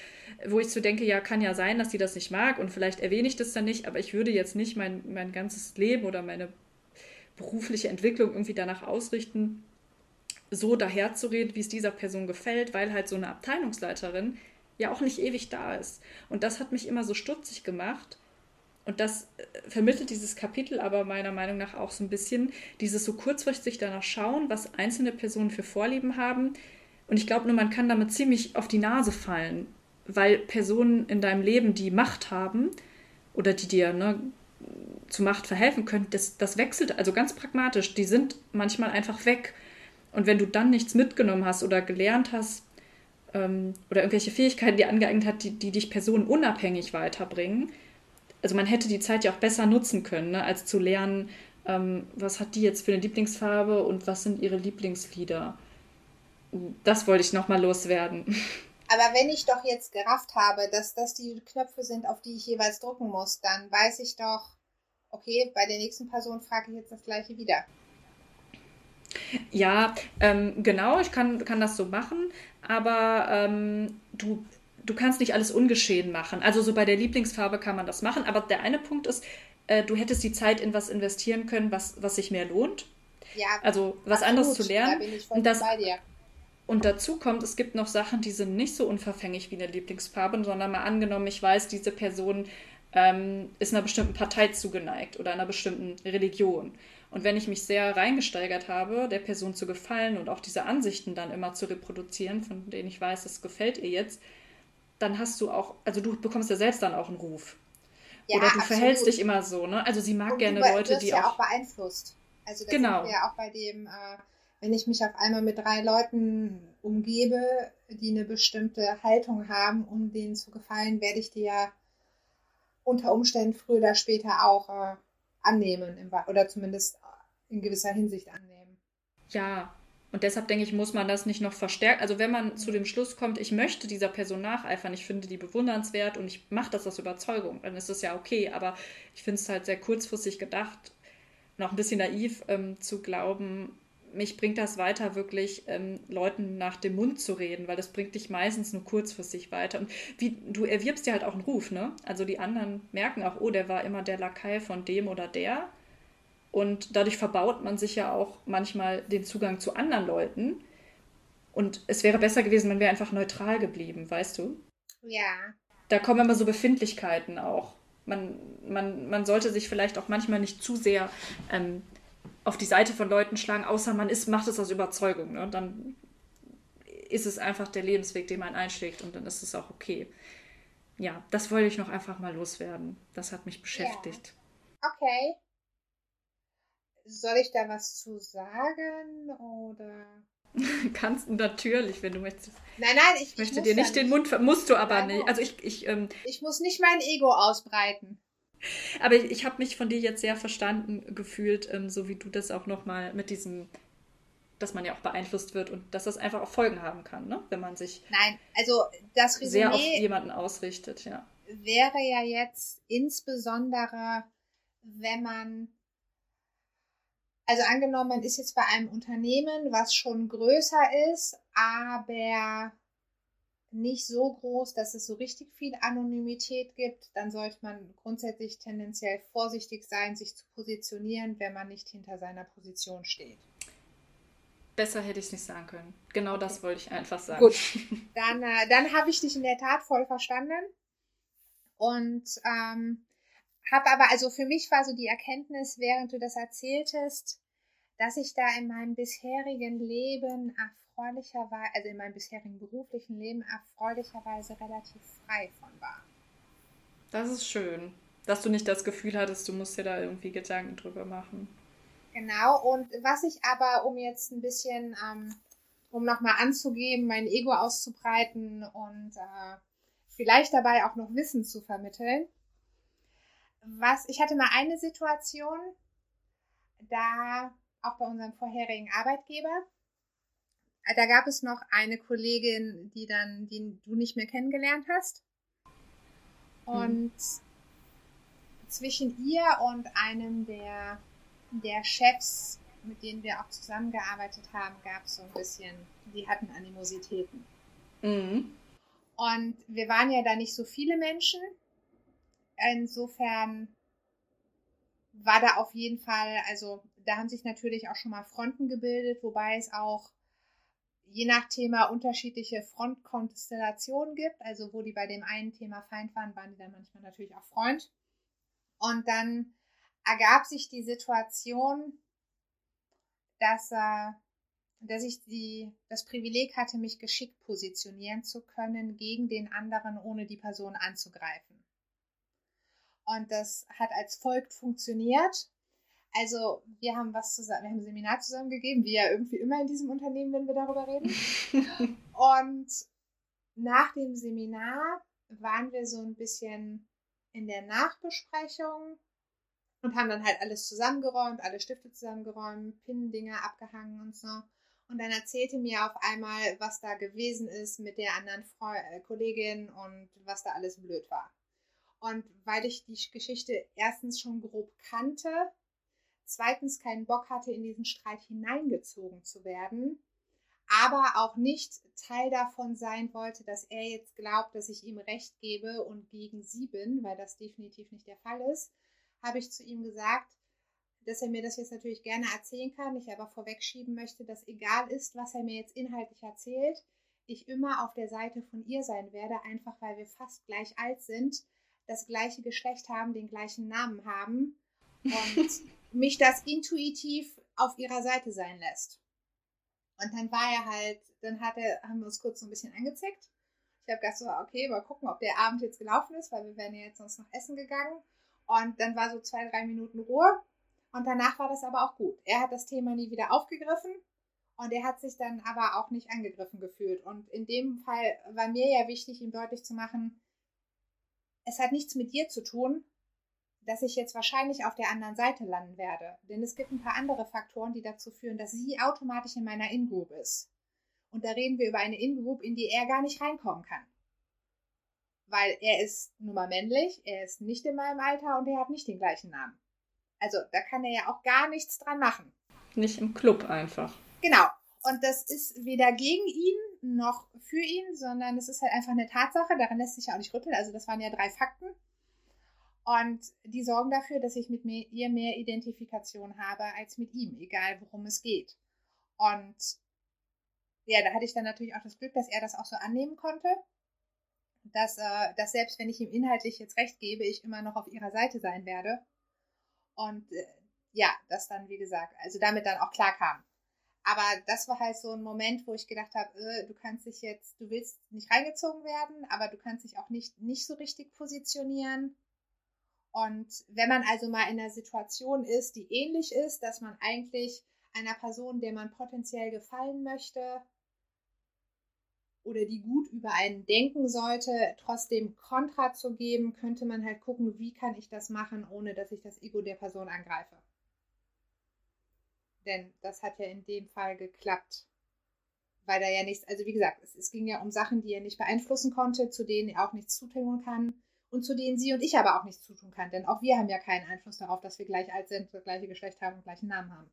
Wo ich so denke, ja, kann ja sein, dass sie das nicht mag und vielleicht erwähne ich das dann nicht, aber ich würde jetzt nicht mein, mein ganzes Leben oder meine berufliche Entwicklung irgendwie danach ausrichten, so daherzureden, wie es dieser Person gefällt, weil halt so eine Abteilungsleiterin ja auch nicht ewig da ist. Und das hat mich immer so stutzig gemacht. Und das äh, vermittelt dieses Kapitel aber meiner Meinung nach auch so ein bisschen, dieses so kurzfristig danach schauen, was einzelne Personen für Vorlieben haben. Und ich glaube nur, man kann damit ziemlich auf die Nase fallen, weil Personen in deinem Leben, die Macht haben oder die dir ne, zu Macht verhelfen können, das, das wechselt, also ganz pragmatisch, die sind manchmal einfach weg. Und wenn du dann nichts mitgenommen hast oder gelernt hast ähm, oder irgendwelche Fähigkeiten dir angeeignet hat, die, die dich personenunabhängig weiterbringen, also man hätte die Zeit ja auch besser nutzen können, ne, als zu lernen, ähm, was hat die jetzt für eine Lieblingsfarbe und was sind ihre Lieblingslieder. Das wollte ich nochmal loswerden. [laughs] Aber wenn ich doch jetzt gerafft habe, dass das die Knöpfe sind, auf die ich jeweils drücken muss, dann weiß ich doch, okay, bei der nächsten Person frage ich jetzt das gleiche wieder. Ja, ähm, genau, ich kann, kann das so machen, aber ähm, du, du kannst nicht alles ungeschehen machen. Also so bei der Lieblingsfarbe kann man das machen, aber der eine Punkt ist, äh, du hättest die Zeit in was investieren können, was, was sich mehr lohnt. Ja, Also was anderes zu lernen. Da bin ich voll Und das, bei dir. und dazu kommt, es gibt noch Sachen, die sind nicht so unverfänglich wie eine Lieblingsfarbe, sondern mal angenommen, ich weiß, diese Person ähm, ist einer bestimmten Partei zugeneigt oder einer bestimmten Religion. Und wenn ich mich sehr reingesteigert habe, der Person zu gefallen und auch diese Ansichten dann immer zu reproduzieren, von denen ich weiß, das gefällt ihr jetzt, dann hast du auch, also du bekommst ja selbst dann auch einen Ruf. Ja, oder du absolut. verhältst dich immer so, ne? Also sie mag Und gerne Leute, wirst die ja auch. auch beeinflusst. Also das Genau. sind ja auch bei dem, äh, wenn ich mich auf einmal mit drei Leuten umgebe, die eine bestimmte Haltung haben, um denen zu gefallen, werde ich die ja unter Umständen früher oder später auch äh, annehmen oder zumindest in gewisser Hinsicht annehmen. Ja, und deshalb denke ich, muss man das nicht noch verstärken. Also wenn man zu dem Schluss kommt, ich möchte dieser Person nacheifern, ich finde die bewundernswert und ich mache das aus Überzeugung, dann ist das ja okay. Aber ich finde es halt sehr kurzfristig gedacht, noch ein bisschen naiv ähm, zu glauben, mich bringt das weiter, wirklich ähm, Leuten nach dem Mund zu reden, weil das bringt dich meistens nur kurzfristig weiter. Und wie du erwirbst dir halt auch einen Ruf, ne? Also die anderen merken auch, oh, der war immer der Lakai von dem oder der. Und dadurch verbaut man sich ja auch manchmal den Zugang zu anderen Leuten. Und es wäre besser gewesen, man wäre einfach neutral geblieben, weißt du? Ja, Da kommen immer so Befindlichkeiten auch. Man, man, man sollte sich vielleicht auch manchmal nicht zu sehr ähm, auf die Seite von Leuten schlagen, außer man ist, macht es aus Überzeugung. Ne? Dann ist es einfach der Lebensweg, den man einschlägt und dann ist es auch okay. Ja, das wollte ich noch einfach mal loswerden. Das hat mich beschäftigt. okay. Soll ich da was zu sagen oder? [laughs] Kannst natürlich, wenn du möchtest. Nein, nein, ich, Ich möchte dir nicht den Mund, ver- musst du aber Nein, nicht. Also ich, ich, ähm, Ich muss nicht mein Ego ausbreiten. aber ich, ich habe mich von dir jetzt sehr verstanden gefühlt, ähm, so wie du das auch nochmal mit diesem, dass man ja auch beeinflusst wird und dass das einfach auch Folgen haben kann, ne? wenn man sich Nein, also das sehr auf Resümee jemanden ausrichtet, ja. wäre ja jetzt insbesondere, wenn man, also angenommen, man ist jetzt bei einem Unternehmen, was schon größer ist, aber nicht so groß, dass es so richtig viel Anonymität gibt, dann sollte man grundsätzlich tendenziell vorsichtig sein, sich zu positionieren, wenn man nicht hinter seiner Position steht. Besser hätte ich es nicht sagen können. Genau das wollte ich einfach sagen. Gut, [laughs] dann, äh, dann habe ich dich in der Tat voll verstanden. Und ähm, habe aber, also für mich war so die Erkenntnis, während du das erzähltest, dass ich da in meinem bisherigen Leben erfreulicherweise, also in meinem bisherigen beruflichen Leben erfreulicherweise relativ frei von war. Das ist schön, dass du nicht das Gefühl hattest, du musst dir da irgendwie Gedanken drüber machen. Genau, und was ich aber, um jetzt ein bisschen, ähm, um nochmal anzugeben, mein Ego auszubreiten und äh, vielleicht dabei auch noch Wissen zu vermitteln. Was, ich hatte mal eine Situation, da auch bei unserem vorherigen Arbeitgeber, äh, da gab es noch eine Kollegin, die dann, die du nicht mehr kennengelernt hast. Und zwischen ihr und einem der, der Chefs, mit denen wir auch zusammengearbeitet haben, gab es so ein bisschen, die hatten Animositäten. Mhm. Und wir waren ja da nicht so viele Menschen. Insofern war da auf jeden Fall, also da haben sich natürlich auch schon mal Fronten gebildet, wobei es auch je nach Thema unterschiedliche Frontkonstellationen gibt. Also wo die bei dem einen Thema Feind waren, waren die dann manchmal natürlich auch Freund. Und dann ergab sich die Situation, dass, äh, dass ich die, das Privileg hatte, mich geschickt positionieren zu können gegen den anderen, ohne die Person anzugreifen. Und das hat als folgt funktioniert. Also wir haben was zusammen, wir haben ein Seminar zusammengegeben, wie ja irgendwie immer in diesem Unternehmen, wenn wir darüber reden. [laughs] Und nach dem Seminar waren wir so ein bisschen in der Nachbesprechung und haben dann halt alles zusammengeräumt, alle Stifte zusammengeräumt, Pinndinger abgehangen und so. Und dann erzählte mir auf einmal, was da gewesen ist mit der anderen Frau, äh, Kollegin und was da alles blöd war. Und weil ich die Geschichte erstens schon grob kannte, zweitens keinen Bock hatte, in diesen Streit hineingezogen zu werden, aber auch nicht Teil davon sein wollte, dass er jetzt glaubt, dass ich ihm Recht gebe und gegen sie bin, weil das definitiv nicht der Fall ist, habe ich zu ihm gesagt, dass er mir das jetzt natürlich gerne erzählen kann, ich aber vorwegschieben möchte, dass egal ist, was er mir jetzt inhaltlich erzählt, ich immer auf der Seite von ihr sein werde, einfach weil wir fast gleich alt sind, das gleiche Geschlecht haben, den gleichen Namen haben und [laughs] mich das intuitiv auf ihrer Seite sein lässt. Und dann war er halt, dann hat er, haben wir uns kurz so ein bisschen angezickt. Ich habe gedacht so, okay, mal gucken, ob der Abend jetzt gelaufen ist, weil wir wären ja jetzt sonst noch essen gegangen. Und dann war so zwei, drei Minuten Ruhe. Und danach war das aber auch gut. Er hat das Thema nie wieder aufgegriffen und er hat sich dann aber auch nicht angegriffen gefühlt. Und in dem Fall war mir ja wichtig, ihm deutlich zu machen, es hat nichts mit dir zu tun, dass ich jetzt wahrscheinlich auf der anderen Seite landen werde. Denn es gibt ein paar andere Faktoren, die dazu führen, dass sie automatisch in meiner In-Group ist. Und da reden wir über eine In-Group, in die er gar nicht reinkommen kann. Weil er ist nun mal männlich, er ist nicht in meinem Alter und er hat nicht den gleichen Namen. Also da kann er ja auch gar nichts dran machen. Nicht im Club einfach. Genau. Und das ist weder gegen ihn noch für ihn, sondern es ist halt einfach eine Tatsache. Daran lässt sich ja auch nicht rütteln. Also das waren ja drei Fakten. Und die sorgen dafür, dass ich mit mir, ihr mehr Identifikation habe als mit ihm, egal worum es geht. Und ja, da hatte ich dann natürlich auch das Glück, dass er das auch so annehmen konnte. Dass, äh, dass selbst wenn ich ihm inhaltlich jetzt recht gebe, ich immer noch auf ihrer Seite sein werde. Und äh, ja, das dann, wie gesagt, also damit dann auch klar kam. Aber das war halt so ein Moment, wo ich gedacht habe, äh, du kannst dich jetzt, du willst nicht reingezogen werden, aber du kannst dich auch nicht, nicht so richtig positionieren. Und wenn man also mal in einer Situation ist, die ähnlich ist, dass man eigentlich einer Person, der man potenziell gefallen möchte oder die gut über einen denken sollte, trotzdem Kontra zu geben, könnte man halt gucken, wie kann ich das machen, ohne dass ich das Ego der Person angreife. Denn das hat ja in dem Fall geklappt. Weil da ja nichts, also wie gesagt, es, es ging ja um Sachen, die er nicht beeinflussen konnte, zu denen er auch nichts zutun kann und zu denen sie und ich aber auch nichts zutun kann. Denn auch wir haben ja keinen Einfluss darauf, dass wir gleich alt sind, das gleiche Geschlecht haben und gleichen Namen haben.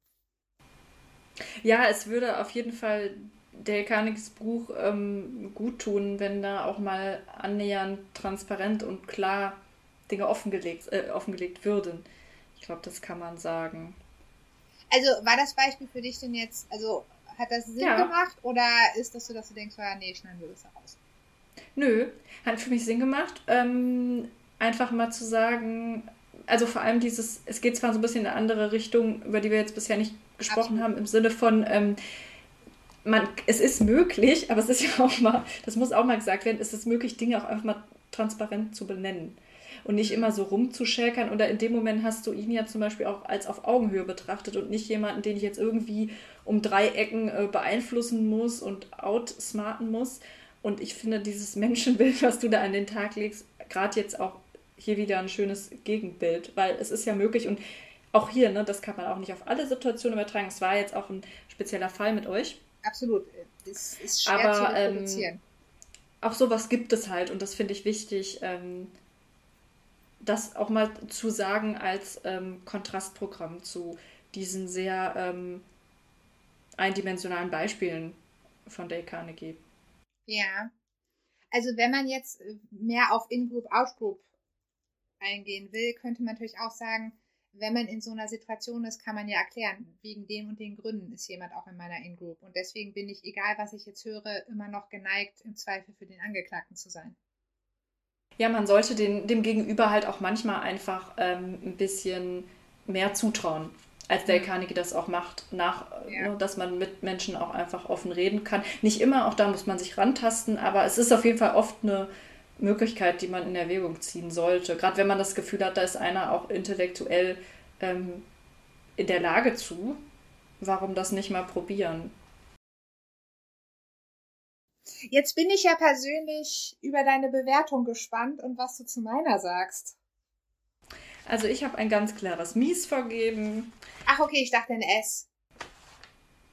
Ja, es würde auf jeden Fall Carnegies Buch ähm, gut tun, wenn da auch mal annähernd transparent und klar Dinge offengelegt, äh, offengelegt würden. Ich glaube, das kann man sagen. Also war das Beispiel für dich denn jetzt, also hat das Sinn ja. gemacht oder ist das so, dass du denkst, ja, nee, schneiden wir das raus? Nö, hat für mich Sinn gemacht. Ähm, einfach mal zu sagen, also vor allem dieses, es geht zwar so ein bisschen in eine andere Richtung, über die wir jetzt bisher nicht gesprochen Absolut. haben, im Sinne von, ähm, man, es ist möglich, aber es ist ja auch mal, das muss auch mal gesagt werden, es ist möglich, Dinge auch einfach mal transparent zu benennen und nicht immer so rumzuschäkern. Oder in dem Moment hast du ihn ja zum Beispiel auch als auf Augenhöhe betrachtet und nicht jemanden, den ich jetzt irgendwie um drei Ecken äh, beeinflussen muss und outsmarten muss. Und ich finde dieses [laughs] Menschenbild, was du da an den Tag legst, gerade jetzt auch hier wieder ein schönes Gegenbild, weil es ist ja möglich und auch hier, ne, das kann man auch nicht auf alle Situationen übertragen. Es war jetzt auch ein spezieller Fall mit euch. Absolut. Es ist schwer Aber, zu reproduzieren. Ähm, auch sowas gibt es halt und das finde ich wichtig. Ähm, das auch mal zu sagen als ähm, Kontrastprogramm zu diesen sehr ähm, eindimensionalen Beispielen von Dale Carnegie. Ja. Also wenn man jetzt äh, mehr auf In-Group, Out-Group eingehen will, könnte man natürlich auch sagen, wenn man in so einer Situation ist, kann man ja erklären, wegen dem und den Gründen ist jemand auch in meiner In-Group. Und deswegen bin ich, egal was ich jetzt höre, immer noch geneigt, im Zweifel für den Angeklagten zu sein. Ja, man sollte den, dem Gegenüber halt auch manchmal einfach ähm, ein bisschen mehr zutrauen, als der Carnegie das auch macht, nach, ja. ne, dass man mit Menschen auch einfach offen reden kann. Nicht immer, auch da muss man sich rantasten, aber es ist auf jeden Fall oft eine Möglichkeit, die man in Erwägung ziehen sollte. Gerade wenn man das Gefühl hat, da ist einer auch intellektuell ähm, in der Lage zu, warum das nicht mal probieren? Jetzt bin ich ja persönlich über deine Bewertung gespannt und was du zu meiner sagst. Also ich habe ein ganz klares Mies vergeben. Ach okay, ich dachte ein S.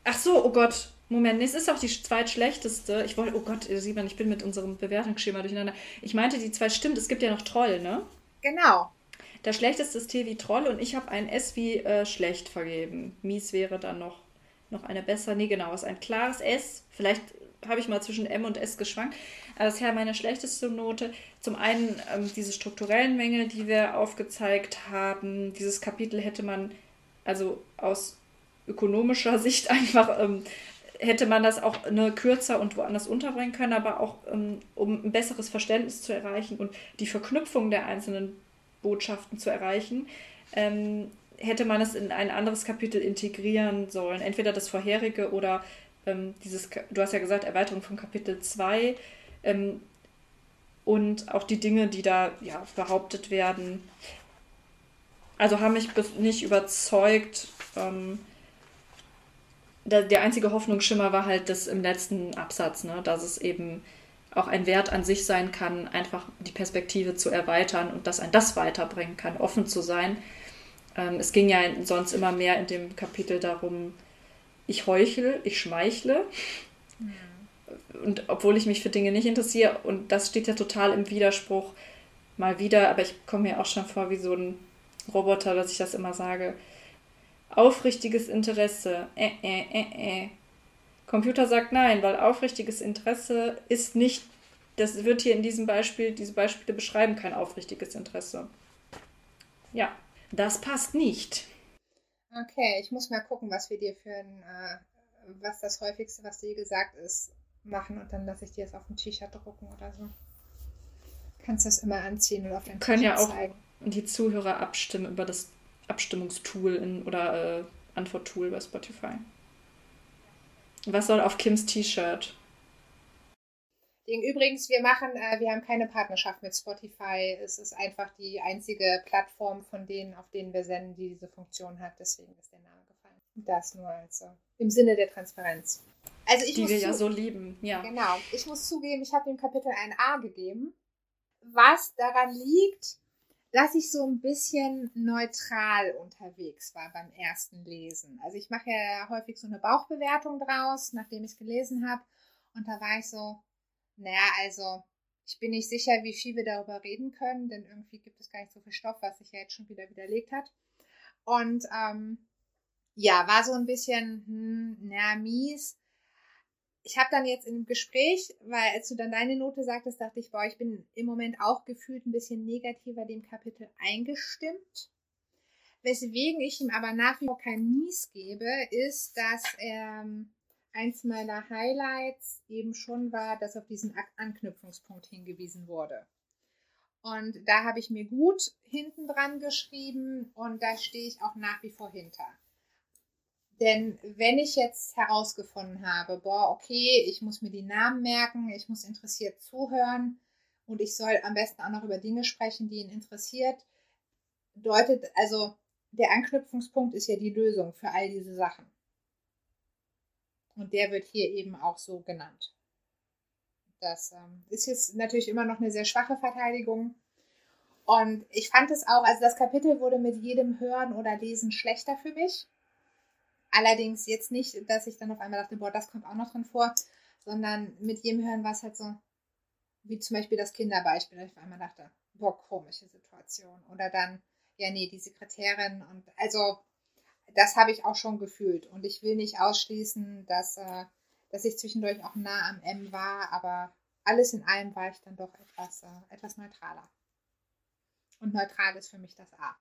Ach so, oh Gott. Moment, es ist auch die zweitschlechteste. Ich wollte, oh Gott, sieht man, ich bin mit unserem Bewertungsschema durcheinander. Ich meinte, die zwei stimmt, es gibt ja noch Troll, ne? Genau. Der schlechteste ist T wie Troll und ich habe ein S wie äh, schlecht vergeben. Mies wäre dann noch, noch eine bessere. Nee, genau, es ist ein klares S. Vielleicht habe ich mal zwischen M und S geschwankt. Das ist ja meine schlechteste Note. Zum einen ähm, diese strukturellen Mängel, die wir aufgezeigt haben. Dieses Kapitel hätte man, also aus ökonomischer [laughs] Sicht einfach, ähm, hätte man das auch ne, kürzer und woanders unterbringen können, aber auch ähm, um ein besseres Verständnis zu erreichen und die Verknüpfung der einzelnen Botschaften zu erreichen, ähm, hätte man es in ein anderes Kapitel integrieren sollen. Entweder das vorherige oder ähm, dieses, du hast ja gesagt, Erweiterung von Kapitel 2 ähm, und auch die Dinge, die da ja, behauptet werden. Also haben mich nicht überzeugt. Ähm, der, der einzige Hoffnungsschimmer war halt das im letzten Absatz, ne, dass es eben auch ein Wert an sich sein kann, einfach die Perspektive zu erweitern und dass ein das weiterbringen kann, offen zu sein. Ähm, es ging ja sonst immer mehr in dem Kapitel darum, ich heuchle, ich schmeichle. Mhm. Und obwohl ich mich für Dinge nicht interessiere, und das steht ja total im Widerspruch, mal wieder, aber ich komme mir auch schon vor wie so ein Roboter, dass ich das immer sage. Aufrichtiges Interesse. Äh, äh, äh, äh. Computer sagt nein, weil aufrichtiges Interesse ist nicht, das wird hier in diesem Beispiel, diese Beispiele beschreiben kein aufrichtiges Interesse. Ja, das passt nicht. Okay, ich muss mal gucken, was wir dir für ein, äh, was das häufigste, was dir gesagt ist, machen und dann lasse ich dir das auf ein T-Shirt drucken oder so. Kannst du das immer anziehen oder auf dein Können ja auch zeigen. die Zuhörer abstimmen über das Abstimmungstool in, oder äh, Antworttool bei Spotify. Was soll auf Kims T-Shirt? Übrigens, wir machen, äh, wir haben keine Partnerschaft mit Spotify. Es ist einfach die einzige Plattform von denen, auf denen wir senden, die diese Funktion hat. Deswegen ist der Name gefallen. Das nur also im Sinne der Transparenz. Also ich die wir ja so lieben, ja. Genau. Ich muss zugeben, ich habe dem Kapitel ein A gegeben, was daran liegt, dass ich so ein bisschen neutral unterwegs war beim ersten Lesen. Also ich mache ja häufig so eine Bauchbewertung draus, nachdem ich es gelesen habe. Und da war ich so, naja, also ich bin nicht sicher, wie viel wir darüber reden können, denn irgendwie gibt es gar nicht so viel Stoff, was sich ja jetzt schon wieder widerlegt hat. Und ähm, ja, war so ein bisschen, hm, naja, mies ich habe dann jetzt im Gespräch, weil als du dann deine Note sagtest, dachte ich, boah, ich bin im Moment auch gefühlt ein bisschen negativer dem Kapitel eingestimmt. Weswegen ich ihm aber nach wie vor kein Mies gebe, ist, dass ähm, eins meiner Highlights eben schon war, dass auf diesen Anknüpfungspunkt hingewiesen wurde. Und da habe ich mir gut hinten dran geschrieben und da stehe ich auch nach wie vor hinter. Denn wenn ich jetzt herausgefunden habe, boah, okay, ich muss mir die Namen merken, ich muss interessiert zuhören und ich soll am besten auch noch über Dinge sprechen, die ihn interessiert, deutet, also der Anknüpfungspunkt ist ja die Lösung für all diese Sachen. Und der wird hier eben auch so genannt. Das ähm, ist jetzt natürlich immer noch eine sehr schwache Verteidigung. Und ich fand es auch, also das Kapitel wurde mit jedem Hören oder Lesen schlechter für mich. Allerdings jetzt nicht, dass ich dann auf einmal dachte, boah, das kommt auch noch drin vor, sondern mit jedem Hören war es halt so, wie zum Beispiel das Kinderbeispiel, dass ich auf einmal dachte, boah, komische Situation. Oder dann, ja, nee, die Sekretärin und also das habe ich auch schon gefühlt. Und ich will nicht ausschließen, dass, äh, dass ich zwischendurch auch nah am M war, aber alles in allem war ich dann doch etwas, äh, etwas neutraler. Und neutral ist für mich das A.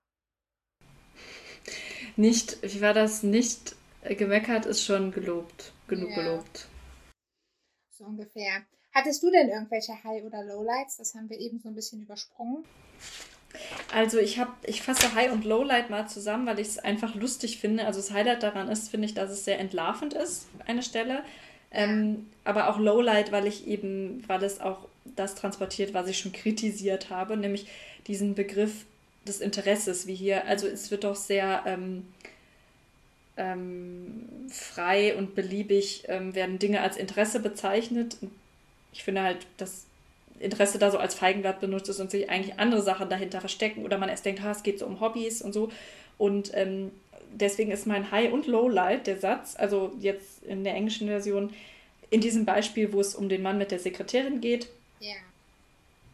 Nicht, wie war das? Nicht gemeckert ist schon gelobt, genug ja. gelobt. So ungefähr. Hattest du denn irgendwelche High- oder Lowlights? Das haben wir eben so ein bisschen übersprungen. Also ich habe, ich fasse High und Lowlight mal zusammen, weil ich es einfach lustig finde. Also das Highlight daran ist, finde ich, dass es sehr entlarvend ist, eine Stelle. Ähm, aber auch Lowlight, weil ich eben, weil es auch das transportiert, was ich schon kritisiert habe, nämlich diesen Begriff des Interesses, wie hier. Also es wird doch sehr ähm, ähm, frei und beliebig ähm, werden Dinge als Interesse bezeichnet. Ich finde halt, dass Interesse da so als Feigenblatt benutzt ist und sich eigentlich andere Sachen dahinter verstecken oder man erst denkt, ha, es geht so um Hobbys und so. Und ähm, deswegen ist mein High und Lowlight der Satz, also jetzt in der englischen Version, in diesem Beispiel, wo es um den Mann mit der Sekretärin geht. Ja.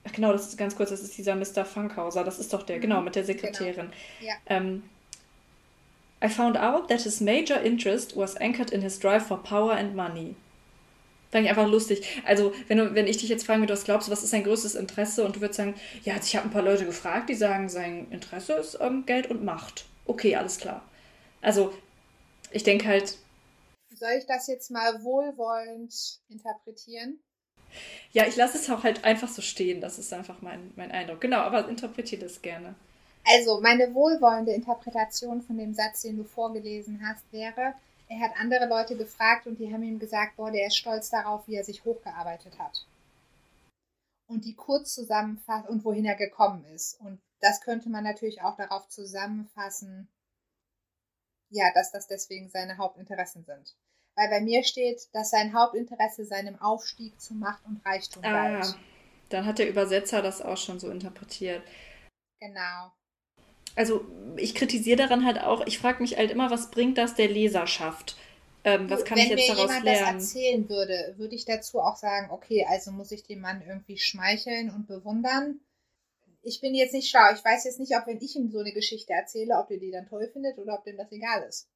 Ach genau, das ist ganz kurz, das ist dieser Mr. Funkhauser, das ist doch der, genau, mit der Sekretärin. Genau. Ja. Ähm, I found out that his major interest was anchored in his drive for power and money. Fand ich einfach lustig. Also, wenn, du, wenn ich dich jetzt fragen würde, was glaubst du, was ist sein größtes Interesse? Und du würdest sagen, ja, ich habe ein paar Leute gefragt, die sagen, sein Interesse ist ähm, Geld und Macht. Okay, alles klar. Also, ich denke halt. Soll ich das jetzt mal wohlwollend interpretieren? Ja, ich lasse es auch halt einfach so stehen. Das ist einfach mein, mein Eindruck. Genau, aber interpretiere das gerne. Also, meine wohlwollende Interpretation von dem Satz, den du vorgelesen hast, wäre, er hat andere Leute gefragt und die haben ihm gesagt, boah, der ist stolz darauf, wie er sich hochgearbeitet hat. Und die kurz zusammenfassen und wohin er gekommen ist. Und das könnte man natürlich auch darauf zusammenfassen, ja, dass das deswegen seine Hauptinteressen sind. Weil bei mir steht, dass sein Hauptinteresse seinem Aufstieg zu Macht und Reichtum ah, galt. Dann hat der Übersetzer das auch schon so interpretiert. Genau also ich kritisiere daran halt auch, ich frage mich halt immer, was bringt das der Leserschaft? Ähm, was kann Wenn ich jetzt mir daraus jemand lernen? das erzählen würde, würde ich dazu auch sagen, okay, also muss ich den Mann irgendwie schmeicheln und bewundern. Ich bin jetzt nicht schlau. Ich weiß jetzt nicht, ob wenn ich ihm so eine Geschichte erzähle, ob er die dann toll findet oder ob dem das egal ist.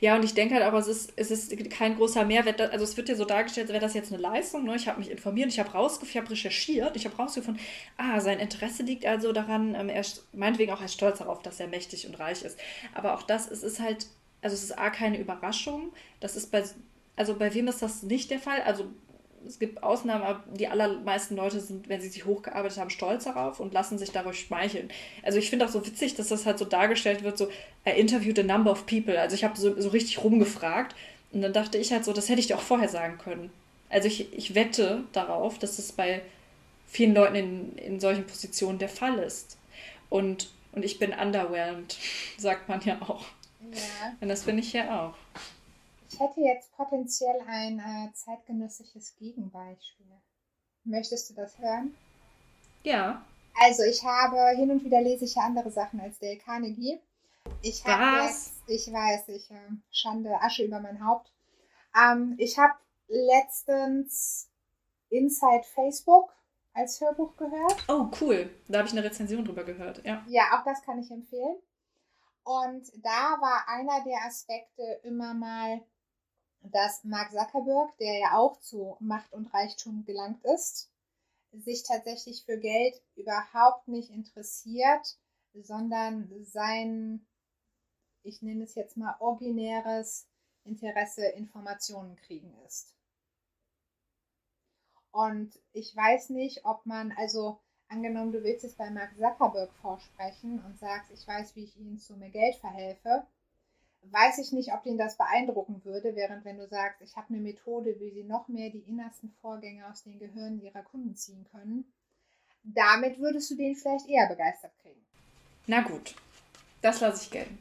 Ja, und ich denke halt auch, es ist, es ist kein großer Mehrwert. Also es wird ja so dargestellt, als wäre das jetzt eine Leistung. Ne? Ich habe mich informiert, ich habe rausgefunden, ich habe recherchiert, ich habe rausgefunden, ah, sein Interesse liegt also daran, ähm, er meinetwegen auch er ist stolz darauf, dass er mächtig und reich ist. Aber auch das, es ist halt, also es ist A, keine Überraschung. Das ist bei, also bei wem ist das nicht der Fall? Also es gibt Ausnahmen, aber die allermeisten Leute sind, wenn sie sich hochgearbeitet haben, stolz darauf und lassen sich dadurch schmeicheln. Also ich finde auch so witzig, dass das halt so dargestellt wird, so er interviewed a number of people. Also ich habe so, so richtig rumgefragt und dann dachte ich halt so, das hätte ich dir auch vorher sagen können. Also ich, ich wette darauf, dass das bei vielen Leuten in, in solchen Positionen der Fall ist. Und, und ich bin underwhelmed, sagt man ja auch. Ja. Und das bin ich ja auch. Ich hätte jetzt potenziell ein äh, zeitgenössisches Gegenbeispiel. Möchtest du das hören? Ja. Also ich habe hin und wieder lese ich ja andere Sachen als Dale Carnegie. Ich habe jetzt, ich weiß, ich äh, Schande, Asche über mein Haupt. Ähm, ich habe letztens Inside Facebook als Hörbuch gehört. Oh, cool. Da habe ich eine Rezension drüber gehört, ja. Ja, auch das kann ich empfehlen. Und da war einer der Aspekte immer mal, dass Mark Zuckerberg, der ja auch zu Macht und Reichtum gelangt ist, sich tatsächlich für Geld überhaupt nicht interessiert, sondern sein, ich nenne es jetzt mal, originäres Interesse Informationen kriegen ist. Und ich weiß nicht, ob man, also angenommen, du willst es bei Mark Zuckerberg vorsprechen und sagst, ich weiß, wie ich ihnen zu mehr Geld verhelfe, weiß ich nicht, ob den das beeindrucken würde, während wenn du sagst, ich habe eine Methode, wie sie noch mehr die innersten Vorgänge aus den Gehirnen ihrer Kunden ziehen können, damit würdest du den vielleicht eher begeistert kriegen. Na gut, das lasse ich gelten.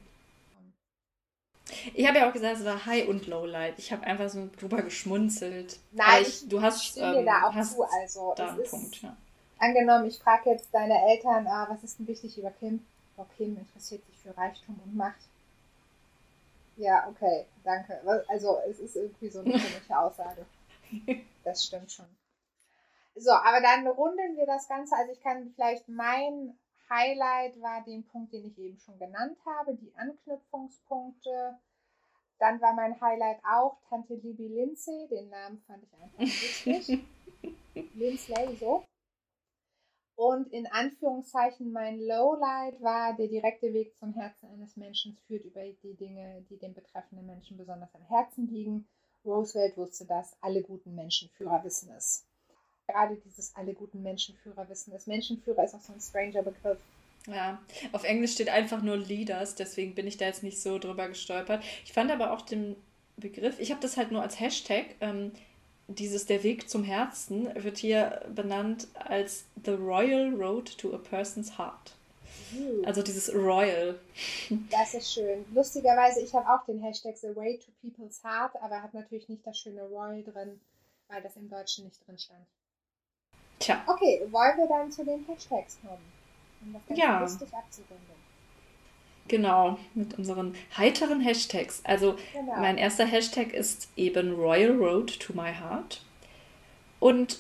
Ich habe ja auch gesagt, es war High und Low Light. Ich habe einfach so drüber geschmunzelt. Nein, ich, du hast, ähm, da auch hast zu. Also, da einen ist, Punkt, ja. angenommen, ich frage jetzt deine Eltern, ah, was ist denn wichtig über Kim? Oh, Kim interessiert sich für Reichtum und Macht. Ja, okay, danke. Also es ist irgendwie so eine komische Aussage. [laughs] Das stimmt schon. So, aber dann runden wir das Ganze. Also ich kann vielleicht mein Highlight war den Punkt, den ich eben schon genannt habe, die Anknüpfungspunkte. Dann war mein Highlight auch Tante Libby Lindsay. Den Namen fand ich einfach [laughs] wichtig. Linsley, so. Und in Anführungszeichen mein Lowlight war, der direkte Weg zum Herzen eines Menschen führt über die Dinge, die dem betreffenden Menschen besonders am Herzen liegen. Roosevelt wusste das, alle guten Menschenführer wissen es. Gerade dieses alle guten Menschenführer wissen es. Menschenführer ist auch so ein stranger Begriff. Ja, auf Englisch steht einfach nur Leaders, deswegen bin ich da jetzt nicht so drüber gestolpert. Ich fand aber auch den Begriff, ich habe das halt nur als Hashtag, ähm, dieses Der Weg zum Herzen wird hier benannt als The Royal Road to a Person's Heart. Also dieses Royal. [laughs] das ist schön. Lustigerweise, ich habe auch den Hashtag The Way to People's Heart, aber habe natürlich nicht das schöne Royal drin, weil das im Deutschen nicht drin stand. Tja, Okay, wollen wir dann zu den Hashtags kommen? Um das Ganze Ja. lustig abzurunden. Genau, mit unseren heiteren Hashtags. Also genau. mein erster Hashtag ist eben Royal Road to My Heart. Und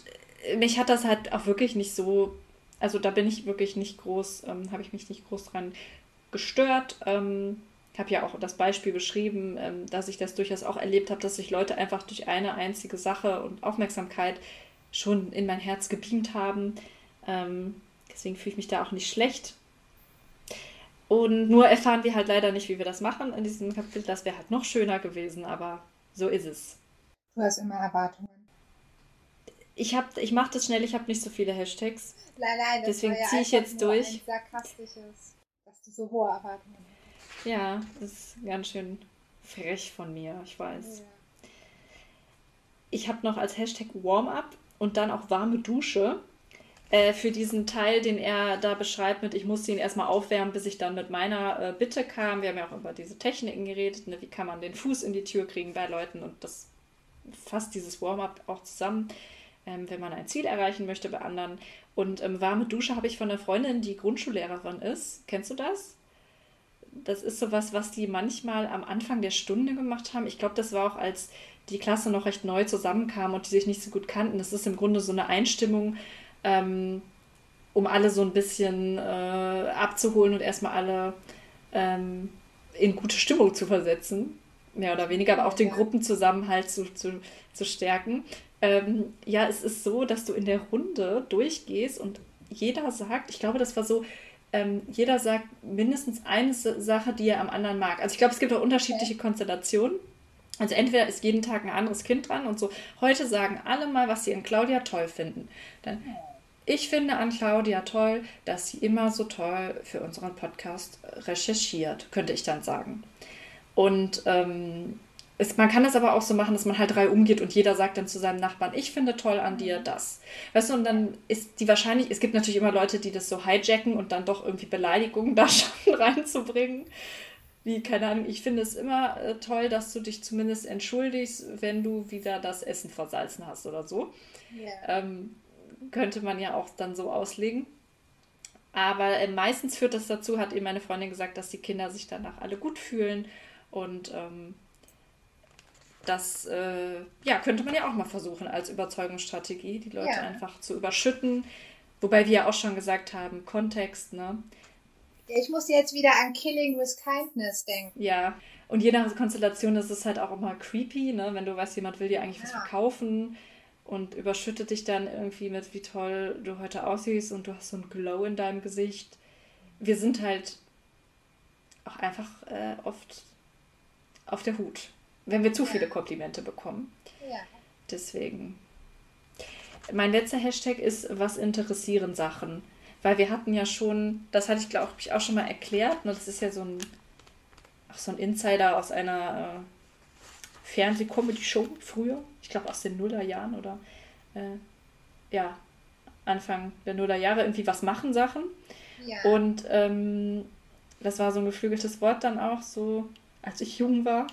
mich hat das halt auch wirklich nicht so, also da bin ich wirklich nicht groß, ähm, habe ich mich nicht groß dran gestört. Ähm, habe ja auch das Beispiel beschrieben, ähm, dass ich das durchaus auch erlebt habe, dass sich Leute einfach durch eine einzige Sache und Aufmerksamkeit schon in mein Herz gebeamt haben. Ähm, deswegen fühle ich mich da auch nicht schlecht. Und nur erfahren wir halt leider nicht, wie wir das machen in diesem Kapitel. Das wäre halt noch schöner gewesen, aber so ist es. Du hast immer Erwartungen. Ich, ich mache das schnell, ich habe nicht so viele Hashtags. Nein, nein, das Deswegen ja ziehe ich jetzt durch. Ein sarkastisches, dass du so hohe Erwartungen hast. Ja, das ist ganz schön frech von mir, ich weiß. Ja. Ich habe noch als Hashtag Warm-up und dann auch warme Dusche äh, für diesen Teil, den er da beschreibt mit, ich musste ihn erstmal aufwärmen, bis ich dann mit meiner äh, Bitte kam. Wir haben ja auch über diese Techniken geredet, ne? wie kann man den Fuß in die Tür kriegen bei Leuten und das fasst dieses Warm-up auch zusammen, ähm, wenn man ein Ziel erreichen möchte bei anderen. Und ähm, warme Dusche habe ich von einer Freundin, die Grundschullehrerin ist. Kennst du das? Das ist sowas, was die manchmal am Anfang der Stunde gemacht haben. Ich glaube, das war auch als die Klasse noch recht neu zusammenkam und die sich nicht so gut kannten. Das ist im Grunde so eine Einstimmung, ähm, um alle so ein bisschen äh, abzuholen und erstmal alle ähm, in gute Stimmung zu versetzen. Mehr oder weniger, aber auch den Gruppenzusammenhalt zu, zu, zu stärken. Ähm, ja, es ist so, dass du in der Runde durchgehst und jeder sagt, ich glaube, das war so, ähm, jeder sagt mindestens eine Sache, die er am anderen mag. Also ich glaube, es gibt auch unterschiedliche okay. Konstellationen. Also entweder ist jeden Tag ein anderes Kind dran und so, heute sagen alle mal, was sie in Claudia toll finden. Dann, ich finde an Claudia toll, dass sie immer so toll für unseren Podcast recherchiert, könnte ich dann sagen. Und ähm, es, man kann es aber auch so machen, dass man halt drei umgeht und jeder sagt dann zu seinem Nachbarn, ich finde toll an dir das. Weißt du, und dann ist die wahrscheinlich, es gibt natürlich immer Leute, die das so hijacken und dann doch irgendwie Beleidigungen [laughs] da schon reinzubringen wie, keine Ahnung, ich finde es immer äh, toll, dass du dich zumindest entschuldigst, wenn du wieder das Essen versalzen hast oder so. Yeah. Ähm, könnte man ja auch dann so auslegen. Aber äh, meistens führt das dazu, hat eben meine Freundin gesagt, dass die Kinder sich danach alle gut fühlen. Und ähm, das äh, ja, könnte man ja auch mal versuchen als Überzeugungsstrategie, die Leute ja. einfach zu überschütten. Wobei wir ja auch schon gesagt haben, Kontext, ne? Ich muss jetzt wieder an Killing with Kindness denken. Ja, und je nach Konstellation ist es halt auch immer creepy, ne? wenn du weißt, jemand will dir eigentlich ja. was verkaufen und überschüttet dich dann irgendwie mit, wie toll du heute aussiehst und du hast so ein Glow in deinem Gesicht. Wir sind halt auch einfach äh, oft auf der Hut, wenn wir zu ja. viele Komplimente bekommen. Ja. Deswegen. Mein letzter Hashtag ist, was interessieren Sachen? Weil wir hatten ja schon, das hatte ich glaube ich auch schon mal erklärt, ne, das ist ja so ein, ach, so ein Insider aus einer äh, Fernseh-Comedy-Show früher, ich glaube aus den Nullerjahren oder äh, ja, Anfang der Nullerjahre irgendwie was machen Sachen. Ja. Und ähm, das war so ein geflügeltes Wort dann auch, so als ich jung war,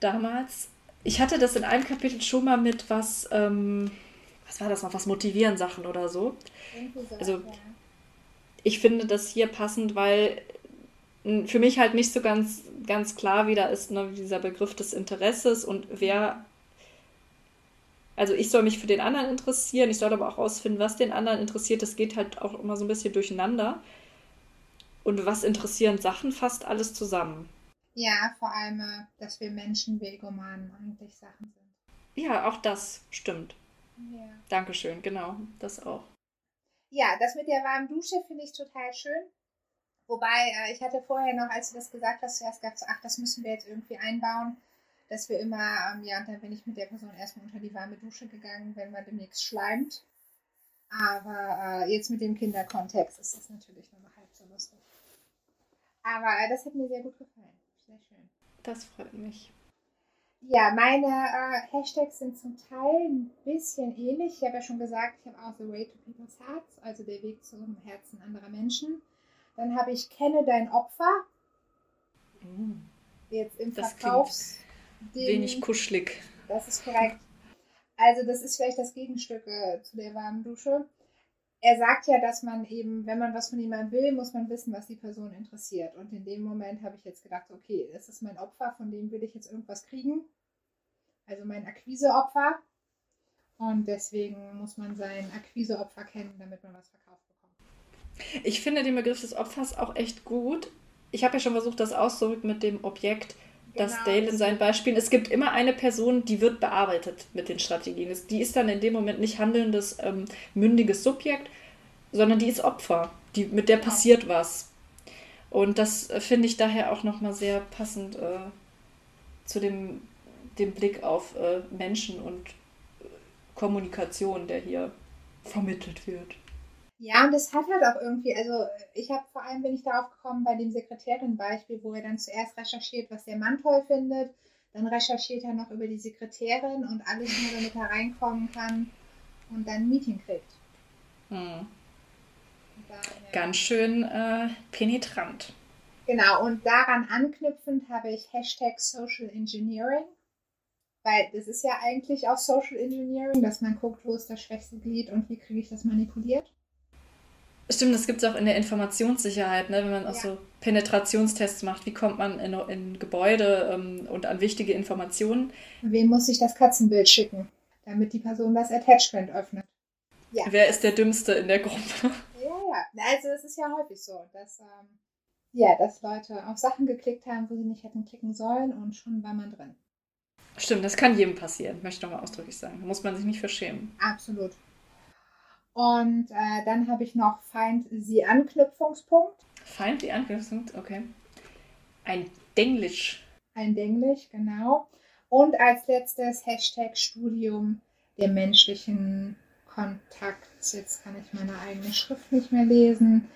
damals. Ich hatte das in einem Kapitel schon mal mit was, ähm, was war das noch, was motivieren Sachen oder so. Also ich finde das hier passend, weil für mich halt nicht so ganz, ganz klar wieder ist ne, dieser Begriff des Interesses und wer. Also ich soll mich für den anderen interessieren, ich soll aber auch rausfinden, was den anderen interessiert. Das geht halt auch immer so ein bisschen durcheinander. Und was interessieren Sachen fast alles zusammen. Ja, vor allem, äh, dass wir Menschen Vegomanen eigentlich Sachen sind. Ja, auch das stimmt. Ja. Dankeschön, genau, das auch. Ja, das mit der warmen Dusche finde ich total schön. Wobei, äh, ich hatte vorher noch, als du das gesagt hast, zuerst gedacht, so, ach, das müssen wir jetzt irgendwie einbauen, dass wir immer, ähm, ja, und dann bin ich mit der Person erstmal unter die warme Dusche gegangen, wenn man demnächst schleimt. Aber äh, jetzt mit dem Kinderkontext ist das natürlich nur noch halb so lustig. Aber äh, das hat mir sehr gut gefallen. Sehr schön. Das freut mich. Ja, meine äh, Hashtags sind zum Teil ein bisschen ähnlich. Ich habe ja schon gesagt, ich habe auch The Way to People's Hearts, also der Weg zum Herzen anderer Menschen. Dann habe ich Kenne dein Opfer. Mm. Jetzt im Verkaufs. Wenig kuschelig. Das, ist korrekt. Also, das ist vielleicht das Gegenstück äh, zu der warmen Dusche. er sagt ja, dass man eben, wenn man was von jemandem will, muss man wissen, was die Person interessiert. Und in dem Moment habe ich jetzt gedacht, okay, das ist mein Opfer, von dem will ich jetzt irgendwas kriegen. Also mein Akquiseopfer. Und deswegen muss man sein Akquiseopfer kennen, damit man was verkauft bekommt. Ich finde den Begriff des Opfers auch echt gut. Ich habe ja schon versucht, das auszudrücken mit dem Objekt, das Genau, Dale in seinen Beispielen. Es gibt immer eine Person, die wird bearbeitet mit den Strategien. Die ist dann in dem Moment nicht handelndes, ähm, mündiges Subjekt, sondern die ist Opfer. Die, mit der Genau. passiert was. Und das äh, finde ich daher auch nochmal sehr passend äh, zu dem, dem Blick auf äh, Menschen und äh, Kommunikation, der hier vermittelt wird. Ja, und es hat halt auch irgendwie, also ich habe vor allem bin ich darauf gekommen bei dem Sekretärin-Beispiel, wo er dann zuerst recherchiert, was der Mann toll findet, dann recherchiert er noch über die Sekretärin und alles nur, damit er reinkommen kann und dann ein Meeting kriegt. Hm. Und daher- Ganz schön äh, penetrant. Genau, und daran anknüpfend habe ich Hashtag Social Engineering, weil das ist ja eigentlich auch Social Engineering, dass man guckt, wo ist das schwächste Glied und wie kriege ich das manipuliert. Stimmt, das gibt es auch in der Informationssicherheit, ne? wenn man auch Ja. so Penetrationstests macht. Wie kommt man in, in Gebäude ähm, und an wichtige Informationen? Wem muss ich das Katzenbild schicken, damit die Person das Attachment öffnet? Ja. Wer ist der Dümmste in der Gruppe? [laughs] Ja, ja. Also es ist ja häufig so, dass, ähm, ja, dass Leute auf Sachen geklickt haben, wo sie nicht hätten klicken sollen und schon war man drin. Stimmt, das kann jedem passieren, möchte ich nochmal ausdrücklich sagen. Da muss man sich nicht verschämen. Absolut. Und äh, dann habe ich noch Feind sie Anknüpfungspunkt. Feind die Anknüpfung, okay. Ein Denglisch. Eindänglich, genau. Und als letztes Hashtag Studium der menschlichen Kontakts. Jetzt kann ich meine eigene Schrift nicht mehr lesen.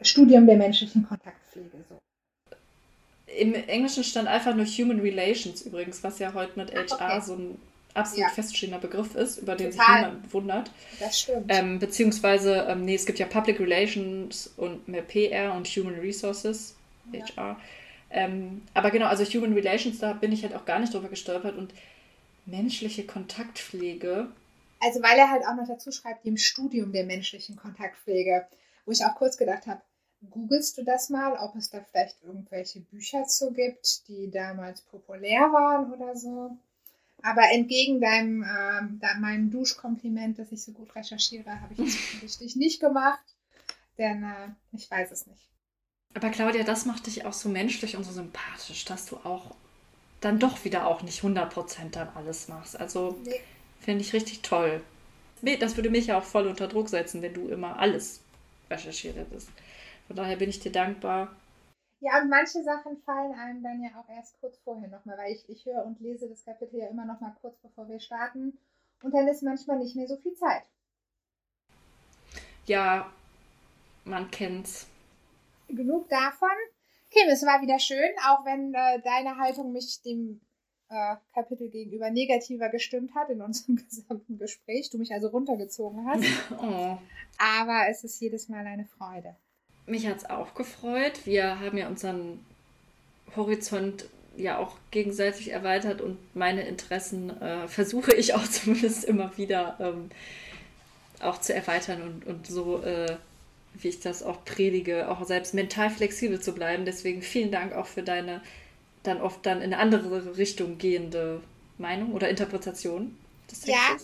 Studium der menschlichen Kontaktpflege. So. Im Englischen stand einfach nur Human Relations übrigens, was ja heute mit HR okay. so ein absolut Ja. feststehender Begriff ist, über den Total. sich niemand wundert. Das stimmt. Ähm, beziehungsweise, ähm, nee, es gibt ja Public Relations und mehr PR und Human Resources, Ja. HR. Ähm, aber genau, also Human Relations, da bin ich halt auch gar nicht drüber gestolpert und menschliche Kontaktpflege. Also weil er halt auch noch dazu schreibt, dem Studium der menschlichen Kontaktpflege, wo ich auch kurz gedacht habe, googelst du das mal, ob es da vielleicht irgendwelche Bücher zu gibt, die damals populär waren oder so. Aber entgegen deinem, da, meinem Duschkompliment, dass ich so gut recherchiere, habe ich das [laughs] offensichtlich nicht gemacht, denn äh, ich weiß es nicht. Aber Claudia, das macht dich auch so menschlich und so sympathisch, dass du auch dann doch wieder auch nicht 100% dann alles machst. Also Nee. finde ich richtig toll. Nee, Das würde mich ja auch voll unter Druck setzen, wenn du immer alles recherchiert hättest. Von daher bin ich dir dankbar. Ja, und manche Sachen fallen einem dann ja auch erst kurz vorher nochmal, weil ich, ich höre und lese das Kapitel ja immer nochmal kurz bevor wir starten. Und dann ist manchmal nicht mehr so viel Zeit. Ja, man kennt's. Genug davon. Kim, es war wieder schön, auch wenn äh, deine Haltung mich dem äh, Kapitel gegenüber negativer gestimmt hat in unserem [laughs] gesamten Gespräch. Du mich also runtergezogen hast. [laughs] Oh. Aber es ist jedes Mal eine Freude. Mich hat's auch gefreut. Wir haben ja unseren Horizont ja auch gegenseitig erweitert und meine Interessen äh, versuche ich auch [laughs] zumindest immer wieder ähm, auch zu erweitern und, und so, äh, wie ich das auch predige, auch selbst mental flexibel zu bleiben. Deswegen vielen Dank auch für deine dann oft dann in eine andere Richtung gehende Meinung oder Interpretation des Ja.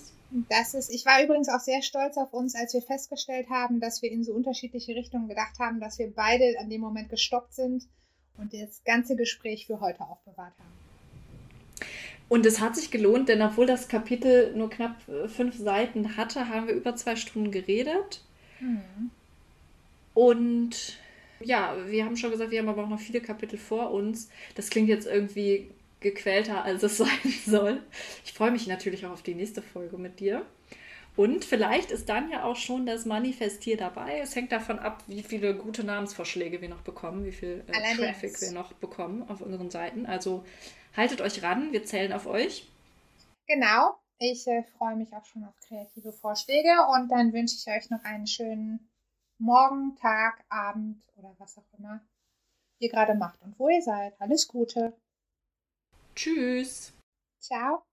Das ist, ich war übrigens auch sehr stolz auf uns, als wir festgestellt haben, dass wir in so unterschiedliche Richtungen gedacht haben, dass wir beide an dem Moment gestoppt sind und das ganze Gespräch für heute aufbewahrt haben. Und es hat sich gelohnt, denn obwohl das Kapitel nur knapp äh, fünf Seiten hatte, haben wir über zwei Stunden geredet. Und ja, wir haben schon gesagt, wir haben aber auch noch viele Kapitel vor uns. Das klingt jetzt irgendwie gequälter, als es [laughs] sein soll. Ich freue mich natürlich auch auf die nächste Folge mit dir. Und vielleicht ist dann ja auch schon das Manifestier dabei. Es hängt davon ab, wie viele gute Namensvorschläge wir noch bekommen, wie viel äh. Traffic wir noch bekommen auf unseren Seiten. Also haltet euch ran, wir zählen auf euch. Genau. Ich äh, freue mich auch schon auf kreative Vorschläge und dann wünsche ich euch noch einen schönen Morgen, Tag, Abend oder was auch immer ihr gerade macht und wo ihr seid. Alles Gute. Tschüss. Ciao.